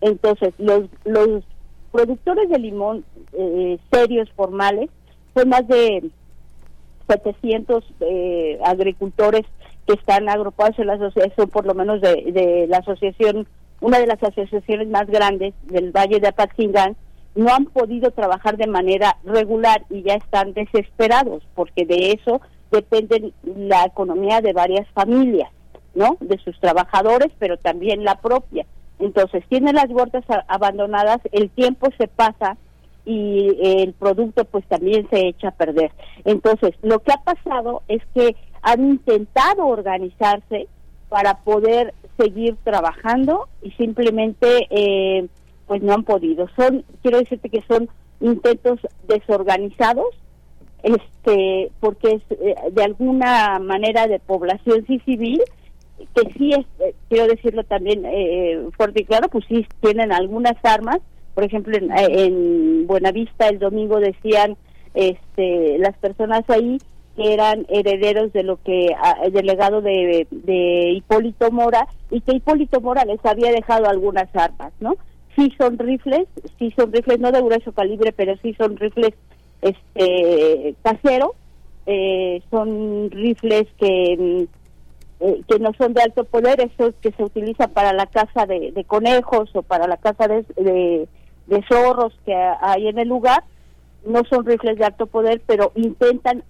Entonces, los, los productores de limón eh, serios, formales, son más de 700 eh, agricultores que están agrupados en la asociación, por lo menos de, de la asociación, una de las asociaciones más grandes del Valle de Apatzingán, no han podido trabajar de manera regular y ya están desesperados porque de eso depende la economía de varias familias, ¿no? De sus trabajadores, pero también la propia. Entonces, tienen las huertas abandonadas, el tiempo se pasa y el producto pues también se echa a perder. Entonces, lo que ha pasado es que han intentado organizarse para poder seguir trabajando y simplemente eh, pues no han podido. Son, quiero decirte que son intentos desorganizados, este, porque es eh, de alguna manera de población sí civil, que sí es, eh, quiero decirlo también eh, fuerte y claro, pues sí tienen algunas armas. Por ejemplo, en, eh, en Buenavista el domingo decían este, las personas ahí que eran herederos de lo que ah, del legado de, de Hipólito Mora y que Hipólito Mora les había dejado algunas armas, ¿no? Sí son rifles, sí son rifles no de grueso calibre, pero sí son rifles este casero, eh, son rifles que mm, eh, que no son de alto poder, esos que se utilizan para la caza de, de conejos o para la caza de, de, de zorros que hay en el lugar, no son rifles de alto poder, pero intentan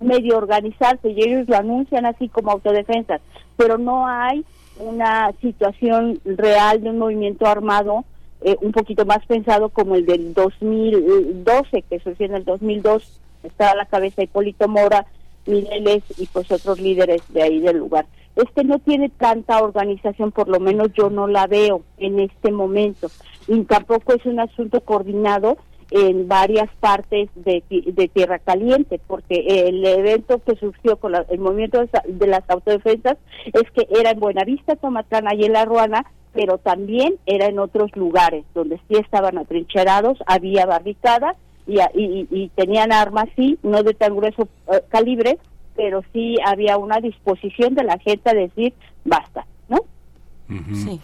medio organizarse y ellos lo anuncian así como autodefensas, pero no hay una situación real de un movimiento armado eh, un poquito más pensado como el del 2012, que surgió en el 2002, estaba a la cabeza Hipólito Mora, Mireles y pues otros líderes de ahí del lugar. Este no tiene tanta organización, por lo menos yo no la veo en este momento, y tampoco es un asunto coordinado en varias partes de, ti- de Tierra Caliente, porque el evento que surgió con la- el movimiento de, sa- de las autodefensas es que era en Buenavista, Tomatlán y en La Ruana, pero también era en otros lugares donde sí estaban atrincherados, había barricadas y, a- y- y- tenían armas, sí, no de tan grueso eh, calibre, pero sí había una disposición de la gente a decir basta, ¿no? Ujú.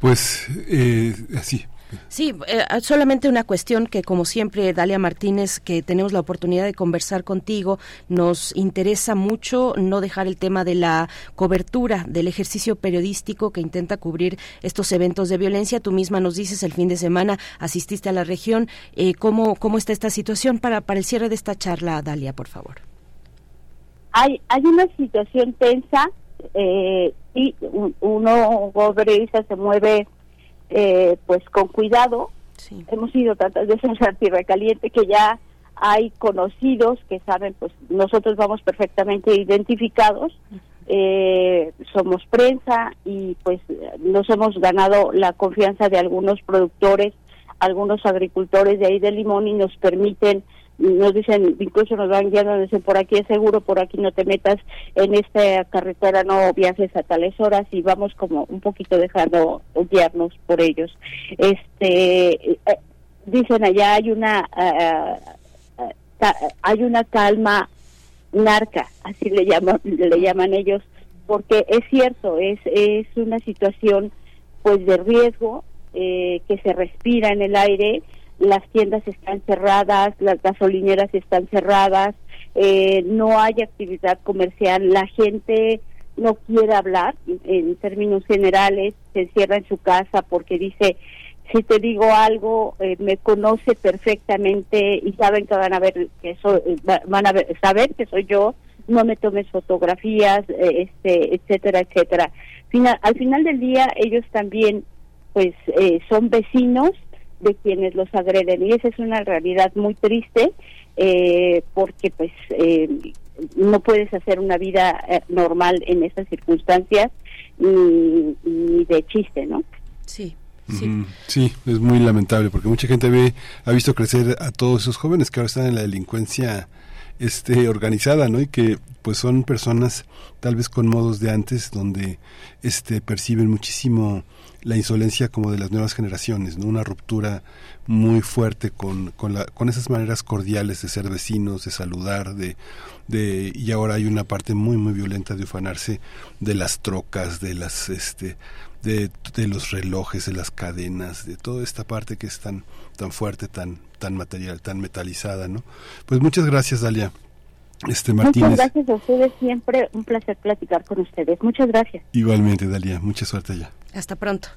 Pues eh, así. Sí, eh, solamente una cuestión que como siempre, Dalia Martínez, que tenemos la oportunidad de conversar contigo, nos interesa mucho no dejar el tema de la cobertura del ejercicio periodístico que intenta cubrir estos eventos de violencia. Tú misma nos dices el fin de semana asististe a la región. Eh, ¿cómo, ¿Cómo está esta situación para, para el cierre de esta charla, Dalia, por favor? hay hay una situación tensa eh, y un- uno periodista se mueve eh, pues con cuidado. Hemos ido tantas veces a Tierra Caliente que ya hay conocidos que saben pues nosotros vamos perfectamente identificados eh, somos prensa y pues nos hemos ganado la confianza de algunos productores algunos agricultores de ahí de Limón y nos permiten nos dicen, incluso nos van guiando, nos dicen, por aquí es seguro, por aquí no te metas, en esta carretera no viajes a tales horas y vamos como un poquito dejando guiarnos por ellos. Este, eh, dicen allá hay una, ah, ah, ca- hay una calma narca, así le llaman, le llaman ellos, porque es cierto, es, es una situación pues de riesgo eh, que se respira en el aire, las tiendas están cerradas, las gasolineras están cerradas, eh, no hay actividad comercial, la gente no quiere hablar en términos generales, se encierra en su casa porque dice, si te digo algo, eh, me conoce perfectamente y saben que van a ver que soy, eh, va- van a ver- saber que soy yo, no me tomes fotografías, eh, este, etcétera, etcétera. Al final del día ellos también, pues, eh, son vecinos de quienes los agreden y esa es una realidad muy triste eh, porque, pues, eh, no puedes hacer una vida eh, normal en esas circunstancias ni, ni de chiste, ¿no? Sí. Ujú. Sí, es muy lamentable porque mucha gente ve, ha visto crecer a todos esos jóvenes que ahora están en la delincuencia este organizada, ¿no? Y que pues son personas tal vez con modos de antes donde este perciben muchísimo la insolencia como de las nuevas generaciones, ¿no? Una ruptura muy fuerte con, con, la, con esas maneras cordiales de ser vecinos, de saludar, de, de y ahora hay una parte muy muy violenta de ufanarse de las trocas, de las este de, de los relojes, de las cadenas, de toda esta parte que es tan tan fuerte, tan tan material, tan metalizada, ¿no? Pues muchas gracias, Dalia. Este Martínez. Muchas gracias a ustedes, siempre un placer platicar con ustedes. Muchas gracias. Igualmente, Dalia, mucha suerte allá. Hasta pronto.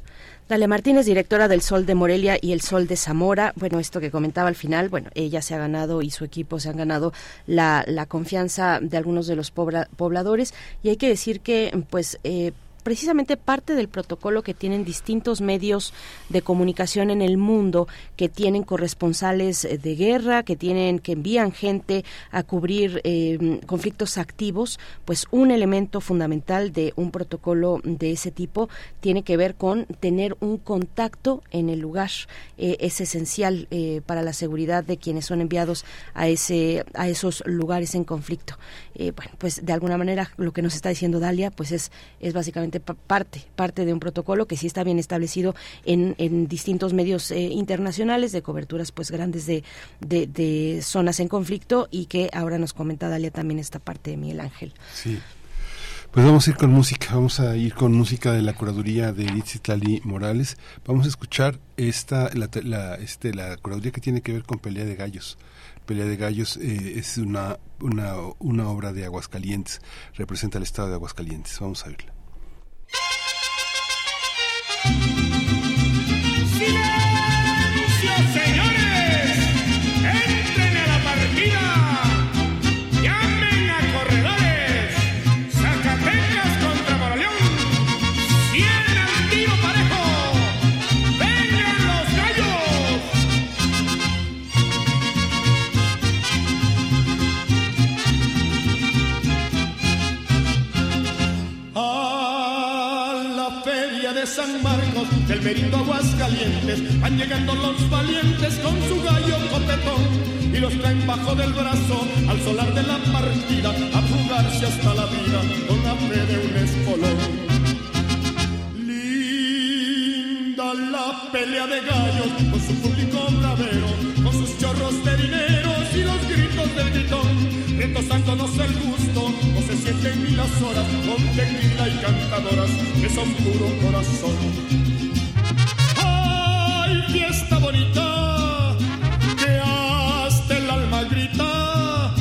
Dalia Martínez, directora del Sol de Morelia y el Sol de Zamora. Bueno, esto que comentaba al final, bueno, ella se ha ganado y su equipo se han ganado la, confianza de algunos de los pobla- pobladores y hay que decir que, pues, eh, precisamente parte del protocolo que tienen distintos medios de comunicación en el mundo, que tienen corresponsales eh, de guerra, que tienen, que envían gente a cubrir eh, conflictos activos, pues un elemento fundamental de un protocolo de ese tipo tiene que ver con tener un contacto en el lugar. Eh, es esencial eh, para la seguridad de quienes son enviados a ese, a esos lugares en conflicto. Bueno, pues de alguna manera lo que nos está diciendo Dalia, pues es, es básicamente pa- parte, parte de un protocolo que sí está bien establecido en, en distintos medios eh, internacionales de coberturas pues grandes de, de, de zonas en conflicto y que ahora nos comenta Dalia también esta parte de Miguel Ángel. Sí. Pues vamos a ir con música, vamos a ir con música de la curaduría de Itzitlali Morales. Vamos a escuchar esta, la, la, este, la curaduría que tiene que ver con Pelea de Gallos. Pelea de Gallos eh, es una, una, una obra de Aguascalientes, representa el estado de Aguascalientes. Vamos a verla. Música Merindo Aguascalientes van llegando los valientes con su gallo copetón y los traen bajo del brazo al solar de la partida a jugarse hasta la vida con la fe de un espolón. Linda la pelea de gallos con su público bravero, con sus chorros de dineros y los gritos del gritón, retosándonos el gusto, no se sienten ni las horas con tequila y cantadoras que son puro corazón. ¡Ay, fiesta bonita! Que hasta el alma grita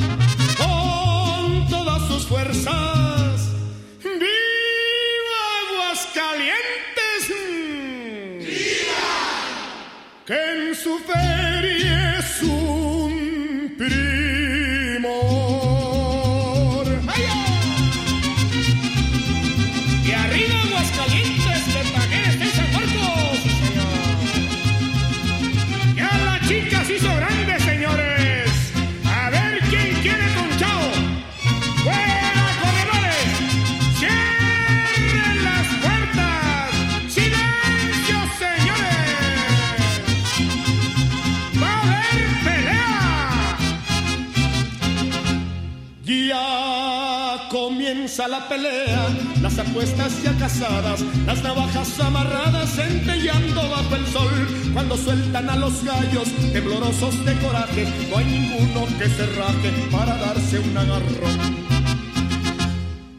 con todas sus fuerzas. ¡Viva Aguascalientes! ¡Viva! Que en su feria comienza la pelea, las apuestas ya casadas, las navajas amarradas centellando bajo el sol. Cuando sueltan a los gallos, temblorosos de coraje, no hay ninguno que se raje para darse un agarrón.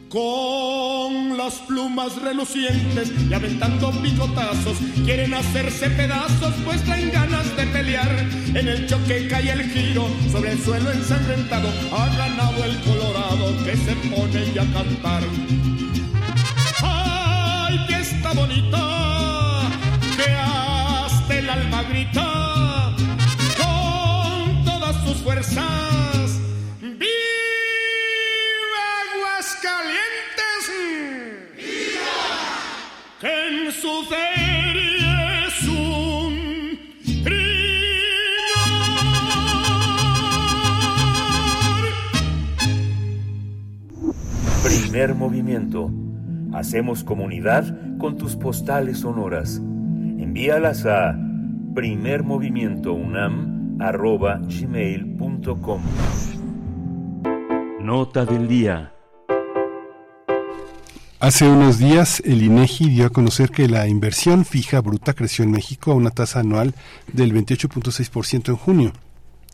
Con las plumas relucientes y aventando picotazos, quieren hacerse pedazos, pues traen ganas de pelear. En el choque cae el giro, sobre el suelo ensangrentado, ha ganado el colorado que se pone ya a cantar. ¡Ay, fiesta bonita! Que hasta el alma grita con todas sus fuerzas Primer movimiento. Hacemos comunidad con tus postales sonoras. Envíalas a primermovimientounam.gmail.com Nota del día. Hace unos días el INEGI dio a conocer que la inversión fija bruta creció en México a una tasa anual del 28.6% en junio.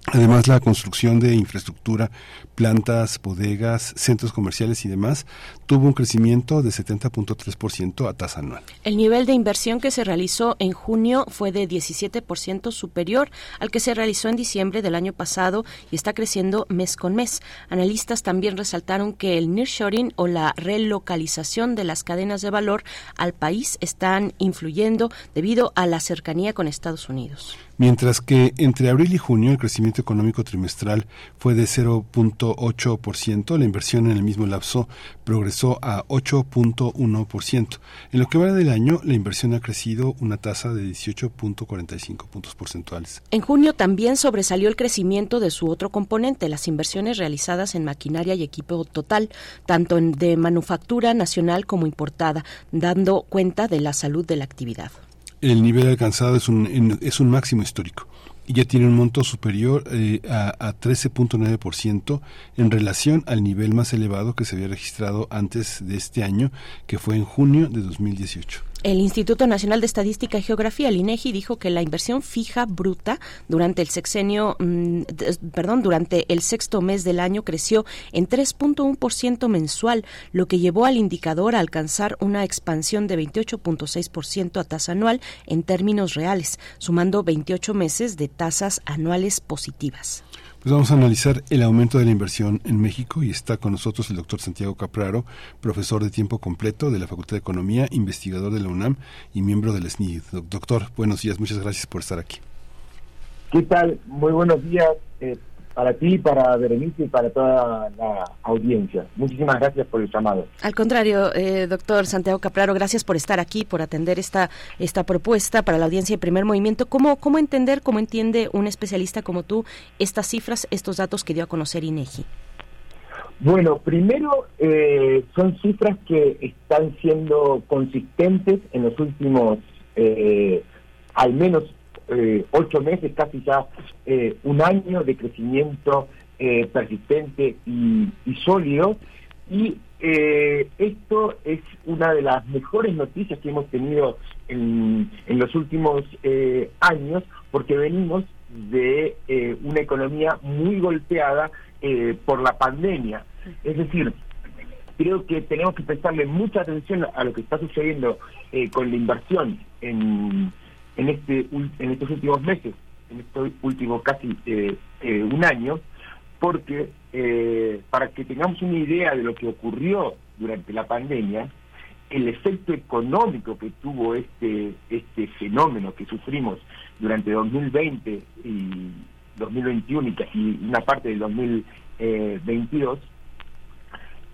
Además, la construcción de infraestructura, plantas, bodegas, centros comerciales y demás tuvo un crecimiento de 70.3% a tasa anual. El nivel de inversión que se realizó en junio fue de 17% superior al que se realizó en diciembre del año pasado y está creciendo mes con mes. Analistas también resaltaron que el nearshoring o la relocalización de las cadenas de valor al país están influyendo debido a la cercanía con Estados Unidos. Mientras que entre abril y junio el crecimiento económico trimestral fue de 0.8%, la inversión en el mismo lapso progresó a 8.1%. En lo que va del año, la inversión ha crecido una tasa de 18.45 puntos porcentuales. En junio también sobresalió el crecimiento de su otro componente, las inversiones realizadas en maquinaria y equipo total, tanto de manufactura nacional como importada, dando cuenta de la salud de la actividad. El nivel alcanzado es un, es un máximo histórico ya tiene un monto superior eh, a, a 13.9% en relación al nivel más elevado que se había registrado antes de este año, que fue en junio de 2018. El Instituto Nacional de Estadística y Geografía, el INEGI, dijo que la inversión fija bruta durante el sexenio, mm, perdón, durante el sexto mes del año creció en 3.1% mensual, lo que llevó al indicador a alcanzar una expansión de 28.6% a tasa anual en términos reales, sumando 28 meses de tasas anuales positivas. Pues vamos a analizar el aumento de la inversión en México y está con nosotros el doctor Santiago Capraro, profesor de tiempo completo de la Facultad de Economía, investigador de la UNAM y miembro del SNID. Doc- Doctor, buenos días, muchas gracias por estar aquí. ¿Qué tal? Muy buenos días eh, para ti, para Berenice y para toda la audiencia. Muchísimas gracias por el llamado. Al contrario, eh, doctor Santiago Capraro, gracias por estar aquí, por atender esta, esta propuesta para la audiencia de primer movimiento. ¿Cómo, ¿Cómo entender, cómo entiende un especialista como tú estas cifras, estos datos que dio a conocer INEGI? Bueno, primero eh, son cifras que están siendo consistentes en los últimos eh, al menos eh, ocho meses, casi ya eh, un año de crecimiento eh, persistente y, y sólido. Y eh, esto es una de las mejores noticias que hemos tenido en, en los últimos eh, años, porque venimos de una economía muy golpeada por la pandemia. Es decir, creo que tenemos que prestarle mucha atención a lo que está sucediendo con la inversión en, en, este, en estos últimos meses, en este último casi eh, eh, un año, porque eh, para que tengamos una idea de lo que ocurrió durante la pandemia, el efecto económico que tuvo este este fenómeno que sufrimos durante 2020 y 2021 y una parte del 2022,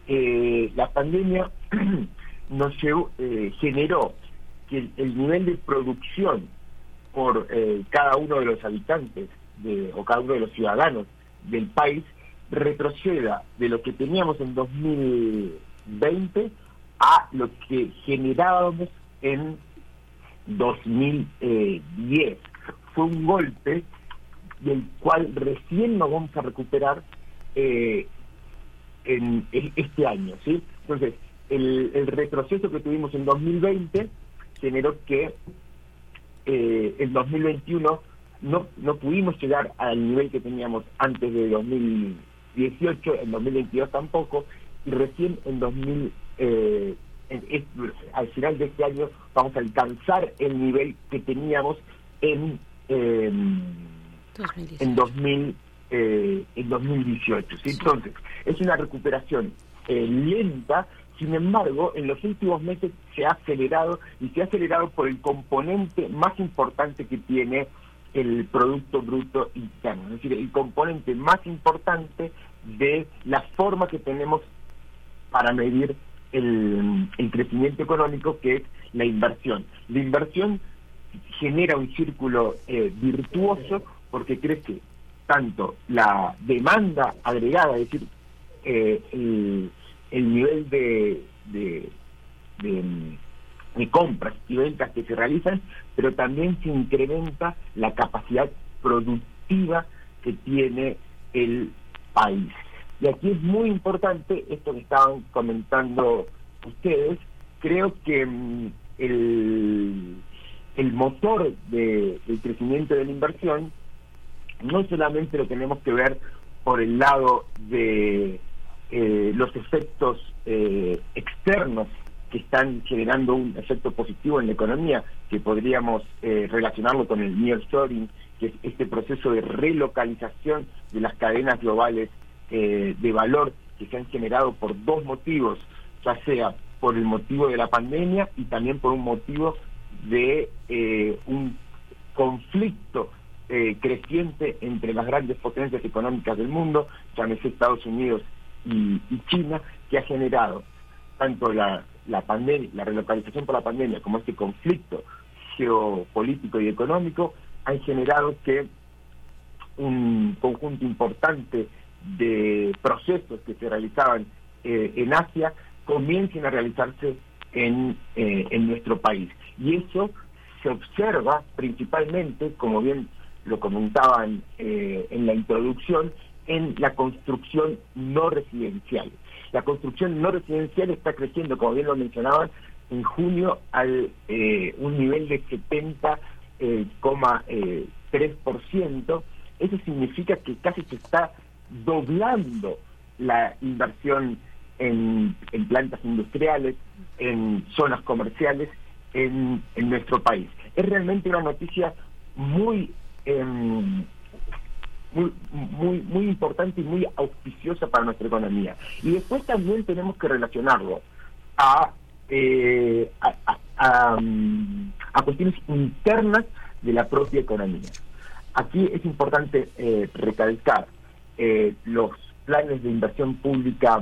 eh, la pandemia nos llevó, eh, generó que el, el nivel de producción por eh, cada uno de los habitantes de, o cada uno de los ciudadanos del país retroceda de lo que teníamos en 2020 a lo que generábamos en 2010. Fue un golpe del cual recién nos vamos a recuperar eh, en, este año, ¿sí? Entonces, el retroceso que tuvimos en 2020 generó que eh, en 2021 no, no pudimos llegar al nivel que teníamos antes de 2018, en 2022 tampoco, y recién en 2000, eh, en- al final de este año vamos a alcanzar el nivel que teníamos en, eh, en 2000 eh, en 2018. ¿sí? Entonces, es una recuperación eh, lenta, sin embargo, en los últimos meses se ha acelerado y se ha acelerado por el componente más importante que tiene el Producto Bruto Interno, es decir, el componente más importante de la forma que tenemos para medir el, crecimiento económico, que es la inversión. La inversión genera un círculo eh, virtuoso porque crece tanto la demanda agregada, es decir, eh, el, el nivel de, de, de, compras y ventas que se realizan, pero también se incrementa la capacidad productiva que tiene el país. Y aquí es muy importante esto que estaban comentando ustedes, creo que mm, el, el motor de- del crecimiento de la inversión no solamente lo tenemos que ver por el lado de eh, los efectos eh, externos que están generando un efecto positivo en la economía, que podríamos eh, relacionarlo con el nearshoring, que es este proceso de relocalización de las cadenas globales eh, de valor que se han generado por dos motivos, ya sea por el motivo de la pandemia y también por un motivo de un conflicto creciente entre las grandes potencias económicas del mundo, llámese Estados Unidos y, y China, que ha generado tanto la, la pandemia, la relocalización por la pandemia, como este conflicto geopolítico y económico, han generado que un conjunto importante de procesos que se realizaban eh, en Asia comiencen a realizarse en, eh, en nuestro país. Y eso se observa principalmente, como bien lo comentaban eh, en la introducción, en la construcción no residencial. La construcción no residencial está creciendo, como bien lo mencionaban, en junio al eh, un nivel de 70,3%. Eso significa que casi se está doblando la inversión en, plantas industriales, en zonas comerciales en, nuestro país. Es realmente una noticia muy, em, muy, muy, muy importante y muy auspiciosa para nuestra economía. Y después también tenemos que relacionarlo a, eh, a, a- a, mm, cuestiones internas de la propia economía. Aquí es importante eh, recalcar eh, los planes de inversión pública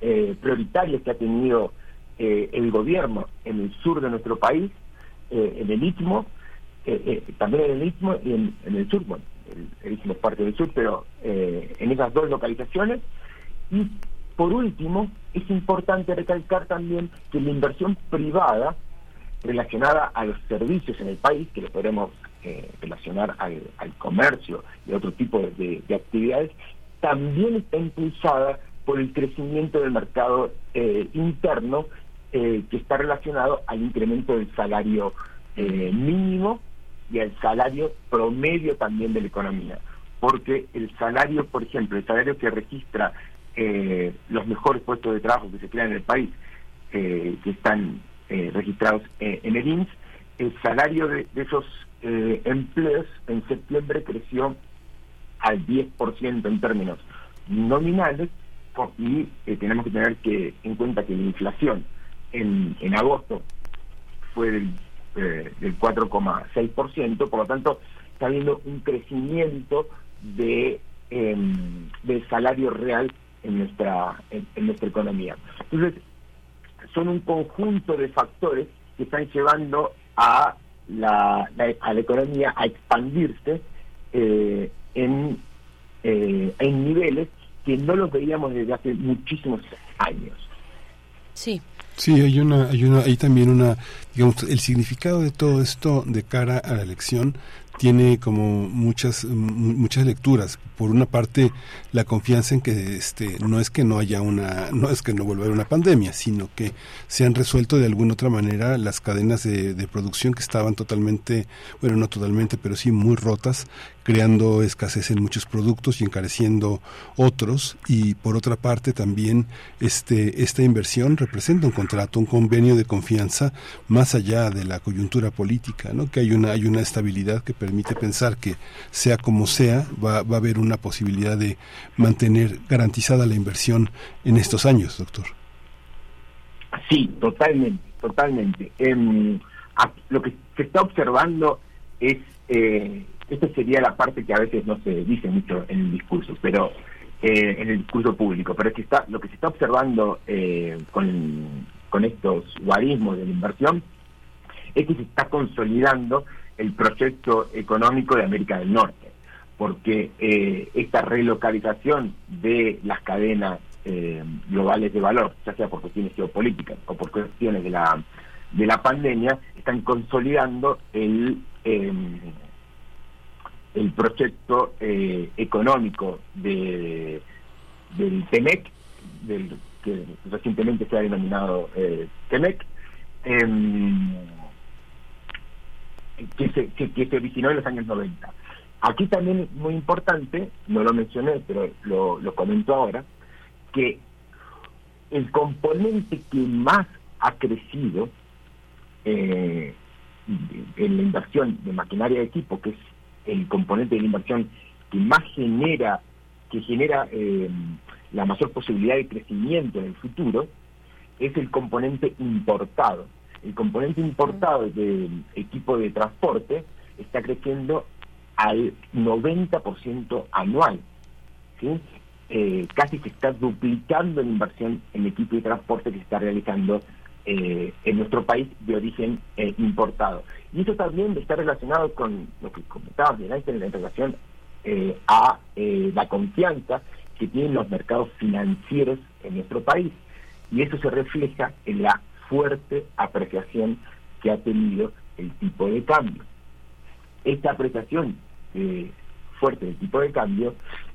eh, prioritarios que ha tenido eh, el gobierno en el sur de nuestro país, eh, en el Istmo, también en el Istmo y en, el sur, el, el es parte del sur, pero eh, en esas dos localizaciones. Y por último, es importante recalcar también que la inversión privada relacionada a los servicios en el país, que lo podemos eh, relacionar al, al comercio y otro tipo de actividades, también está impulsada por el crecimiento del mercado eh, interno eh, que está relacionado al incremento del salario eh, mínimo y al salario promedio también de la economía. Porque el salario, por ejemplo, el salario que registra eh, los mejores puestos de trabajo que se crean en el país, eh, que están eh, registrados eh, en el INS, el salario de, de esos eh, empleos en septiembre creció al 10% en términos nominales y tenemos que tener que en cuenta que la inflación en, en agosto fue del, eh, del 4,6%, por lo tanto está habiendo un crecimiento de em, del salario real en nuestra en, en nuestra economía. Entonces, son un conjunto de factores que están llevando a la, la- a la economía a expandirse eh, en, eh, en niveles que no los veíamos desde hace muchísimos años. Sí. Sí, hay una, hay una, hay también una, digamos, el significado de todo esto de cara a la elección tiene como muchas mu- muchas lecturas. Por una parte, la confianza en que este no es que no haya una, no es que no vuelva a haber una pandemia, sino que se han resuelto de alguna otra manera las cadenas de, de producción que estaban totalmente, bueno, no totalmente, pero sí muy rotas, creando escasez en muchos productos y encareciendo otros. Y por otra parte, también este esta inversión representa un contrato, un convenio de confianza más allá de la coyuntura política, ¿no? Que hay una hay una estabilidad que permite pensar que sea como sea va, va a haber una posibilidad de mantener garantizada la inversión en estos años, doctor. Sí, totalmente, totalmente. Em, lo que se está observando es, eh, esta sería la parte que a veces no se dice mucho en el discurso, pero eh, en el discurso público, pero es que está, lo que se está observando eh, con, con estos guarismos de la inversión es que se está consolidando el proyecto económico de América del Norte, porque eh, esta relocalización de las cadenas eh, globales de valor, ya sea por cuestiones geopolíticas o por cuestiones de la de la pandemia, están consolidando el el proyecto eh, económico de del TEMEC, que recientemente se ha denominado eh, TEMEC, em, que, se, que, originó en los años 90. Aquí también es muy importante, no lo mencioné, pero lo, lo comento ahora, que el componente que más ha crecido eh, en la inversión de maquinaria de equipo, que es el componente de la inversión que más genera, que genera eh, la mayor posibilidad de crecimiento en el futuro, es el componente importado. El componente importado del equipo de transporte está creciendo al 90% anual. ¿sí? Eh, casi se está duplicando la inversión en equipo de transporte que se está realizando eh, en nuestro país de origen eh, importado. Y eso también está relacionado con lo que comentabas de en relación eh, a eh, la confianza que tienen los mercados financieros en nuestro país. Y eso se refleja en la fuerte apreciación que ha tenido el tipo de cambio. Esta apreciación eh, fuerte del tipo de cambio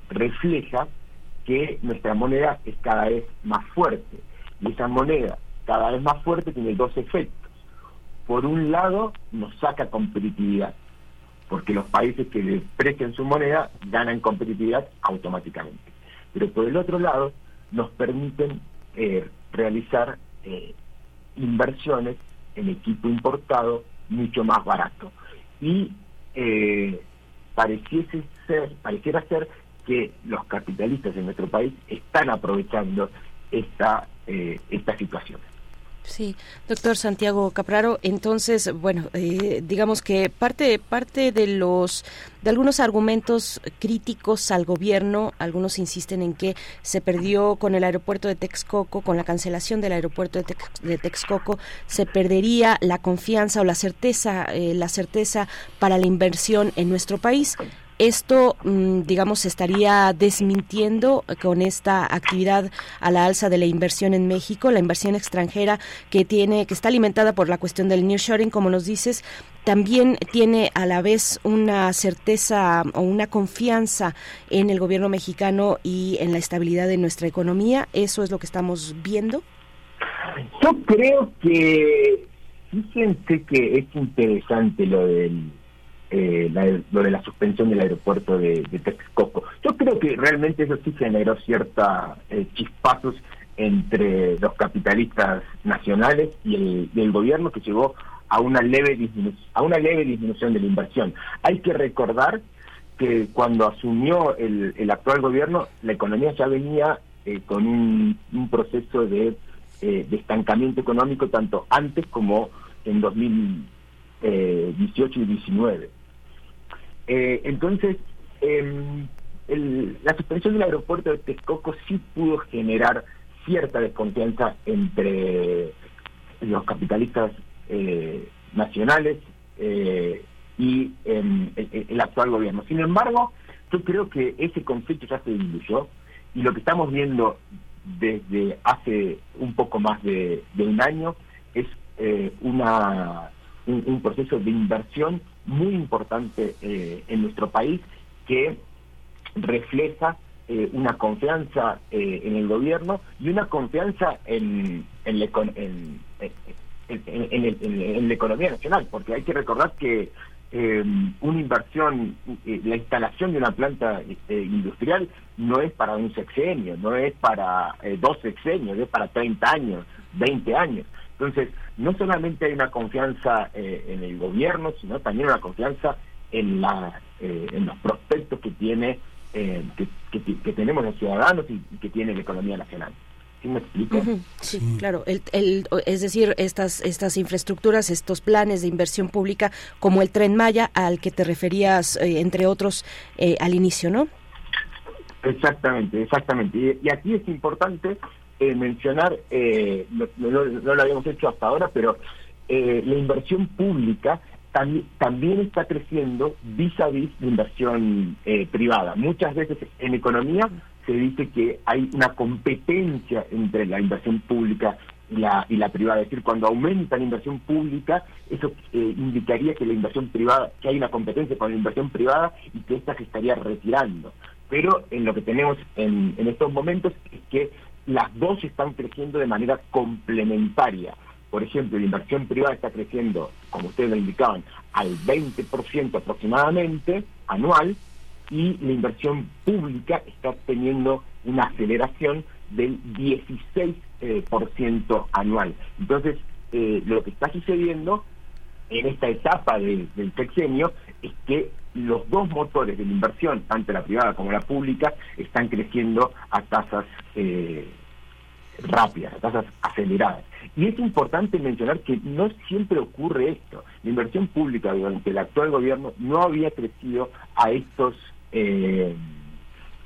refleja que nuestra moneda es cada vez más fuerte. Y esa moneda cada vez más fuerte tiene dos efectos. Por un lado, nos saca competitividad, porque los países que deprecian su moneda ganan competitividad automáticamente. Pero por el otro lado, nos permiten eh, realizar eh, inversiones en equipo importado mucho más barato. Y eh, pareciese ser, pareciera ser que los capitalistas en nuestro país están aprovechando esta, esta situación. Sí, doctor Santiago Capraro. Entonces, bueno, eh, digamos que parte parte de los de algunos argumentos críticos al gobierno, algunos insisten en que se perdió con el aeropuerto de Texcoco, con la cancelación del aeropuerto de, Tex, de Texcoco, se perdería la confianza o la certeza, eh, la certeza para la inversión en nuestro país. Esto, mm, digamos, se estaría desmintiendo con esta actividad a la alza de la inversión en México, la inversión extranjera que tiene, que está alimentada por la cuestión del nearshoring, como nos dices, también tiene a la vez una certeza o una confianza en el gobierno mexicano y en la estabilidad de nuestra economía. Eso es lo que estamos viendo. Yo creo que fíjense que es interesante lo del eh, la, lo de la suspensión del aeropuerto de, Texcoco. Yo creo que realmente eso sí generó cierta eh, chispazos entre los capitalistas nacionales y el, gobierno que llegó a una leve a una leve disminución de la inversión. Hay que recordar que cuando asumió el, el actual gobierno, la economía ya venía eh, con un, proceso de, eh, estancamiento económico tanto antes como en 2018 y 19. Eh, entonces, el, la suspensión del aeropuerto de Texcoco sí pudo generar cierta desconfianza entre los capitalistas eh, nacionales eh, y el, el, actual gobierno. Sin embargo, yo creo que ese conflicto ya se diluyó y lo que estamos viendo desde hace un poco más de, un año es eh, una, un, un proceso de inversión muy importante eh, en nuestro país que refleja eh, una confianza eh, en el gobierno y una confianza en, en, la, en, en, la economía nacional, porque hay que recordar que una inversión, la instalación de una planta industrial no es para un sexenio, no es para dos sexenios, es para 30 años, 20 años. Entonces, no solamente hay una confianza eh, en el gobierno, sino también una confianza en, la, eh, en los prospectos que tiene eh, que, que, que, tenemos los ciudadanos y, y, que tiene la economía nacional. ¿Sí me explico? Sí, claro. El, el- es decir, estas, estas infraestructuras, estos planes de inversión pública, como el Tren Maya, al que te referías, eh, entre otros, eh, al inicio, ¿no? Exactamente, exactamente. Y, y aquí es importante eh, mencionar, eh, no, no- no lo habíamos hecho hasta ahora, pero eh, la inversión pública también, está creciendo vis a vis la inversión eh, privada. Muchas veces en economía se dice que hay una competencia entre la inversión pública y la, y la privada. Es decir, cuando aumenta la inversión pública, eso eh, indicaría que la inversión privada, que hay una competencia con la inversión privada y que ésta se estaría retirando. Pero en lo que tenemos en, en estos momentos es que las dos están creciendo de manera complementaria. Por ejemplo, la inversión privada está creciendo, como ustedes lo indicaban, al 20% aproximadamente anual y la inversión pública está teniendo una aceleración del 16% eh, por ciento anual. Entonces, eh, lo que está sucediendo en esta etapa del, del sexenio es que los dos motores de la inversión, tanto la privada como la pública, están creciendo a tasas eh, rápidas, a tasas aceleradas. Y es importante mencionar que no siempre ocurre esto. La inversión pública durante el actual gobierno no había crecido a estos eh,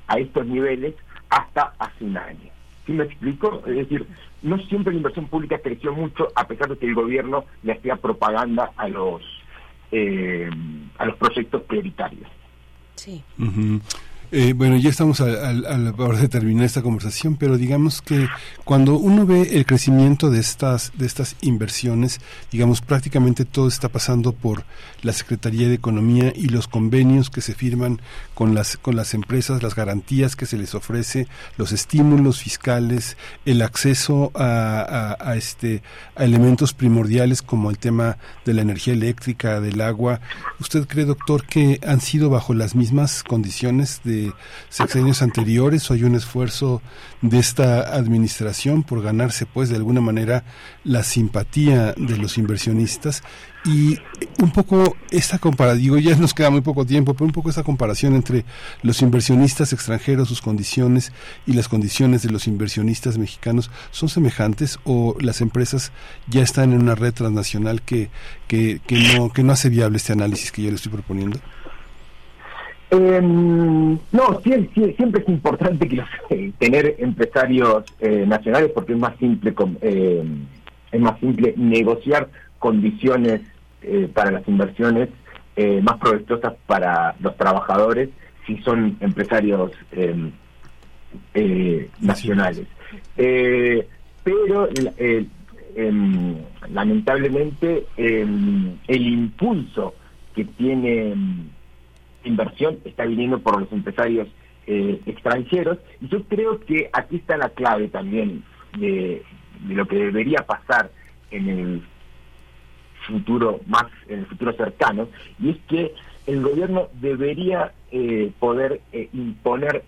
a estos niveles hasta hace un año. ¿Sí me explico? Es decir, no siempre la inversión pública creció mucho a pesar de que el gobierno le hacía propaganda a los eh, a los proyectos prioritarios. Sí. Ujú. Eh, bueno, ya estamos a, a- a la hora de terminar esta conversación, pero digamos que cuando uno ve el crecimiento de estas de estas inversiones, digamos prácticamente todo está pasando por la Secretaría de Economía y los convenios que se firman con las con las empresas, las garantías que se les ofrece, los estímulos fiscales, el acceso a, a- este a elementos primordiales como el tema de la energía eléctrica, del agua. ¿Usted cree, doctor, que han sido bajo las mismas condiciones de sexenios anteriores o hay un esfuerzo de esta administración por ganarse, pues, de alguna manera la simpatía de los inversionistas? Y un poco esta comparación, digo, ya nos queda muy poco tiempo, pero un poco esta comparación entre los inversionistas extranjeros, sus condiciones y las condiciones de los inversionistas mexicanos, ¿son semejantes o las empresas ya están en una red transnacional que, que, que, no, que no hace viable este análisis que yo le estoy proponiendo? Eh, no, sí- siempre es importante que eh, tener empresarios eh, nacionales porque es más simple eh, es más simple negociar condiciones eh, para las inversiones eh, más provechosas para los trabajadores si son empresarios eh, nacionales. Pero em, lamentablemente em, el impulso que tiene em, inversión está viniendo por los empresarios eh, extranjeros. Y yo creo que aquí está la clave también de, lo que debería pasar en el futuro más en el futuro cercano y es que el gobierno debería eh, poder eh, imponer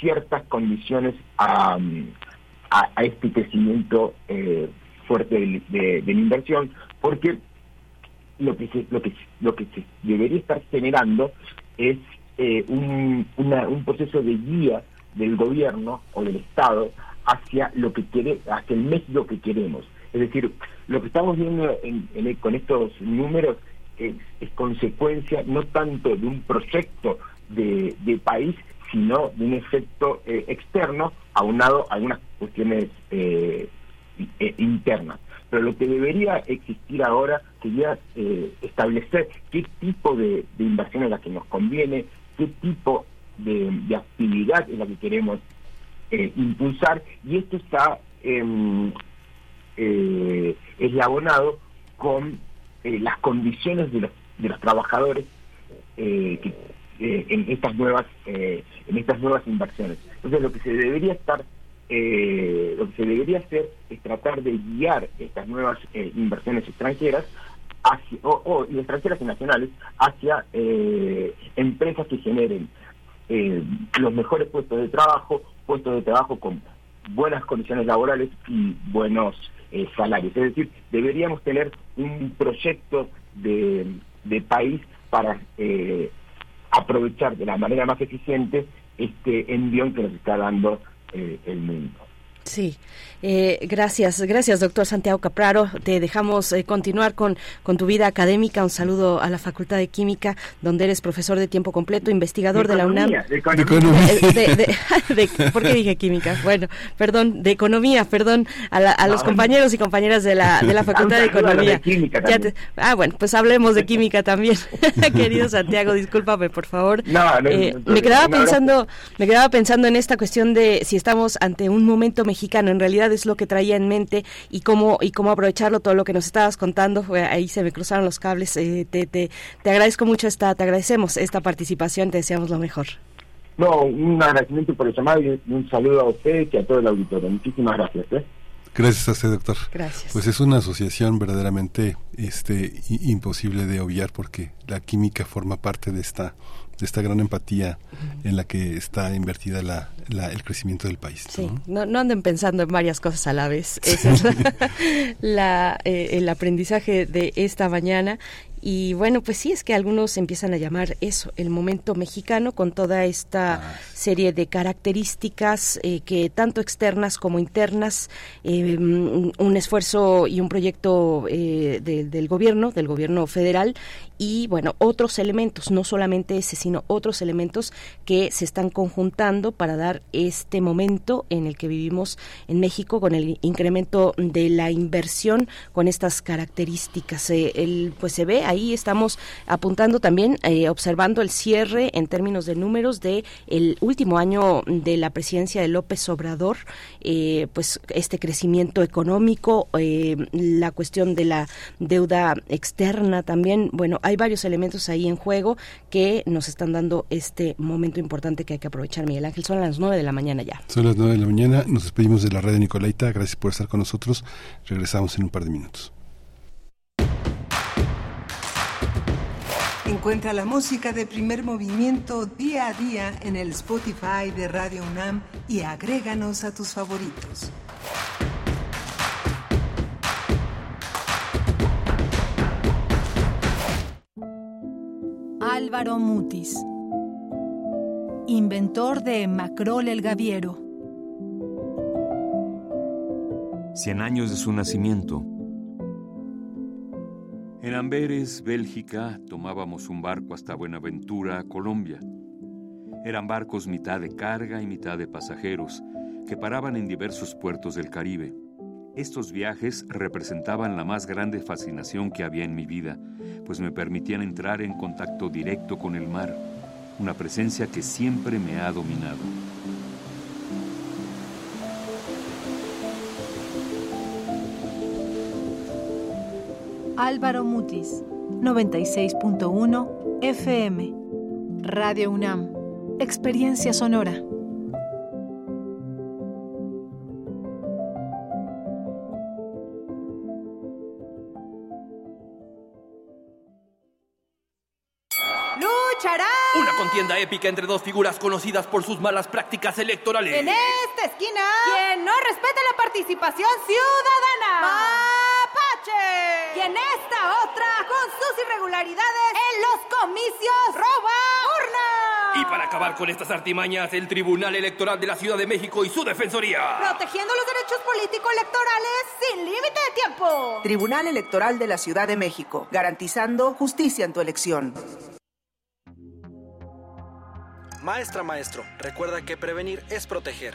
ciertas condiciones a, a, este crecimiento eh, fuerte de, de- de la inversión porque lo que se, lo que lo que se debería estar generando es eh, un, un proceso de guía del gobierno o del Estado hacia lo que quiere, hacia el México que queremos. Es decir, lo que estamos viendo en- en- con estos números es, consecuencia no tanto de un proyecto de, país, sino de un efecto eh, externo aunado a algunas cuestiones eh, eh, internas. Pero lo que debería existir ahora sería eh, establecer qué tipo de, de inversión es la que nos conviene, qué tipo de, actividad es la que queremos eh, impulsar, y esto está em, eh, eslabonado con eh, las condiciones de los, de los trabajadores eh, que, eh, en estas nuevas en estas nuevas inversiones. Entonces lo que se debería estar eh, lo que se debería hacer es tratar de guiar estas nuevas eh, inversiones extranjeras hacia, o, y extranjeras y nacionales hacia eh, empresas que generen eh, los mejores puestos de trabajo, puestos de trabajo con buenas condiciones laborales y buenos salarios. Es decir, deberíamos tener un proyecto de, de país para aprovechar de la manera más eficiente este envión que nos está dando eh, el mundo. Sí, eh, gracias, gracias doctor Santiago Capraro. Te dejamos eh, continuar con, con tu vida académica. Un saludo a la Facultad de Química, donde eres profesor de tiempo completo, investigador de, la UNAM. De economía. De, ¿Por qué dije química? Bueno, perdón, de economía, perdón, a, los compañeros y compañeras de la, de la Facultad de Economía. ah, bueno, pues hablemos de química también. Querido Santiago, discúlpame, por favor. Eh, me quedaba pensando, me quedaba pensando en esta cuestión de si estamos ante un momento mexicano, en realidad es lo que traía en mente y cómo y cómo aprovecharlo todo lo que nos estabas contando, ahí se me cruzaron los cables. Eh, te, te, te agradezco mucho esta, te agradecemos esta participación, te deseamos lo mejor. No, un agradecimiento por el llamado y un saludo a usted y a todo el auditorio. Muchísimas gracias. ¿eh? Gracias a usted, doctor. Gracias. Pues es una asociación verdaderamente este, imposible de obviar porque la química forma parte de esta esta gran empatía en la que está invertida la, el crecimiento del país. Sí, no, no, anden pensando en varias cosas a la vez. Ese es la, eh, el aprendizaje de esta mañana y bueno, pues sí, es que algunos empiezan a llamar eso, el momento mexicano, con toda esta ah, serie de características eh, que tanto externas como internas, eh, un esfuerzo y un proyecto eh, del gobierno, del gobierno federal, y bueno, otros elementos, no solamente ese, sino otros elementos que se están conjuntando para dar este momento en el que vivimos en México con el incremento de la inversión con estas características. el, pues se ve ahí estamos apuntando también, eh, observando el cierre en términos de números de el último año de la presidencia de López Obrador, eh, pues este crecimiento económico, eh, la cuestión de la deuda externa también, bueno, hay varios elementos ahí en juego que nos están dando este momento importante que hay que aprovechar, Miguel Ángel. Son las nueve de la mañana ya. Son las nueve de la mañana. Nos despedimos de la red de Nicolaita. Gracias por estar con nosotros. Regresamos en un par de minutos. Encuentra la música de primer movimiento día a día en el Spotify de Radio UNAM y agréganos a tus favoritos. Álvaro Mutis, inventor de Macrol el Gaviero. Cien años de su nacimiento en Amberes, Bélgica, tomábamos un barco hasta Buenaventura, Colombia. Eran barcos mitad de carga y mitad de pasajeros, que paraban en diversos puertos del Caribe. Estos viajes representaban la más grande fascinación que había en mi vida, pues me permitían entrar en contacto directo con el mar, una presencia que siempre me ha dominado. Álvaro Mutis, 96.1 FM. Radio UNAM. Experiencia sonora. ¡Luchará! Una contienda épica entre dos figuras conocidas por sus malas prácticas electorales. En esta esquina, quien no respeta la participación ciudadana. Y en esta otra, con sus irregularidades en los comicios, roba urna. Y para acabar con estas artimañas, el Tribunal Electoral de la Ciudad de México y su Defensoría. Protegiendo los derechos político-electorales sin límite de tiempo. Tribunal Electoral de la Ciudad de México, garantizando justicia en tu elección. Maestra, maestro, recuerda que prevenir es proteger.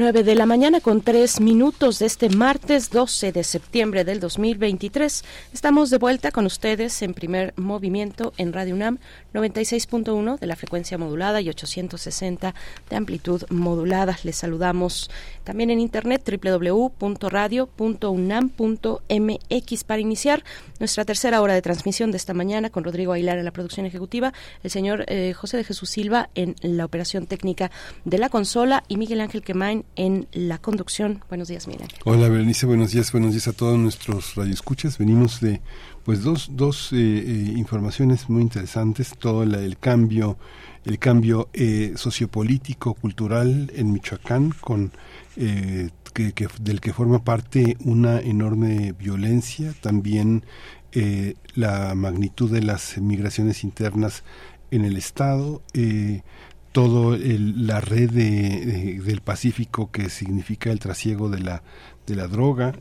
9 de la mañana con 3 minutos de este martes 12 de septiembre del 2023. Estamos de vuelta con ustedes en primer movimiento en Radio UNAM 96.1 de la frecuencia modulada y 860 de amplitud modulada. Les saludamos también en internet www.radio.unam.mx para iniciar nuestra tercera hora de transmisión de esta mañana con Rodrigo Aguilar en la producción ejecutiva, el señor eh, José de Jesús Silva en la operación técnica de la consola y Miguel Ángel Quemain en la conducción. Buenos días, Miguel. Hola, Berenice, buenos días, buenos días a todos nuestros radioescuchas. Venimos de pues dos, dos eh, eh, informaciones muy interesantes, todo el cambio el cambio eh, sociopolítico cultural en Michoacán con eh, que, del que forma parte una enorme violencia también eh, la magnitud de las migraciones internas en el estado todo la red del Pacífico que significa el trasiego de la de la droga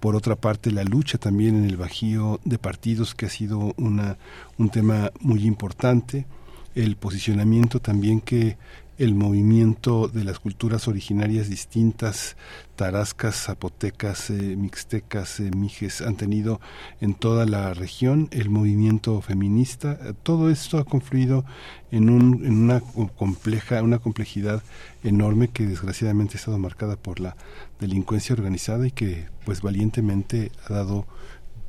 por otra parte la lucha también en el bajío de partidos que ha sido una un tema muy importante el posicionamiento también que el movimiento de las culturas originarias distintas, tarascas, zapotecas, eh, mixtecas, eh, mijes, han tenido en toda la región, el movimiento feminista, eh, todo esto ha confluido en, un, en una compleja, una complejidad enorme que desgraciadamente ha estado marcada por la delincuencia organizada y que pues valientemente ha dado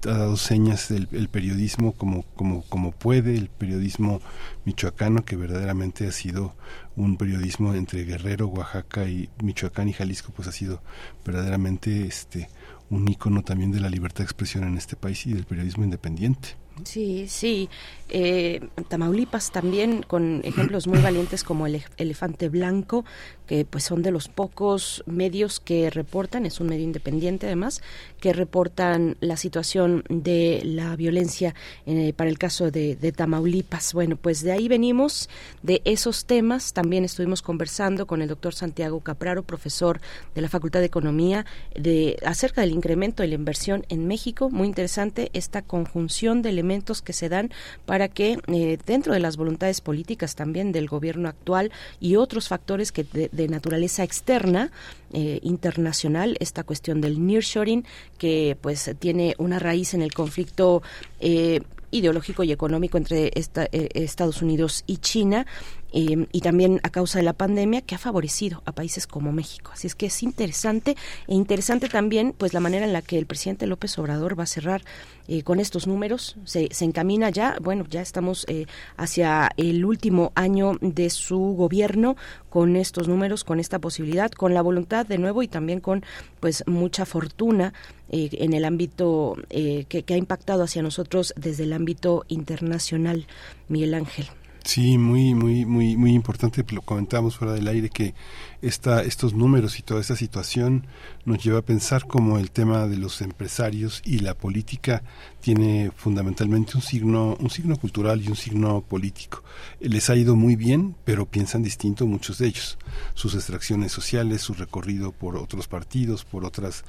ha dado señas del el periodismo como, como, puede, el periodismo michoacano, que verdaderamente ha sido un periodismo entre Guerrero, Oaxaca y Michoacán y Jalisco, pues ha sido verdaderamente este un ícono también de la libertad de expresión en este país y del periodismo independiente. Sí, sí. Eh, Tamaulipas también con ejemplos muy valientes como el elefante blanco, que pues son de los pocos medios que reportan, es un medio independiente además, que reportan la situación de la violencia eh, para el caso de, Tamaulipas. Bueno, pues de ahí venimos, de esos temas. También estuvimos conversando con el doctor Santiago Capraro, profesor de la Facultad de Economía, de acerca del incremento de la inversión en México. Muy interesante esta conjunción de elementos que se dan para que eh, dentro de las voluntades políticas también del gobierno actual y otros factores que de, naturaleza externa eh, internacional esta cuestión del nearshoring que pues tiene una raíz en el conflicto eh, ideológico y económico entre Estados Unidos y China Em, y también a causa de la pandemia que ha favorecido a países como México. Así es que es interesante e interesante también pues la manera en la que el presidente López Obrador va a cerrar eh, con estos números. Se, se, encamina ya, bueno, ya estamos eh, hacia el último año de su gobierno con estos números, con esta posibilidad, con la voluntad de nuevo y también con pues mucha fortuna eh, en el ámbito que, que ha impactado hacia nosotros desde el ámbito internacional. Miguel Ángel. Sí, muy, muy, muy, muy importante. Lo comentamos fuera del aire que esta, estos números y toda esta situación nos lleva a pensar cómo el tema de los empresarios y la política tiene fundamentalmente un signo, un signo cultural y un signo político. Les ha ido muy bien, pero piensan distinto muchos de ellos. Sus extracciones sociales, su recorrido por otros partidos, por otras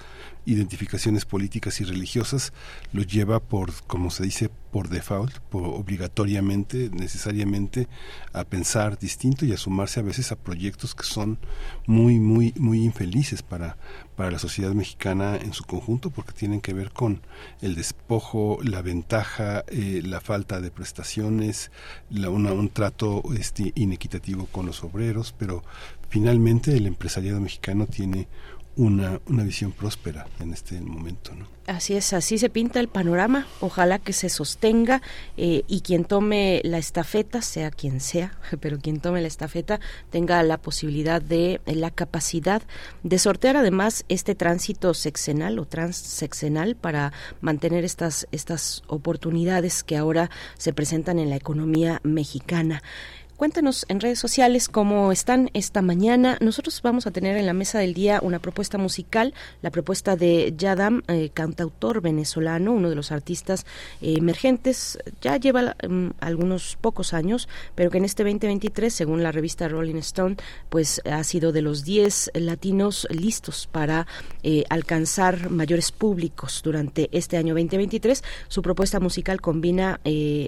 identificaciones políticas y religiosas, los lleva por, como se dice, por default, por obligatoriamente, necesariamente, a pensar distinto y a sumarse a veces a proyectos que son muy, muy, muy infelices para, para la sociedad mexicana en su conjunto porque tienen que ver con el despojo, la ventaja, eh, la falta de prestaciones, la, un trato este, inequitativo con los obreros, pero finalmente el empresariado mexicano tiene una, una visión próspera en este momento. ¿no? Así es, así se pinta el panorama. Ojalá que se sostenga eh, y quien tome la estafeta, sea quien sea, pero quien tome la estafeta tenga la posibilidad de, eh, la capacidad de sortear además este tránsito sexenal o transsexenal para mantener estas, estas oportunidades que ahora se presentan en la economía mexicana. Cuéntenos en redes sociales cómo están esta mañana. Nosotros vamos a tener en la mesa del día una propuesta musical, la propuesta de Yadam, eh, cantautor venezolano, uno de los artistas eh, emergentes, ya lleva mm, algunos pocos años, pero que en este 2023, según la revista Rolling Stone, pues ha sido de los 10 latinos listos para eh, alcanzar mayores públicos durante este año 2023. Su propuesta musical combina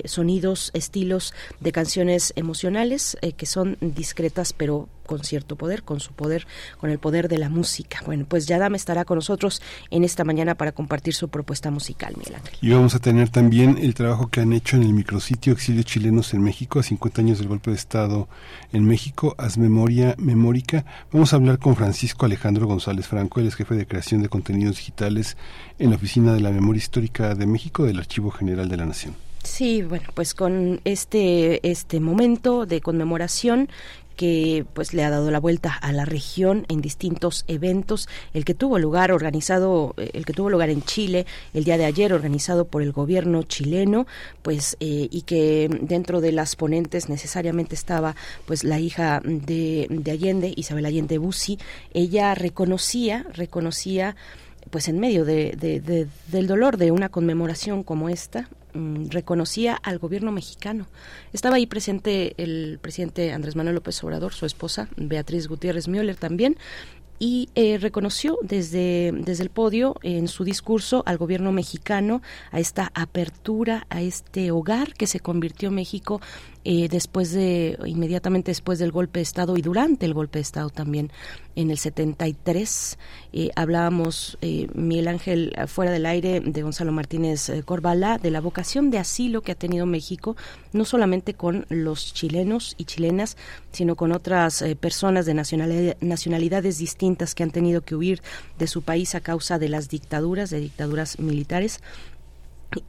sonidos, estilos de canciones emocionales eh, que son discretas pero con cierto poder, con su poder, con el poder de la música. Bueno, pues Yadam estará con nosotros en esta mañana para compartir su propuesta musical, Miguel Ángel. Y vamos a tener también el trabajo que han hecho en el micrositio Exilio Chilenos en México, a 50 años del golpe de Estado en México, Haz Memoria Memórica. Vamos a hablar con Francisco Alejandro González Franco, él es jefe de creación de contenidos digitales en la Oficina de la Memoria Histórica de México del Archivo General de la Nación. Sí, bueno, pues con este este momento de conmemoración que pues le ha dado la vuelta a la región en distintos eventos el que tuvo lugar organizado eh, el que tuvo lugar en Chile el día de ayer organizado por el gobierno chileno pues eh, y que dentro de las ponentes necesariamente estaba pues la hija de, de Allende Isabel Allende Bussi. Ella reconocía reconocía pues en medio de, del dolor de una conmemoración como esta, mm, reconocía al gobierno mexicano. Estaba ahí presente el presidente Andrés Manuel López Obrador, su esposa Beatriz Gutiérrez Müller también, y eh, reconoció desde, desde el podio en su discurso al gobierno mexicano, a esta apertura, a este hogar que se convirtió México eh, después de, inmediatamente después del golpe de Estado y durante el golpe de Estado también en el 73. Eh, hablábamos, eh, Miguel Ángel, fuera del aire, de Gonzalo Martínez eh, Corbala, de la vocación de asilo que ha tenido México, no solamente con los chilenos y chilenas, sino con otras personas de nacionalidades distintas que han tenido que huir de su país a causa de las dictaduras, de dictaduras militares.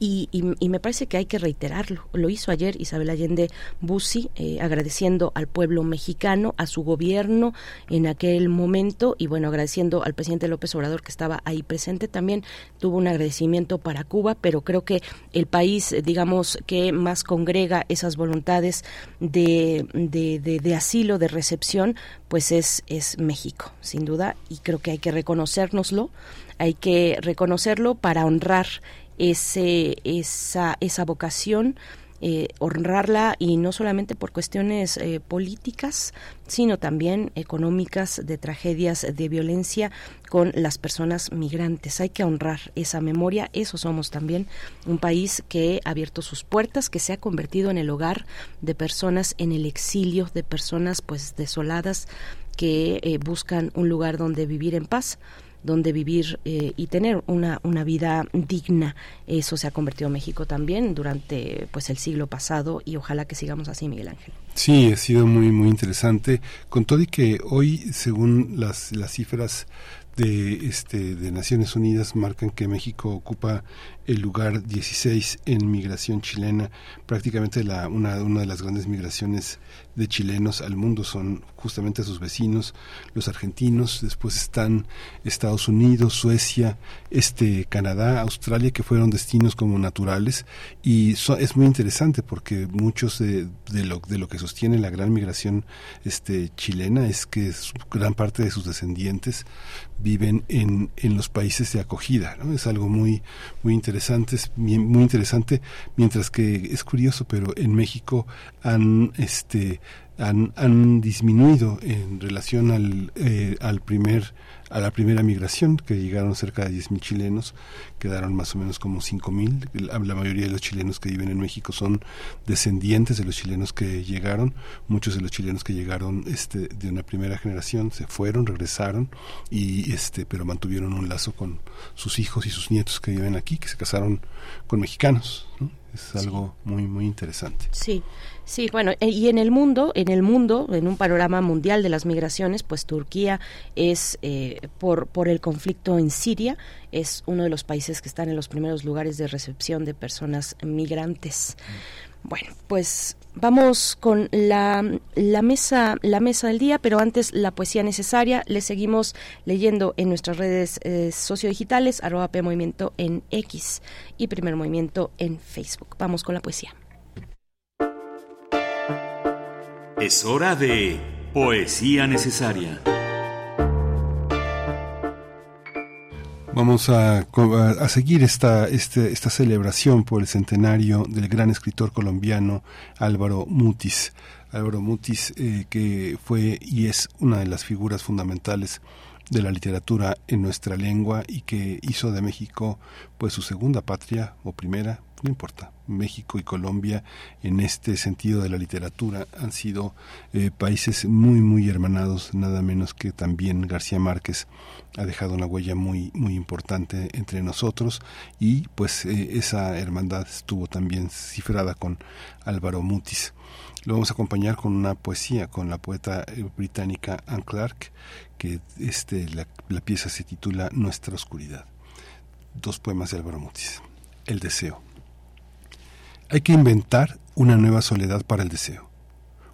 Y, y, me parece que hay que reiterarlo. Lo hizo ayer Isabel Allende Bussi, eh, agradeciendo al pueblo mexicano, a su gobierno en aquel momento y bueno, agradeciendo al presidente López Obrador que estaba ahí presente. También tuvo un agradecimiento para Cuba, pero creo que el país, digamos, que más congrega esas voluntades de, de, de, de asilo, de recepción, pues es, es México, sin duda, y creo que hay que reconocérnoslo, hay que reconocerlo para honrar ese, esa, esa vocación, eh, honrarla y no solamente por cuestiones eh, políticas, sino también económicas, de tragedias, de violencia con las personas migrantes. Hay que honrar esa memoria. Eso somos también un país que ha abierto sus puertas, que se ha convertido en el hogar de personas en el exilio, de personas pues desoladas que eh, buscan un lugar donde vivir en paz donde vivir eh, y tener una, una vida digna. Eso se ha convertido en México también durante pues el siglo pasado y ojalá que sigamos así, Miguel Ángel. Sí, ha sido muy muy interesante. Con todo y que hoy, según las, las cifras de este de Naciones Unidas marcan que México ocupa el lugar 16 en migración chilena. Prácticamente la, una, de las grandes migraciones de chilenos al mundo son justamente sus vecinos, los argentinos. Después están Estados Unidos, Suecia, este Canadá, Australia, que fueron destinos como naturales. Y es muy interesante porque muchos de, de, lo, de lo que sostiene la gran migración este, chilena es que gran parte de sus descendientes viven en, en los países de acogida. Es algo muy, muy interesante interesantes, muy interesante, mientras que es curioso, pero en México han este han, han disminuido en relación al, eh, al primer a la primera migración, que llegaron cerca de 10.000 chilenos, quedaron más o menos como 5.000. La, la mayoría de los chilenos que viven en México son descendientes de los chilenos que llegaron. Muchos de los chilenos que llegaron este, de una primera generación se fueron, regresaron, y este, pero mantuvieron un lazo con sus hijos y sus nietos que viven aquí, que se casaron con mexicanos. Es algo muy, muy interesante. Sí. Sí, bueno, eh, y en el mundo, en el mundo, en un panorama mundial de las migraciones, pues Turquía es eh, por por el conflicto en Siria es uno de los países que están en los primeros lugares de recepción de personas migrantes. Bueno, pues vamos con la, la mesa la mesa del día, pero antes la poesía necesaria. Le seguimos leyendo en nuestras redes eh, sociodigitales arroba P Movimiento en X y Primer Movimiento en Facebook. Vamos con la poesía. Es hora de Poesía Necesaria. Vamos a, seguir esta, este, esta celebración por el centenario del gran escritor colombiano Álvaro Mutis. Álvaro Mutis, eh, que fue y es una de las figuras fundamentales de la literatura en nuestra lengua y que hizo de México pues su segunda patria o primera, no importa. México y Colombia en este sentido de la literatura han sido eh, países muy muy hermanados, nada menos que también García Márquez ha dejado una huella muy muy importante entre nosotros y pues eh, esa hermandad estuvo también cifrada con Álvaro Mutis. Lo vamos a acompañar con una poesía con la poeta eh, británica Anne Clark, que este, la, la pieza se titula Nuestra Oscuridad. Dos poemas de Álvaro Mutis. El deseo. Hay que inventar una nueva soledad para el deseo,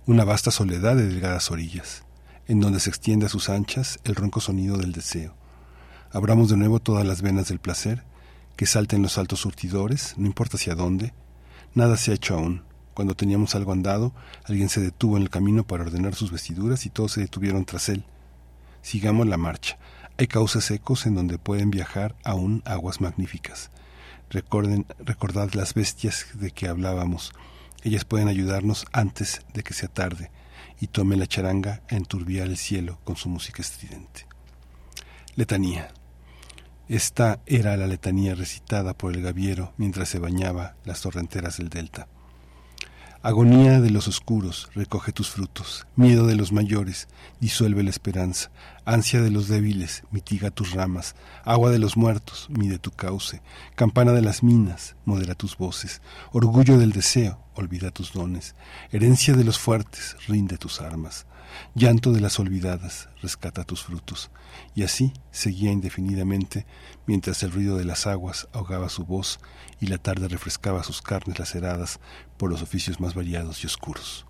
una vasta soledad de delgadas orillas, en donde se extiende a sus anchas el ronco sonido del deseo. Abramos de nuevo todas las venas del placer, que salten los altos surtidores, no importa hacia dónde. Nada se ha hecho aún. Cuando teníamos algo andado, alguien se detuvo en el camino para ordenar sus vestiduras y todos se detuvieron tras él. Sigamos la marcha. Hay cauces secos en donde pueden viajar aún aguas magníficas. Recordad las bestias de que hablábamos. Ellas pueden ayudarnos antes de que sea tarde y tome la charanga a enturbiar el cielo con su música estridente. Letanía. Esta era la letanía recitada por el gaviero mientras se bañaba las torrenteras del delta. Agonía de los oscuros, recoge tus frutos. Miedo de los mayores, disuelve la esperanza. Ansia de los débiles, mitiga tus ramas. Agua de los muertos, mide tu cauce. Campana de las minas, modera tus voces. Orgullo del deseo, olvida tus dones. Herencia de los fuertes, rinde tus armas. Llanto de las olvidadas, rescata tus frutos. Y así seguía indefinidamente, mientras el ruido de las aguas ahogaba su voz y la tarde refrescaba sus carnes laceradas por los oficios más variados y oscuros.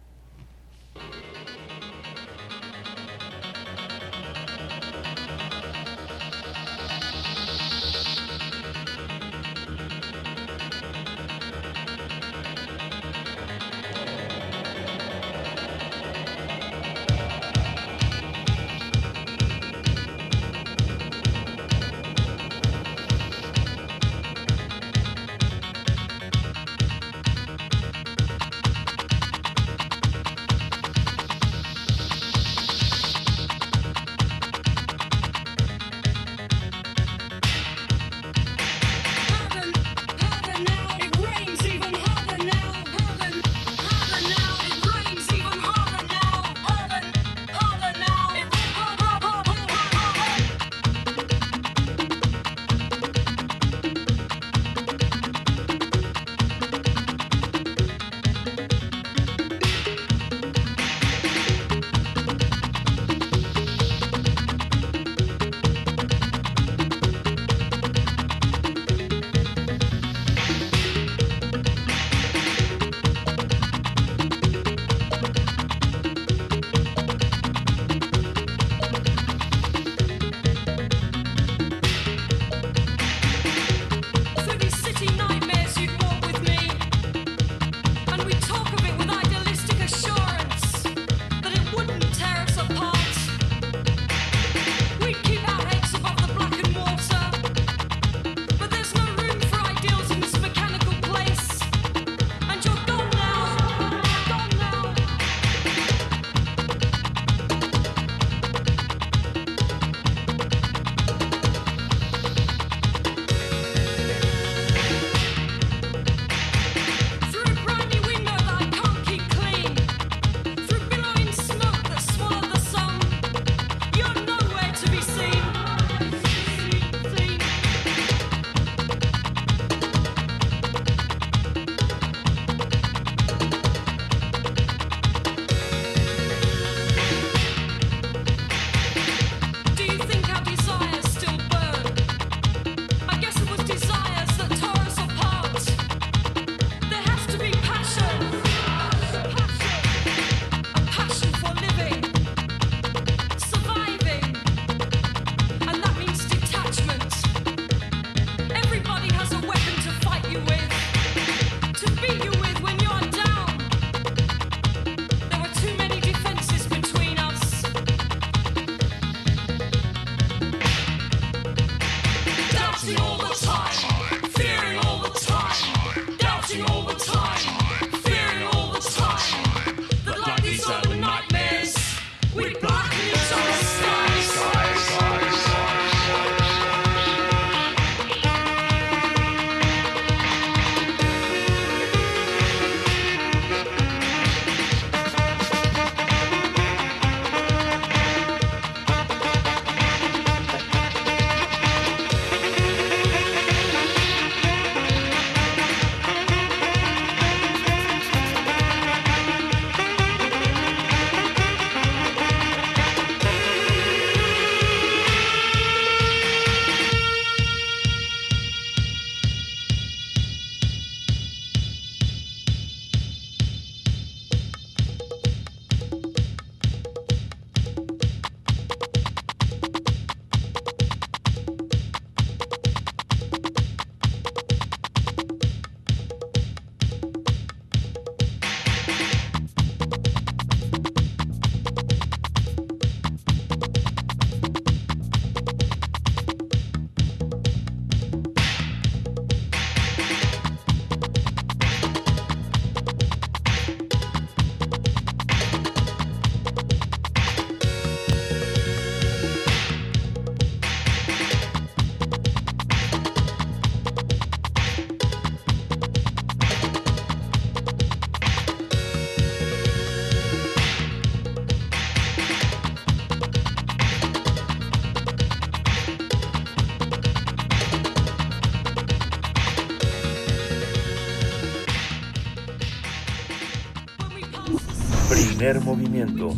Primer movimiento.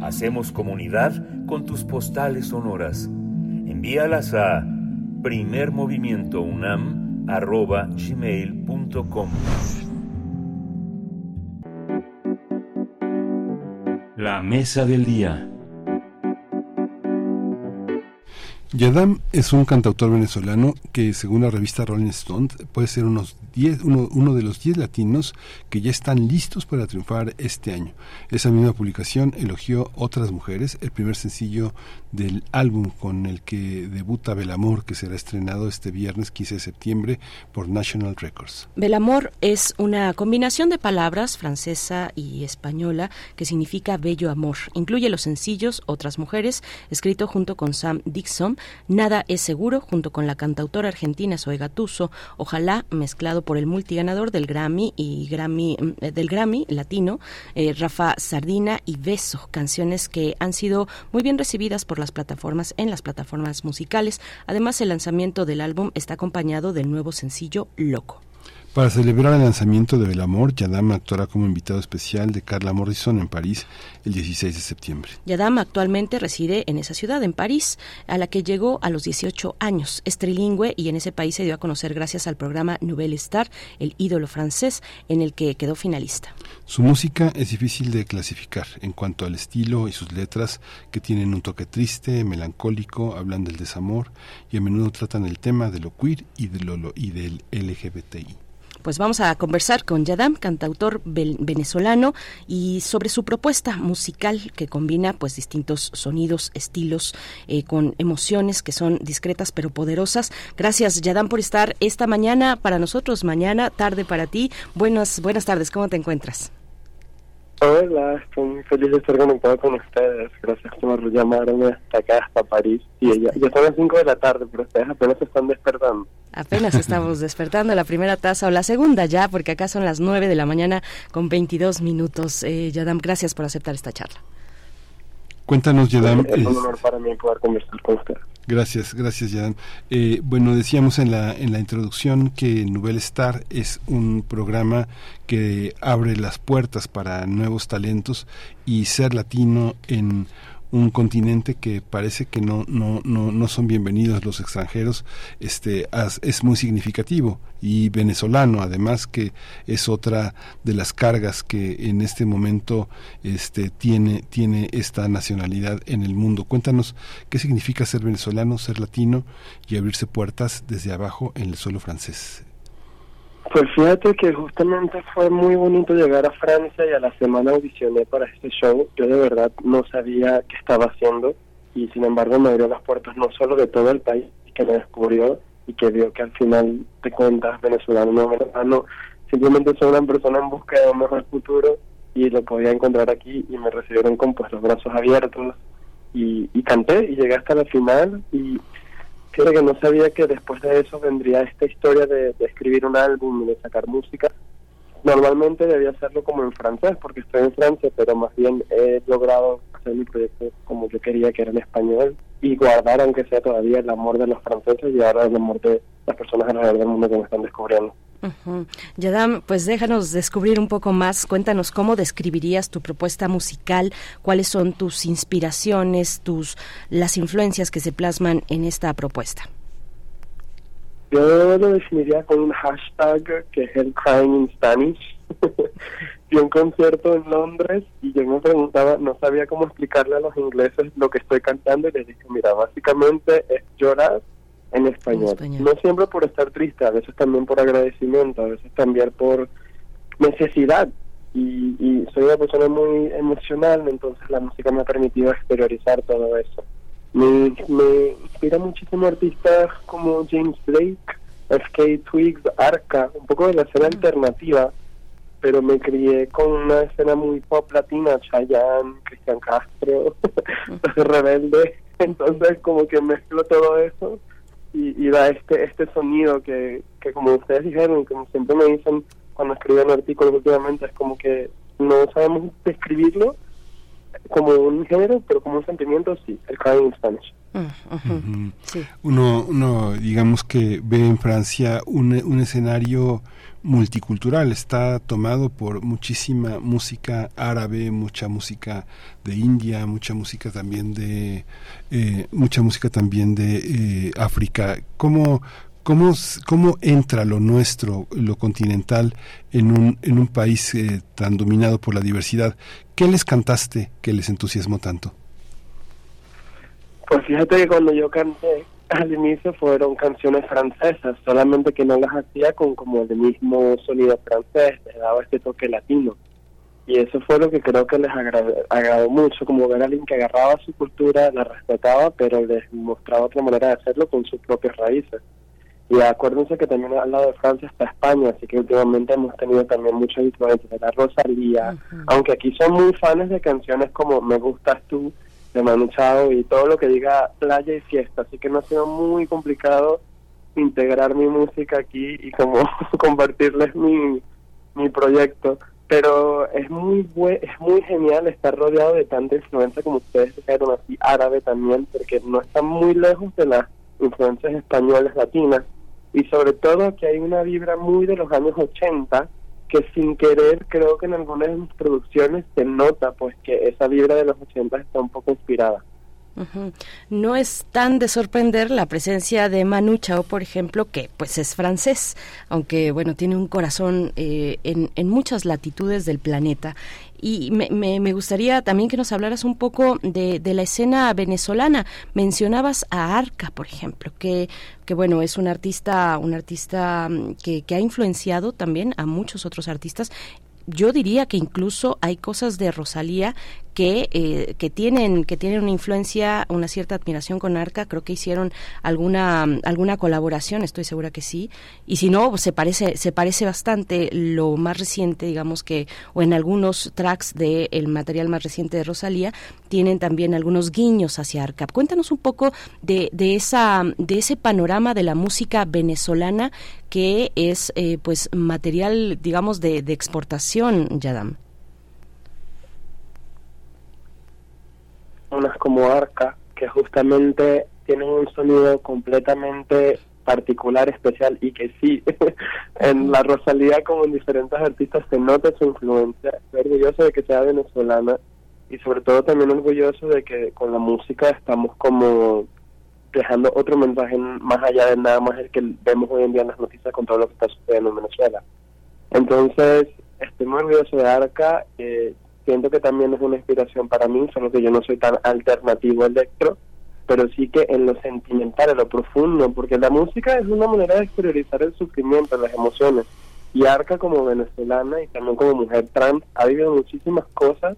Hacemos comunidad con tus postales sonoras. Envíalas a primermovimientounam.gmail.com La mesa del día. Yadam es un cantautor venezolano que, según la revista Rolling Stone, puede ser unos uno, de los 10 latinos que ya están listos para triunfar este año. Esa misma publicación elogió Otras Mujeres, el primer sencillo del álbum con el que debuta Belamor, que será estrenado este viernes 15 de septiembre por National Records. Belamor es una combinación de palabras francesa y española que significa bello amor. Incluye los sencillos Otras Mujeres, escrito junto con Sam Dixon, Nada es seguro, junto con la cantautora argentina Zoe Gatuso, Ojalá, mezclado por el multiganador del Grammy y Grammy mm, del Grammy latino, eh, Rafa Sardina y Beso, canciones que han sido muy bien recibidas por las plataformas en las plataformas musicales. Además, el lanzamiento del álbum está acompañado del nuevo sencillo Loco. Para celebrar el lanzamiento de Belamor, Yadam actuará como invitado especial de Carla Morrison en París el 16 de septiembre. Yadam actualmente reside en esa ciudad, en París, a la que llegó a los 18 años. Es trilingüe y en ese país se dio a conocer gracias al programa Nouvelle Star, el ídolo francés, en el que quedó finalista. Su música es difícil de clasificar en cuanto al estilo y sus letras, que tienen un toque triste, melancólico, hablan del desamor y a menudo tratan el tema de lo queer y, de lo, y del LGBTI. Pues vamos a conversar con Yadam, cantautor venezolano, y sobre su propuesta musical que combina pues distintos sonidos, estilos, eh, con emociones que son discretas pero poderosas. Gracias Yadam por estar esta mañana para nosotros, mañana, tarde para ti. Buenas, buenas tardes, ¿cómo te encuentras? Hola, estoy muy feliz de estar conectado con ustedes. Gracias por llamarme hasta acá, hasta París. Y ya, ya son las 5 de la tarde, pero ustedes apenas se están despertando. Apenas estamos despertando la primera taza o la segunda ya, porque acá son las 9 de la mañana con 22 minutos. Eh, Yadam, gracias por aceptar esta charla. Cuéntanos, Yadam. Es un honor para mí poder conversar con usted. Gracias, gracias, Yadam. Eh, bueno, decíamos en la, en la introducción que Nouvelle Star es un programa que abre las puertas para nuevos talentos y ser latino en un continente que parece que no, no, no, no son bienvenidos los extranjeros, este, es muy significativo y venezolano, además que es otra de las cargas que en este momento este, tiene, tiene esta nacionalidad en el mundo. Cuéntanos qué significa ser venezolano, ser latino y abrirse puertas desde abajo en el suelo francés. Pues fíjate que justamente fue muy bonito llegar a Francia y a la semana audicioné para este show. Yo de verdad no sabía qué estaba haciendo y sin embargo me abrió las puertas no solo de todo el país que me descubrió y que vio que al final te cuentas venezolano, no venezolano, simplemente soy una persona en busca de un mejor futuro y lo podía encontrar aquí y me recibieron con pues los brazos abiertos y, y canté y llegué hasta la final y creo que no sabía que después de eso vendría esta historia de, escribir un álbum y de sacar música. Normalmente debía hacerlo como en francés, porque estoy en Francia, pero más bien he logrado hacer mi proyecto como yo quería, que era en español, y guardar, aunque sea todavía, el amor de los franceses y ahora el amor de las personas alrededor del mundo que me están descubriendo. Yadam, pues déjanos descubrir un poco más. Cuéntanos cómo describirías tu propuesta musical, cuáles son tus inspiraciones, tus las influencias que se plasman en esta propuesta. Yo lo definiría con un hashtag que es el Crying in Spanish. Un concierto en Londres y yo me preguntaba, no sabía cómo explicarle a los ingleses lo que estoy cantando y les dije, mira, básicamente es llorar en español. No siempre por estar triste, a veces también por agradecimiento, a veces también por necesidad. Y, y soy una persona muy emocional, entonces la música me ha permitido exteriorizar todo eso. Me, me inspira muchísimo artistas como James Blake, FK Twigs, Arca, un poco de la escena alternativa, pero me crié con una escena muy pop latina, Chayanne, Cristian Castro, Rebelde, entonces como que mezclo todo eso y, da este este sonido que, que como ustedes dijeron y como siempre me dicen cuando escriben artículos últimamente es como que no sabemos describirlo como un género pero como un sentimiento sí el crying in Spanish. Uno uno digamos que ve en Francia un, un escenario multicultural, está tomado por muchísima música árabe, mucha música de India, mucha música también de eh, mucha música también de eh, África. ¿Cómo, cómo, ¿Cómo entra lo nuestro, lo continental, en un, en un país eh, tan dominado por la diversidad? ¿Qué les cantaste que les entusiasmó tanto? Pues fíjate que cuando yo canté al inicio fueron canciones francesas, solamente que no las hacía con como el mismo sonido francés, les daba este toque latino. Y eso fue lo que creo que les agradó, mucho, como ver a alguien que agarraba su cultura, la respetaba, pero les mostraba otra manera de hacerlo con sus propias raíces. Y acuérdense que también al lado de Francia está España, así que últimamente hemos tenido también muchas influencias de la Rosalía, aunque aquí son muy fans de canciones como Me Gustas Tú, de Manu Chao y todo lo que diga playa y fiesta, así que no ha sido muy complicado integrar mi música aquí y como compartirles mi, mi proyecto, pero es muy es muy genial estar rodeado de tanta influencia como ustedes dijeron así árabe también, porque no están muy lejos de las influencias españolas latinas. Y sobre todo que hay una vibra muy de los años 80 que sin querer creo que en algunas producciones se nota pues que esa vibra de los 80 está un poco inspirada. No es tan de sorprender la presencia de Manu Chao, por ejemplo, que pues es francés, aunque bueno, tiene un corazón eh, en, en, muchas latitudes del planeta y me, me, gustaría también que nos hablaras un poco de, de, la escena venezolana. Mencionabas a Arca, por ejemplo, que, que bueno, es un artista, un artista mm, que, que ha influenciado también a muchos otros artistas yo diría que incluso hay cosas de Rosalía que, eh, que tienen que tienen una influencia, una cierta admiración con Arca. Creo que hicieron alguna alguna colaboración, estoy segura que sí. Y si no, se parece se parece bastante lo más reciente, digamos que o en algunos tracks del el material más reciente de Rosalía tienen también algunos guiños hacia Arca. Cuéntanos un poco de, de esa de ese panorama de la música venezolana que es eh, pues material digamos de, de exportación, Yadam. Como Arca, que justamente tienen un sonido completamente particular, especial y que sí, en la Rosalía como en diferentes artistas se nota su influencia. Estoy orgulloso de que sea venezolana y sobre todo también orgulloso de que con la música estamos como dejando otro mensaje más allá de nada más el que vemos hoy en día en las noticias con todo lo que está sucediendo en Venezuela. Entonces, estoy muy orgulloso de Arca. Eh, siento que también es una inspiración para mí, solo que yo no soy tan alternativo electro, pero sí que en lo sentimental, en lo profundo, porque la música es una manera de exteriorizar el sufrimiento, las emociones. Y Arca como venezolana y también como mujer trans ha vivido muchísimas cosas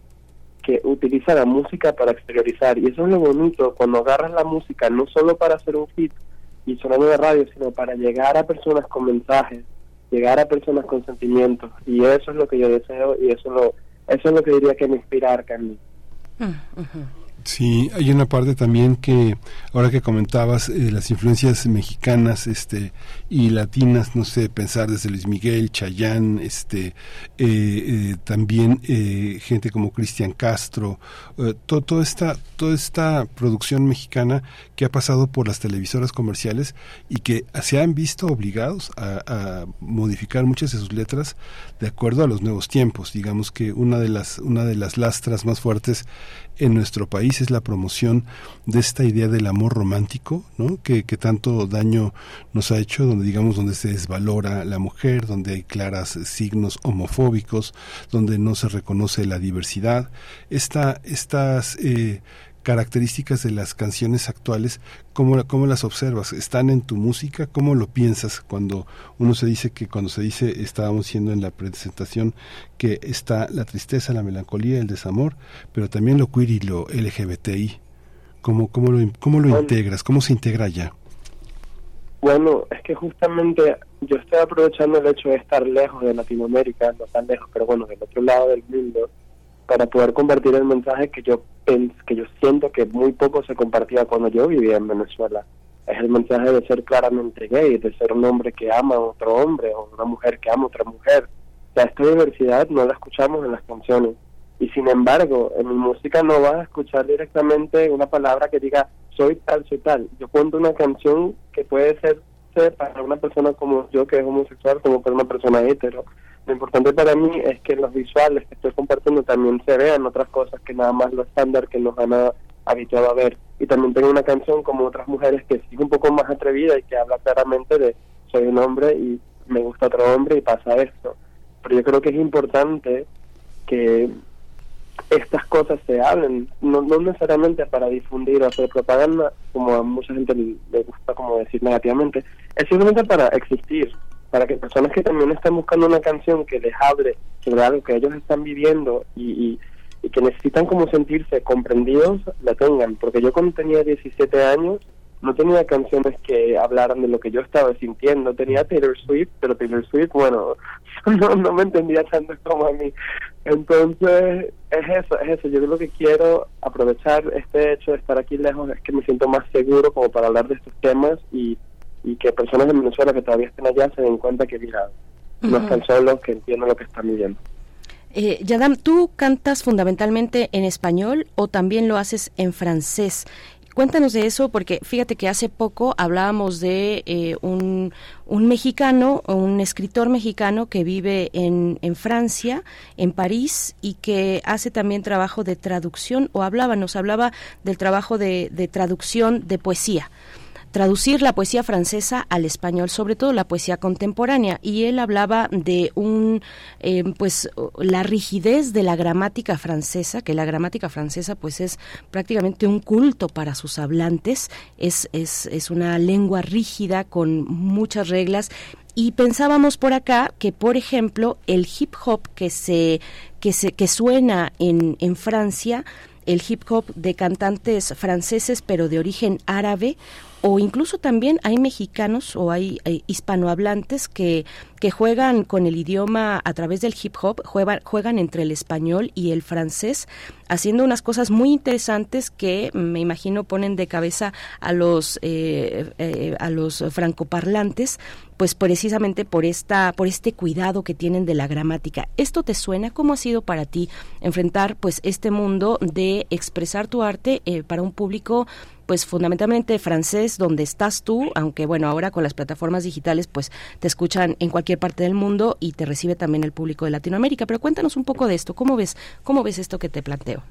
que utiliza la música para exteriorizar. Y eso es lo bonito, cuando agarras la música no solo para hacer un hit y sonando de radio, sino para llegar a personas con mensajes, llegar a personas con sentimientos. Y eso es lo que yo deseo y eso lo eso es lo que diría que me inspira Arcani. Sí, hay una parte también que ahora que comentabas eh, las influencias mexicanas, este y latinas, no sé, pensar desde Luis Miguel, Chayán, este, eh, eh, también gente como Cristian Castro, todo, toda esta toda esta producción mexicana que ha pasado por las televisoras comerciales y que se han visto obligados a, a modificar muchas de sus letras de acuerdo a los nuevos tiempos. Digamos que una de las una de las lastras más fuertes en nuestro país es la promoción de esta idea del amor romántico, ¿no? que, que tanto daño nos ha hecho, donde digamos donde se desvalora la mujer, donde hay claras signos homofóbicos, donde no se reconoce la diversidad. Esta, estas eh, características de las canciones actuales, ¿cómo, ¿cómo, las observas? ¿Están en tu música? ¿Cómo lo piensas cuando uno se dice que cuando se dice, estábamos siendo en la presentación, que está la tristeza, la melancolía, el desamor, pero también lo queer y lo LGBTI? ¿Cómo, cómo, lo, cómo lo integras? ¿Cómo se integra ya? Bueno, es que justamente yo estoy aprovechando el hecho de estar lejos de Latinoamérica, no tan lejos, pero bueno, del otro lado del mundo, para poder compartir el mensaje que yo que yo siento que muy poco se compartía cuando yo vivía en Venezuela. Es el mensaje de ser claramente gay, de ser un hombre que ama a otro hombre o una mujer que ama a otra mujer. O sea, esta diversidad no la escuchamos en las canciones. Y sin embargo, en mi música no vas a escuchar directamente una palabra que diga soy tal, soy tal. Yo cuento una canción que puede ser importante para una persona como yo, que es homosexual, como para una persona hetero. Lo importante para mí es que los visuales que estoy compartiendo también se vean otras cosas que nada más lo estándar que nos han habituado a ver. Y también tengo una canción como otras mujeres que sigue un poco más atrevida y que habla claramente de soy un hombre y me gusta otro hombre y pasa esto. Pero yo creo que es importante que estas cosas se hablen, no, no necesariamente para difundir o hacer propaganda, como a mucha gente le gusta como decir negativamente, es simplemente para existir, para que personas que también están buscando una canción que les hable sobre algo que ellos están viviendo y, y, y que necesitan como sentirse comprendidos, la tengan. Porque yo cuando tenía 17 años no tenía canciones que hablaran de lo que yo estaba sintiendo. Tenía Taylor Swift, pero Taylor Swift, bueno, no, me entendía tanto como a mí. Entonces, es eso, es eso. Yo creo que quiero aprovechar este hecho de estar aquí lejos, es que me siento más seguro como para hablar de estos temas y, y que personas de Venezuela que todavía estén allá se den cuenta que, mira, no están solos, que entienden lo que están viviendo. Eh, Yadam, ¿tú cantas fundamentalmente en español o también lo haces en francés? Cuéntanos de eso porque fíjate que hace poco hablábamos de eh, un, un mexicano, un escritor mexicano que vive en, en Francia, en París, y que hace también trabajo de traducción, o hablaba, nos hablaba del trabajo de, de traducción de poesía traducir la poesía francesa al español, sobre todo la poesía contemporánea. Y él hablaba de un, eh, pues, la rigidez de la gramática francesa, que la gramática francesa, pues, es prácticamente un culto para sus hablantes. Es, es, es una lengua rígida con muchas reglas. Y pensábamos por acá que, por ejemplo, el hip hop que se, que se, que suena en, en Francia, el hip hop de cantantes franceses pero de origen árabe o incluso también hay mexicanos o hay, eh, hispanohablantes que, que juegan con el idioma a través del hip hop, juegan, juegan entre el español y el francés, haciendo unas cosas muy interesantes que me imagino ponen de cabeza a los, eh, eh, a los francoparlantes, pues precisamente por esta, por este cuidado que tienen de la gramática. ¿Esto te suena? ¿Cómo ha sido para ti enfrentar pues este mundo de expresar tu arte eh, para un público pues fundamentalmente francés donde estás tú, aunque bueno, ahora con las plataformas digitales pues te escuchan en cualquier parte del mundo y te recibe también el público de Latinoamérica, pero cuéntanos un poco de esto, ¿cómo ves cómo ves esto que te planteo?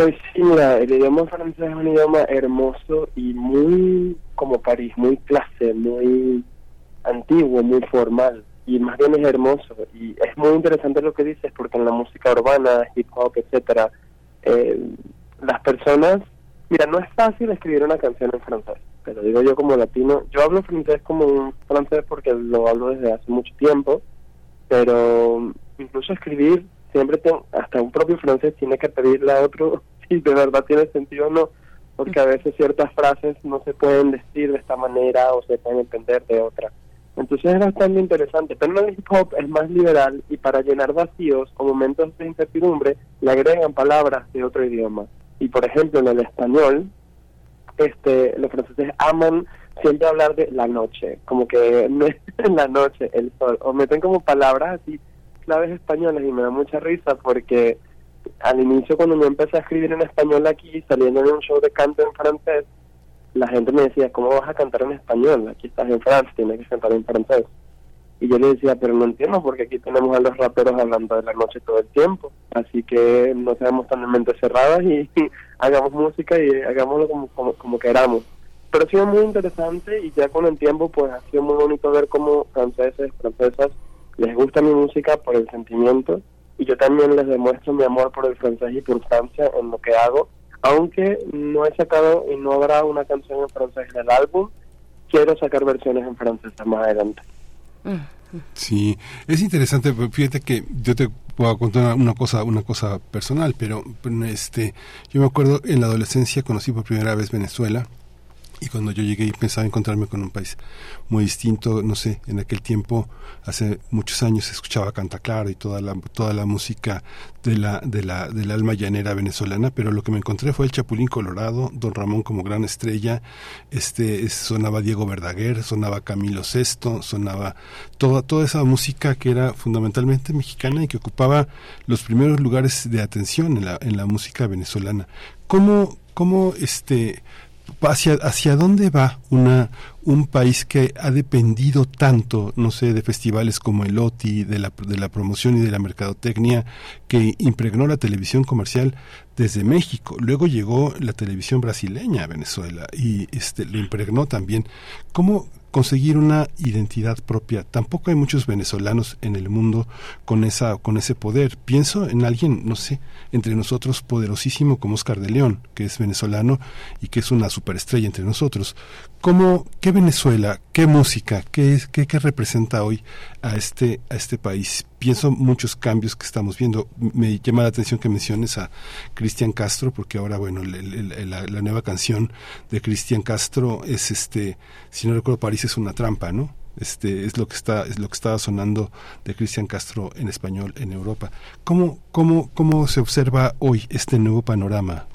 Pues sí, el idioma francés es un idioma hermoso y muy como París, muy clase, muy antiguo, muy formal. Y más bien es hermoso. Y es muy interesante lo que dices porque en la música urbana, hip hop, etcétera, eh, las personas, mira, no es fácil escribir una canción en francés, pero digo yo como latino, yo hablo francés como un francés porque lo hablo desde hace mucho tiempo, pero incluso escribir siempre tengo, hasta un propio francés tiene que pedirle a otro si de verdad tiene sentido o no, porque a veces ciertas frases no se pueden decir de esta manera o se pueden entender de otra. Entonces es bastante interesante, pero el hip hop es más liberal y para llenar vacíos o momentos de incertidumbre le agregan palabras de otro idioma. Y por ejemplo en el español, este, los franceses aman siempre hablar de la noche, como que en la noche, el sol, o meten como palabras así claves españolas y me da mucha risa porque al inicio cuando yo empecé a escribir en español aquí, saliendo de un show de canto en francés, la gente me decía, ¿cómo vas a cantar en español? Aquí estás en Francia, tienes que cantar en francés. Y yo le decía, pero no entiendo porque aquí tenemos a los raperos hablando de la noche todo el tiempo. Así que no seamos tan mentes cerradas y, hagamos música y hagámoslo como, como, como queramos. Pero ha sido muy interesante y ya con el tiempo pues ha sido muy bonito ver cómo franceses, francesas les gusta mi música por el sentimiento y yo también les demuestro mi amor por el francés y por Francia en lo que hago. Aunque no he sacado y no habrá una canción en francés en el álbum, quiero sacar versiones en francés más adelante. Sí, es interesante, pero fíjate que yo te puedo contar una cosa, una cosa personal, pero, este, yo me acuerdo en la adolescencia conocí por primera vez Venezuela y cuando yo llegué pensaba encontrarme con un país muy distinto, no sé, en aquel tiempo, hace muchos años escuchaba Canta Clara y toda la, toda la música de la, de la, del alma llanera venezolana, pero lo que me encontré fue el Chapulín Colorado, Don Ramón como gran estrella, este, es- sonaba Diego Verdaguer, sonaba Camilo Sesto, sonaba toda, toda esa música que era fundamentalmente mexicana y que ocupaba los primeros lugares de atención en la, en la música venezolana. ¿Cómo, cómo este, hacia, hacia dónde va una, un país que ha dependido tanto, no sé, de festivales como el OTI, de la, de la promoción y de la mercadotecnia, que impregnó la televisión comercial desde México. Luego llegó la televisión brasileña a Venezuela y este, lo impregnó también. ¿Cómo, conseguir una identidad propia. Tampoco hay muchos venezolanos en el mundo con esa con ese poder. Pienso en alguien, no sé, entre nosotros poderosísimo como Oscar de León, que es venezolano y que es una superestrella entre nosotros. ¿Cómo, qué Venezuela, qué música, qué, qué, qué representa hoy a este, a este país? Pienso muchos cambios que estamos viendo. Me llama la atención que menciones a Cristian Castro, porque ahora, bueno, la, la, nueva canción de Cristian Castro es este, si no recuerdo, París es una trampa, ¿no? Este es lo que está es lo que estaba sonando de Cristian Castro en español en Europa. ¿Cómo cómo cómo se observa hoy este nuevo panorama?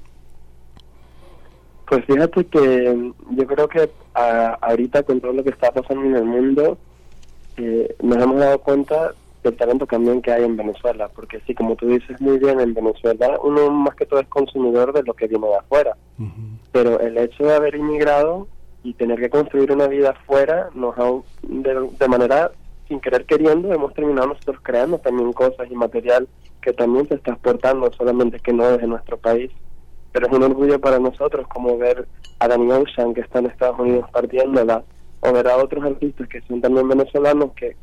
Pues fíjate que yo creo que ahorita con todo lo que está pasando en el mundo, eh, nos hemos dado cuenta del talento también que hay en Venezuela, porque sí, como tú dices muy bien, en Venezuela uno más que todo es consumidor de lo que viene de afuera, pero el hecho de haber inmigrado y tener que construir una vida afuera, nos ha, de, de manera sin querer queriendo, hemos terminado nosotros creando también cosas y material que también se está exportando, solamente que no desde nuestro país pero es un orgullo para nosotros como ver a Danny Ocean que está en Estados Unidos partiéndola o ver a otros artistas que son también venezolanos que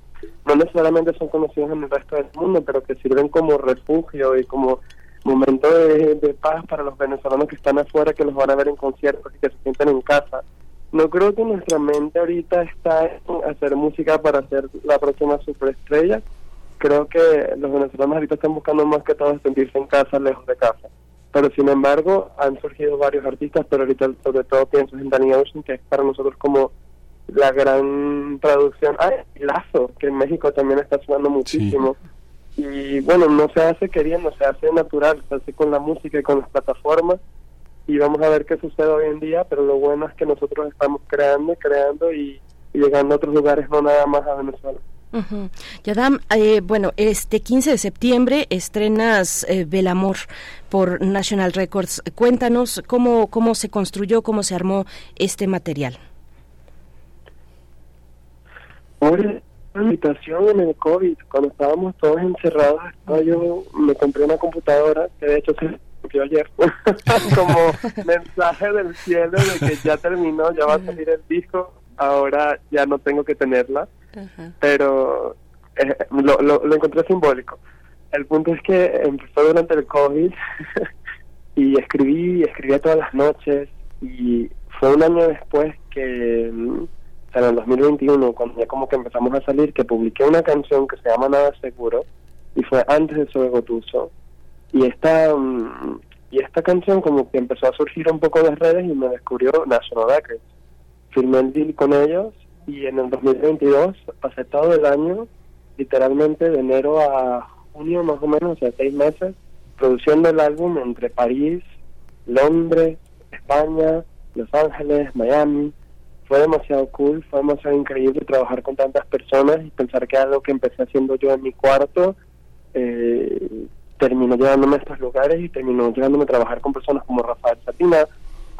no necesariamente son conocidos en el resto del mundo pero que sirven como refugio y como momento de, paz para los venezolanos que están afuera que los van a ver en conciertos y que se sienten en casa. No creo que nuestra mente ahorita está en hacer música para ser la próxima superestrella. Creo que los venezolanos ahorita están buscando más que todo sentirse en casa lejos de casa pero sin embargo han surgido varios artistas, pero ahorita sobre todo pienso en Danny Ocean, que es para nosotros como la gran traducción. Ah, Lazo, que en México también está sonando muchísimo. Y bueno, no se hace queriendo, se hace natural, se hace con la música y con las plataformas. Y vamos a ver qué sucede hoy en día, pero lo bueno es que nosotros estamos creando, creando y, llegando a otros lugares, no nada más a Venezuela. Yadam, eh, bueno, este 15 de septiembre estrenas eh, Belamor por National Records. Cuéntanos cómo, cómo se construyó, cómo se armó este material. Por invitación en el COVID, cuando estábamos todos encerrados, yo me compré una computadora que de hecho se rompió ayer, como mensaje del cielo de que ya terminó, ya va a salir el disco, ahora ya no tengo que tenerla pero eh, lo, lo, encontré simbólico. El punto es que empezó durante el COVID y escribí, escribía todas las noches y fue un año después que, mm, en el 2021, cuando ya como que empezamos a salir, que publiqué una canción que se llama Nada Seguro y fue antes de Soy Gotuso. Y esta, mm, y esta canción como que empezó a surgir un poco de redes y me descubrió National Records. Firmé el deal con ellos y en el 2022 pasé todo el año, literalmente de enero a junio más o menos, o sea, seis meses, produciendo el álbum entre París, Londres, España, Los Ángeles, Miami. Fue demasiado cool, fue demasiado increíble trabajar con tantas personas y pensar que algo que empecé haciendo yo en mi cuarto eh, terminó llevándome a estos lugares y terminó llevándome a trabajar con personas como Rafael Satina,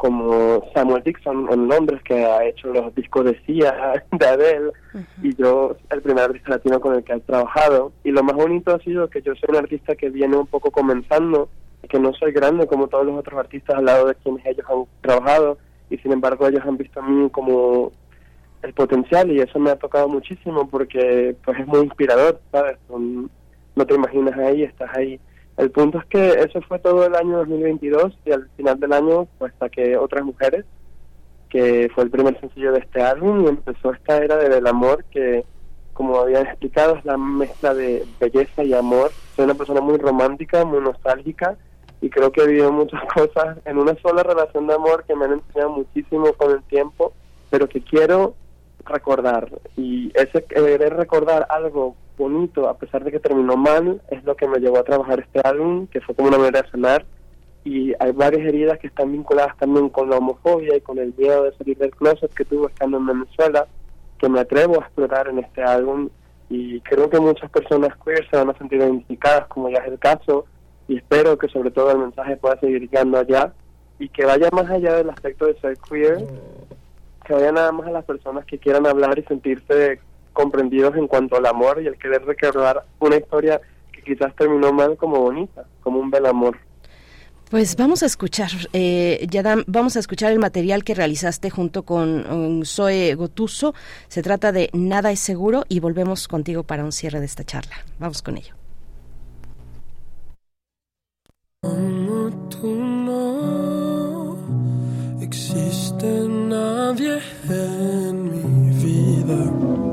como Samuel Dixon en Londres, que ha hecho los discos de Sia, de Adele, y yo el primer artista latino con el que he trabajado. Y lo más bonito ha sido que yo soy un artista que viene un poco comenzando, que no soy grande como todos los otros artistas al lado de quienes ellos han trabajado, y sin embargo ellos han visto a mí como el potencial y eso me ha tocado muchísimo porque pues es muy inspirador, ¿sabes? no te imaginas ahí, estás ahí el punto es que eso fue todo el año 2022 y al final del año pues saqué Otras Mujeres, que fue el primer sencillo de este álbum y empezó esta era del amor que como habían explicado es la mezcla de belleza y amor. Soy una persona muy romántica, muy nostálgica y creo que he vivido muchas cosas en una sola relación de amor que me han enseñado muchísimo con el tiempo, pero que quiero recordar y ese querer recordar algo bonito, a pesar de que terminó mal, es lo que me llevó a trabajar este álbum, que fue como una manera de sanar. Y hay varias heridas que están vinculadas también con la homofobia y con el miedo de salir del closet que tuve estando en Venezuela, que me atrevo a explorar en este álbum. Y creo que muchas personas queer se van a sentir identificadas, como ya es el caso, y espero que sobre todo el mensaje pueda seguir llegando allá. y que vaya más allá del aspecto de ser queer, que vaya nada más a las personas que quieran hablar y sentirse comprendidos en cuanto al amor y el querer recordar una historia que quizás terminó mal como bonita, como un bel amor. Pues vamos a escuchar, eh, Yadam, vamos a escuchar el material que realizaste junto con um, Zoe Gotuso. Se trata de Nada es seguro y volvemos contigo para un cierre de esta charla. Vamos con ello. Como tú no existe nadie en mi vida.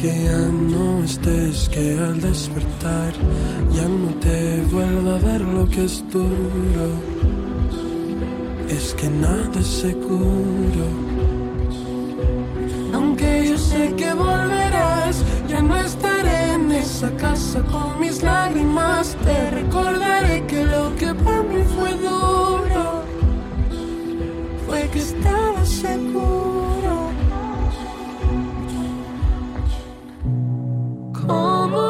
que ya no estés, que al despertar ya no te vuelva a ver lo que es duro. Es que nada es seguro. Aunque yo sé que volverás, ya no estaré en esa casa con mis lágrimas. Te recordaré que lo que para mí fue duro fue que estaba seguro. Como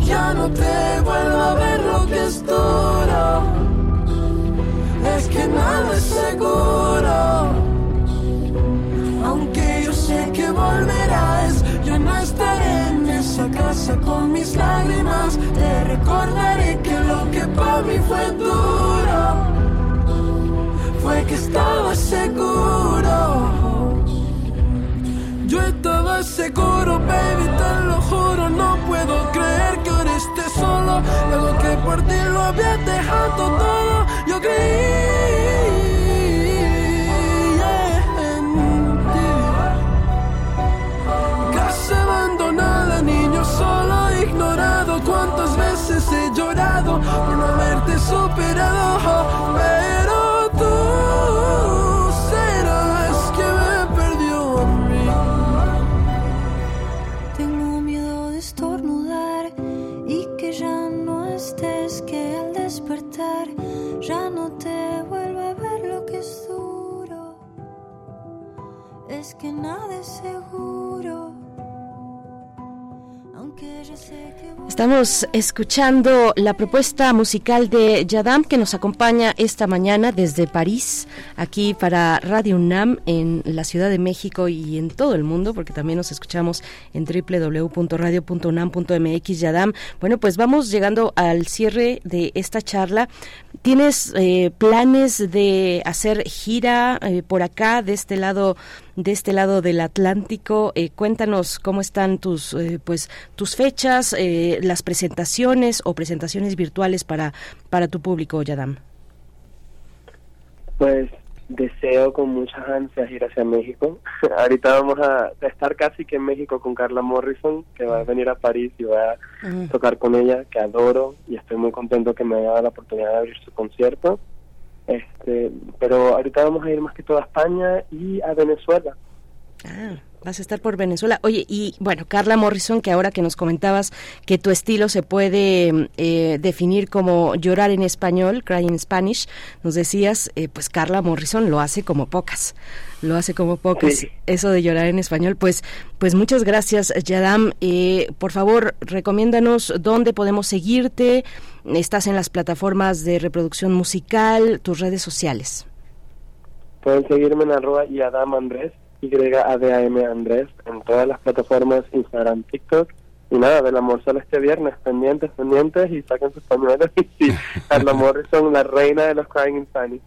ya no te vuelva a ver lo que es duro. Es que nada es seguro. Aunque yo sé que volverás, yo no estaré en esa casa con mis lágrimas. Te recordaré que lo que para mí fue duro fue que estaba seguro. Yo estaba seguro, baby, te lo juro. No puedo creer que ahora estés solo. Luego que por ti lo había dejado todo. Yo creí en ti. Casa abandonada, niño solo, ignorado. Cuántas veces he llorado por no haberte superado. Pero Estamos escuchando la propuesta musical de Yadam que nos acompaña esta mañana desde París, aquí para Radio UNAM en la Ciudad de México y en todo el mundo, porque también nos escuchamos en www.radio.unam.mx. Yadam, bueno, pues vamos llegando al cierre de esta charla. ¿Tienes eh, planes de hacer gira eh, por acá, de este lado? De este lado del Atlántico. Eh, cuéntanos cómo están tus, eh, pues, tus fechas, eh, las presentaciones o presentaciones virtuales para, para tu público, Yadam. Pues deseo con muchas ansias ir hacia México. Ahorita vamos a estar casi que en México con Carla Morrison, que va a venir a París y va a tocar con ella, que adoro y estoy muy contento que me haya dado la oportunidad de abrir su concierto. Este, pero ahorita vamos a ir más que todo a España y a Venezuela. Ah, vas a estar por Venezuela. Oye, y bueno, Carla Morrison, que ahora que nos comentabas que tu estilo se puede eh, definir como llorar en español, cry in Spanish, nos decías, eh, pues Carla Morrison lo hace como pocas, lo hace como pocas. Sí. Eso de llorar en español, pues, pues muchas gracias, Yadam. Eh, por favor, recomiéndanos dónde podemos seguirte. Estás en las plataformas de reproducción musical, tus redes sociales. Pueden seguirme en arroba y Adam Andrés, Y-A-D-A-M Andrés, en todas las plataformas, Instagram, TikTok y nada, del amor solo este viernes, pendientes, pendientes y saquen sus pañuelos. Y sí, el amor son la reina de los crying in Spanish.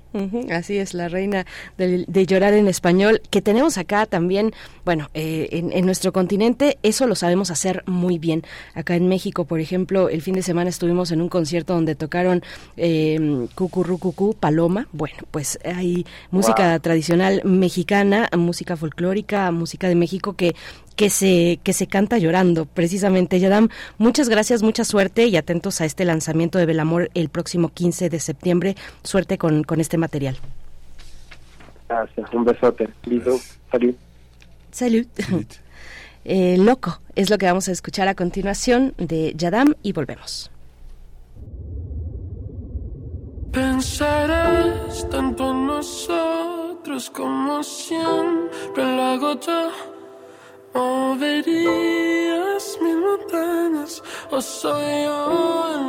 así es, la reina de, llorar en español, que tenemos acá también, bueno, eh, en, nuestro continente, eso lo sabemos hacer muy bien. Acá en México, por ejemplo, el fin de semana estuvimos en un concierto donde tocaron eh, Cucurrucucú, Paloma. Bueno, pues hay música tradicional mexicana, música folclórica, música de México que que se, que se canta llorando, precisamente. Yadam, muchas gracias, mucha suerte y atentos a este lanzamiento de Belamor el próximo 15 de septiembre. Suerte con, con este material. Gracias, un besote. Salud. Salud. Eh, loco es lo que vamos a escuchar a continuación de Yadam y volvemos. Pensarás tanto en nosotros como siempre lo hago yo ¿Moverías mis montañas o soy yo el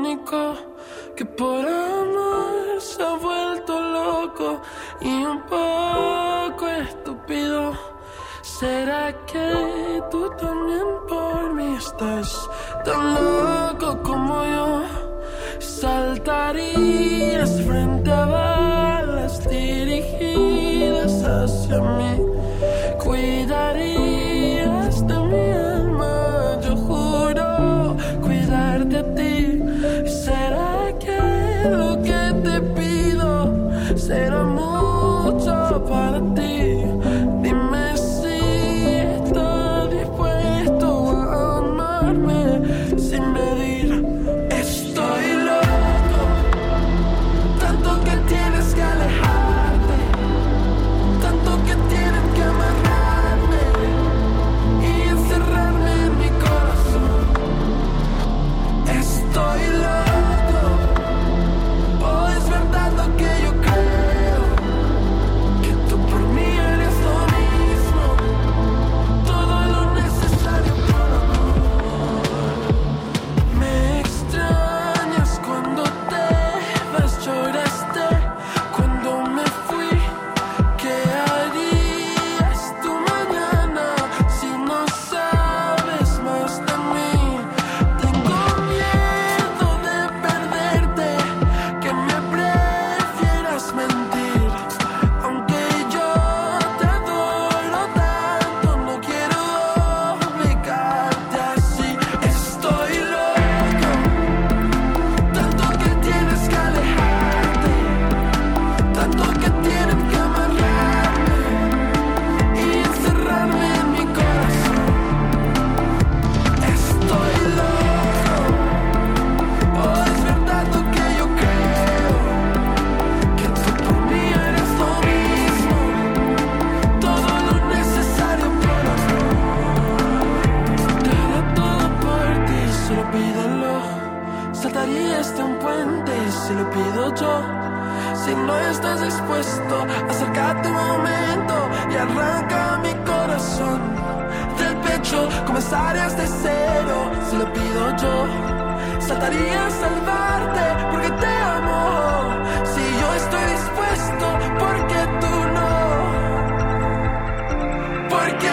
único que por amor se ha vuelto loco y un poco estúpido? ¿Será que tú también por mí estás tan loco como yo? Saltarías frente a balas dirigidas hacia mí. Cuidarías dispuesto, acércate un momento y arranca mi corazón del pecho. Comenzarías de cero si lo pido yo. Saltaría a salvarte porque te amo. Si yo estoy dispuesto, porque tú no. Porque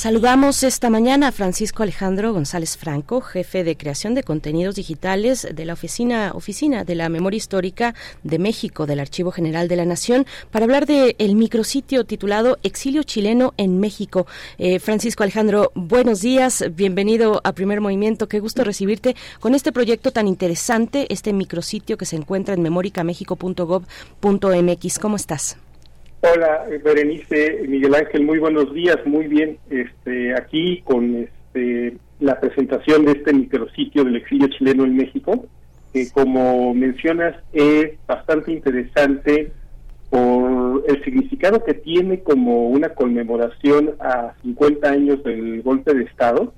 Saludamos esta mañana a Francisco Alejandro González Franco, jefe de creación de contenidos digitales de la oficina, oficina de la Memoria Histórica de México del Archivo General de la Nación, para hablar del el micrositio titulado Exilio Chileno en México. Eh, Francisco Alejandro, buenos días, bienvenido a Primer Movimiento, qué gusto recibirte con este proyecto tan interesante, este micrositio que se encuentra en memoricamexico.gov.mx. ¿Cómo estás? Hola, Berenice, Miguel Ángel, muy buenos días, muy bien. Este, aquí con este, la presentación de este micrositio del exilio chileno en México, que como mencionas es bastante interesante por el significado que tiene como una conmemoración a 50 años del golpe de Estado,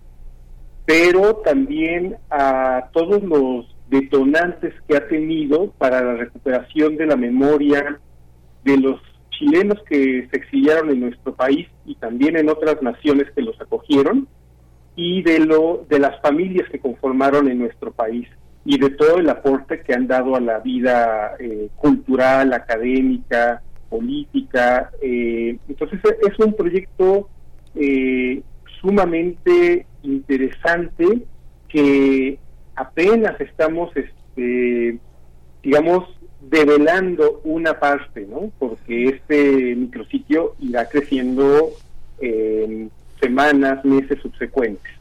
pero también a todos los detonantes que ha tenido para la recuperación de la memoria de los chilenos que se exiliaron en nuestro país y también en otras naciones que los acogieron y de lo de las familias que conformaron en nuestro país y de todo el aporte que han dado a la vida eh, cultural, académica, política. Eh, entonces es un proyecto eh, sumamente interesante que apenas estamos, este, digamos, develando una parte, ¿no? Porque este micrositio irá creciendo en semanas, meses subsecuentes.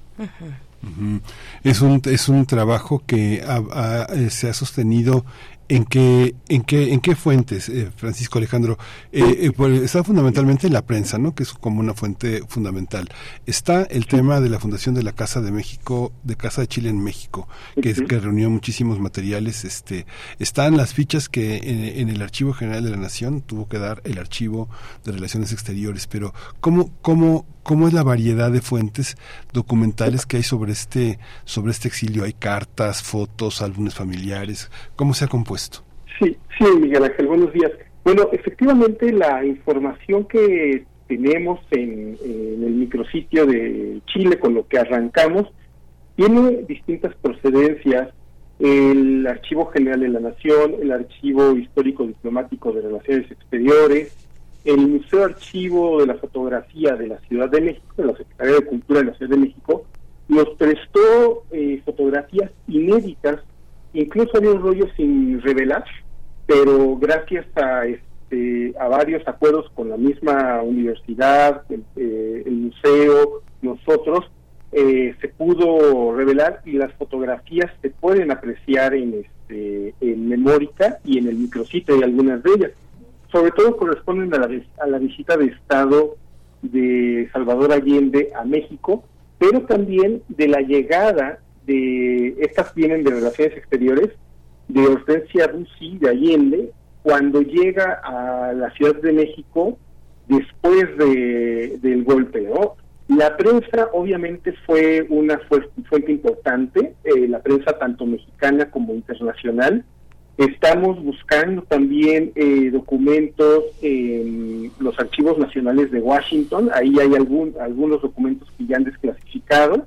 Es un es un trabajo que eh, se ha sostenido ¿En qué, en qué, en qué fuentes, eh, Francisco Alejandro? Eh, eh está fundamentalmente en la prensa, ¿no? Que es como una fuente fundamental. Está el tema de la fundación de la Casa de México, de Casa de Chile en México, que, es, que reunió muchísimos materiales. Este, están las fichas que en, el Archivo General de la Nación tuvo que dar el Archivo de Relaciones Exteriores. Pero cómo, cómo, cómo es la variedad de fuentes documentales que hay sobre este, sobre este exilio. Hay cartas, fotos, álbumes familiares. ¿Cómo se ha compuesto? Sí, sí, Miguel Ángel, buenos días. Bueno, efectivamente la información que tenemos en, el micrositio de Chile con lo que arrancamos tiene distintas procedencias. El Archivo General de la Nación, el Archivo Histórico Diplomático de Relaciones Exteriores, el Museo Archivo de la Fotografía de la Ciudad de México, de la Secretaría de Cultura de la Ciudad de México, nos prestó eh, fotografías inéditas incluso había un rollo sin revelar, pero gracias a este, a varios acuerdos con la misma universidad, el, eh, museo, nosotros, eh, se pudo revelar y las fotografías se pueden apreciar en este en Memórica y en el micrositio y algunas de ellas. Sobre todo corresponden a la, a la visita de Estado de Salvador Allende a México, pero también de la llegada de estas vienen de Relaciones Exteriores, de Hortensia Rusi de Allende, cuando llega a la Ciudad de México después de, del golpe, ¿no? La prensa obviamente fue una fuente importante, eh, la prensa tanto mexicana como internacional. Estamos buscando también eh, documentos en los archivos nacionales de Washington, ahí hay algún, algunos documentos que ya han desclasificado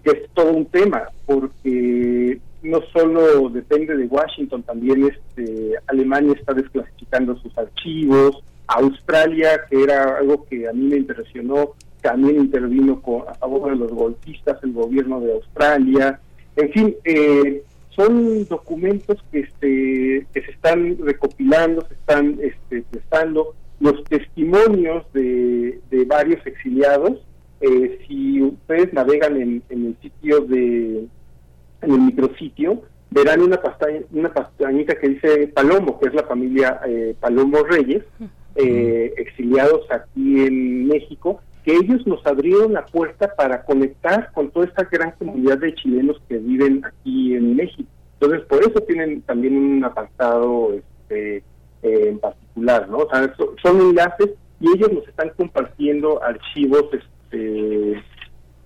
que es todo un tema, porque no solo depende de Washington, también este, Alemania está desclasificando sus archivos, Australia, que era algo que a mí me impresionó, también intervino a favor de los golpistas, el gobierno de Australia, en fin, eh, son documentos que, este, que se están recopilando, se están este, prestando, los testimonios de, de varios exiliados, eh, si ustedes navegan en, el sitio de, en el micrositio, verán una pestaña, una pestañita que dice Palomo, que es la familia eh, Palomo Reyes, eh, exiliados aquí en México, que ellos nos abrieron la puerta para conectar con toda esta gran comunidad de chilenos que viven aquí en México. Entonces, por eso tienen también un apartado este, en particular, ¿no? O sea, son enlaces y ellos nos están compartiendo archivos este, eh,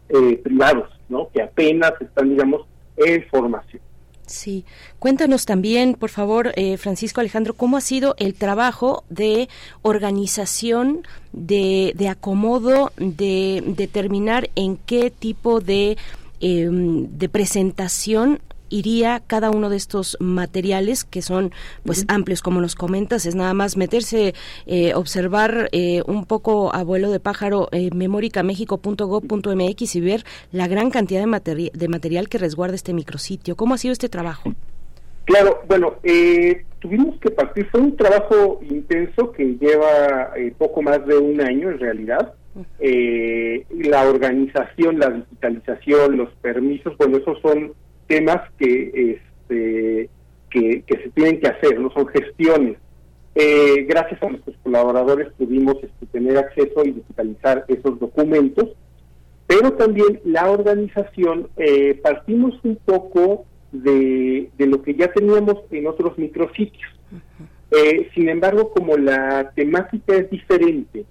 eh, privados, ¿no? Que apenas están, digamos, en formación. Sí, cuéntanos también, por favor, eh, Francisco Alejandro, cómo ha sido el trabajo de organización, de, de acomodo, de determinar en qué tipo de, em, de presentación iría cada uno de estos materiales que son pues amplios como nos comentas. Es nada más meterse eh, observar eh, un poco a vuelo de pájaro eh, memoricamexico.gov.mx y ver la gran cantidad de, de material que resguarda este micrositio. Cómo ha sido este trabajo claro bueno eh, tuvimos que partir. Fue un trabajo intenso que lleva poco más de un año en realidad. La organización la digitalización los permisos bueno esos son temas que, este, que, se tienen que hacer, no son gestiones. Eh, gracias a nuestros colaboradores pudimos este, tener acceso y digitalizar esos documentos Pero también la organización eh, partimos un poco de, de, lo que ya teníamos en otros micrositios. Eh, sin embargo, como la temática es diferente,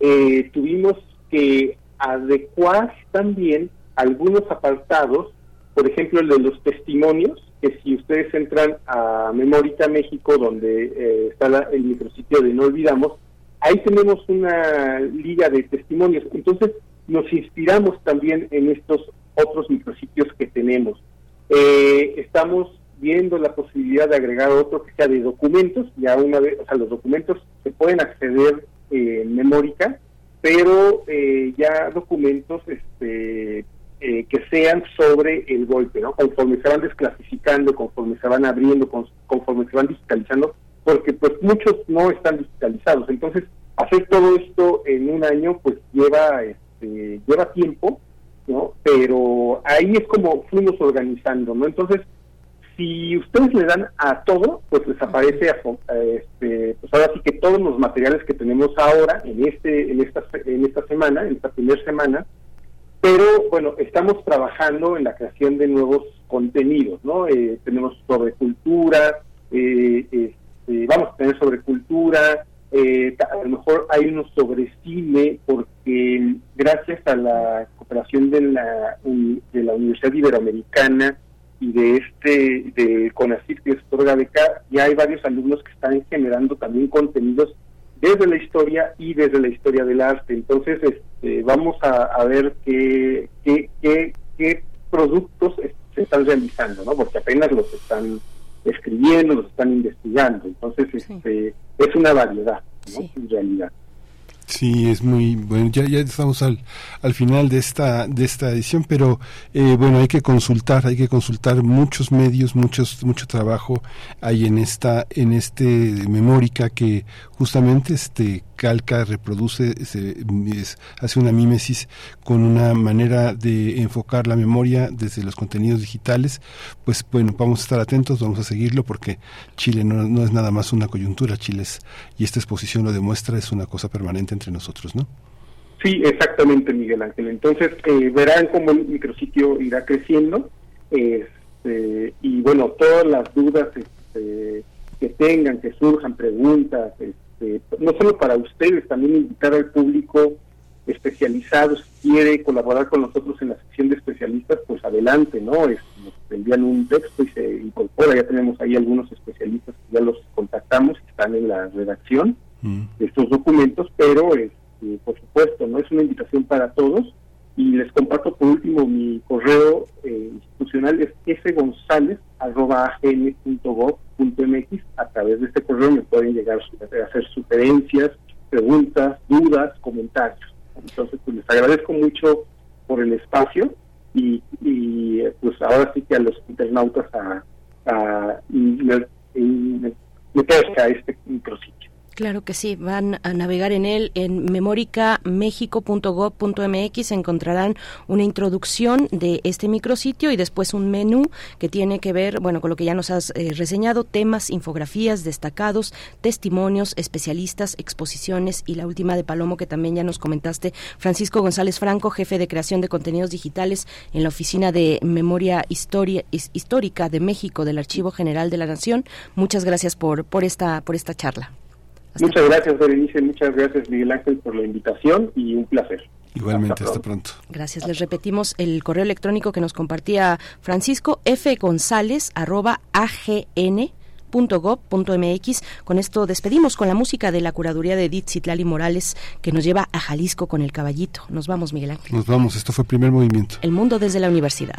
eh, tuvimos que adecuar también algunos apartados, por ejemplo el de los testimonios, que si ustedes entran a Memórica México, donde eh, está el micrositio de No Olvidamos, ahí tenemos una liga de testimonios. Entonces nos inspiramos también en estos otros micrositios que tenemos. Eh, estamos viendo la posibilidad de agregar otro que sea de documentos, ya una vez, o sea, los documentos se pueden acceder en Memórica, pero eh, ya documentos este, eh, que sean sobre el golpe, ¿no? Conforme se van desclasificando, conforme se van abriendo, conforme se van digitalizando, porque pues muchos no están digitalizados. Entonces, hacer todo esto en un año pues lleva este, lleva tiempo, ¿no? Pero ahí es como fuimos organizando, ¿no? Entonces, si ustedes le dan a todo, pues les aparece este, pues ahora sí que todos los materiales que tenemos ahora en este en esta en esta semana, en esta primera semana, pero bueno, estamos trabajando en la creación de nuevos contenidos, ¿no? Eh, tenemos sobre cultura, eh, este, vamos a tener sobre cultura, eh, a lo mejor hay unos sobre cine, porque gracias a la cooperación de la, de la Universidad Iberoamericana y de este, de CONACYT, que es otorga beca, ya hay varios alumnos que están generando también contenidos desde la historia y desde la historia del arte. Entonces, este, vamos a, ver qué, qué, qué, productos se están realizando, ¿no? Porque apenas los están escribiendo, los están investigando. Entonces, este, es una variedad, ¿no? En realidad. Sí, es muy bueno. Ya, ya estamos al, al final de esta, de esta edición, pero eh, bueno, hay que consultar, hay que consultar muchos medios, muchos, mucho trabajo hay en esta, en este memórica que justamente este calca, reproduce, hace una mímesis con una manera de enfocar la memoria desde los contenidos digitales. Pues bueno, vamos a estar atentos, vamos a seguirlo porque Chile no, no es nada más una coyuntura, Chile es, y esta exposición lo demuestra, es una cosa permanente entre nosotros, ¿no? Sí, exactamente, Miguel Ángel. Entonces, eh, verán cómo el micrositio irá creciendo. Este, y bueno, todas las dudas este, que tengan, que surjan, preguntas, este, no solo para ustedes, también invitar al público especializado, si quiere colaborar con nosotros en la sección de especialistas, pues adelante, ¿no? Es, nos envían un texto y se incorpora, ya tenemos ahí algunos especialistas que ya los contactamos, están en la redacción mm. de estos documentos, pero este, por supuesto, no es una invitación para todos, y les comparto por último mi correo eh, institucional es sgonzalez.agn.gov.mx. A través de este correo me pueden llegar a hacer sugerencias, preguntas, dudas, comentarios. Entonces, pues les agradezco mucho por el espacio y, y pues ahora sí que a los internautas a, a, meterse a este micrositio. Claro que sí, van a navegar en él en memoricamexico.gov.mx, encontrarán una introducción de este micrositio y después un menú que tiene que ver, bueno, con lo que ya nos has eh, reseñado, temas, infografías destacados, testimonios, especialistas, exposiciones y la última de Palomo que también ya nos comentaste, Francisco González Franco, jefe de creación de contenidos digitales en la Oficina de Memoria Histórica de México del Archivo General de la Nación. Muchas gracias por, por, esta, por esta charla muchas gracias, Berenice, muchas gracias, Miguel Ángel, por la invitación y un placer. Igualmente, hasta pronto. Gracias. Les repetimos el correo electrónico que nos compartía Francisco F. González arroba agn.gov.mx. Con esto despedimos con la música de la curaduría de Edith Citlali Morales que nos lleva a Jalisco con el caballito. Nos vamos, Miguel Ángel. Nos vamos, esto fue el primer movimiento. El mundo desde la universidad.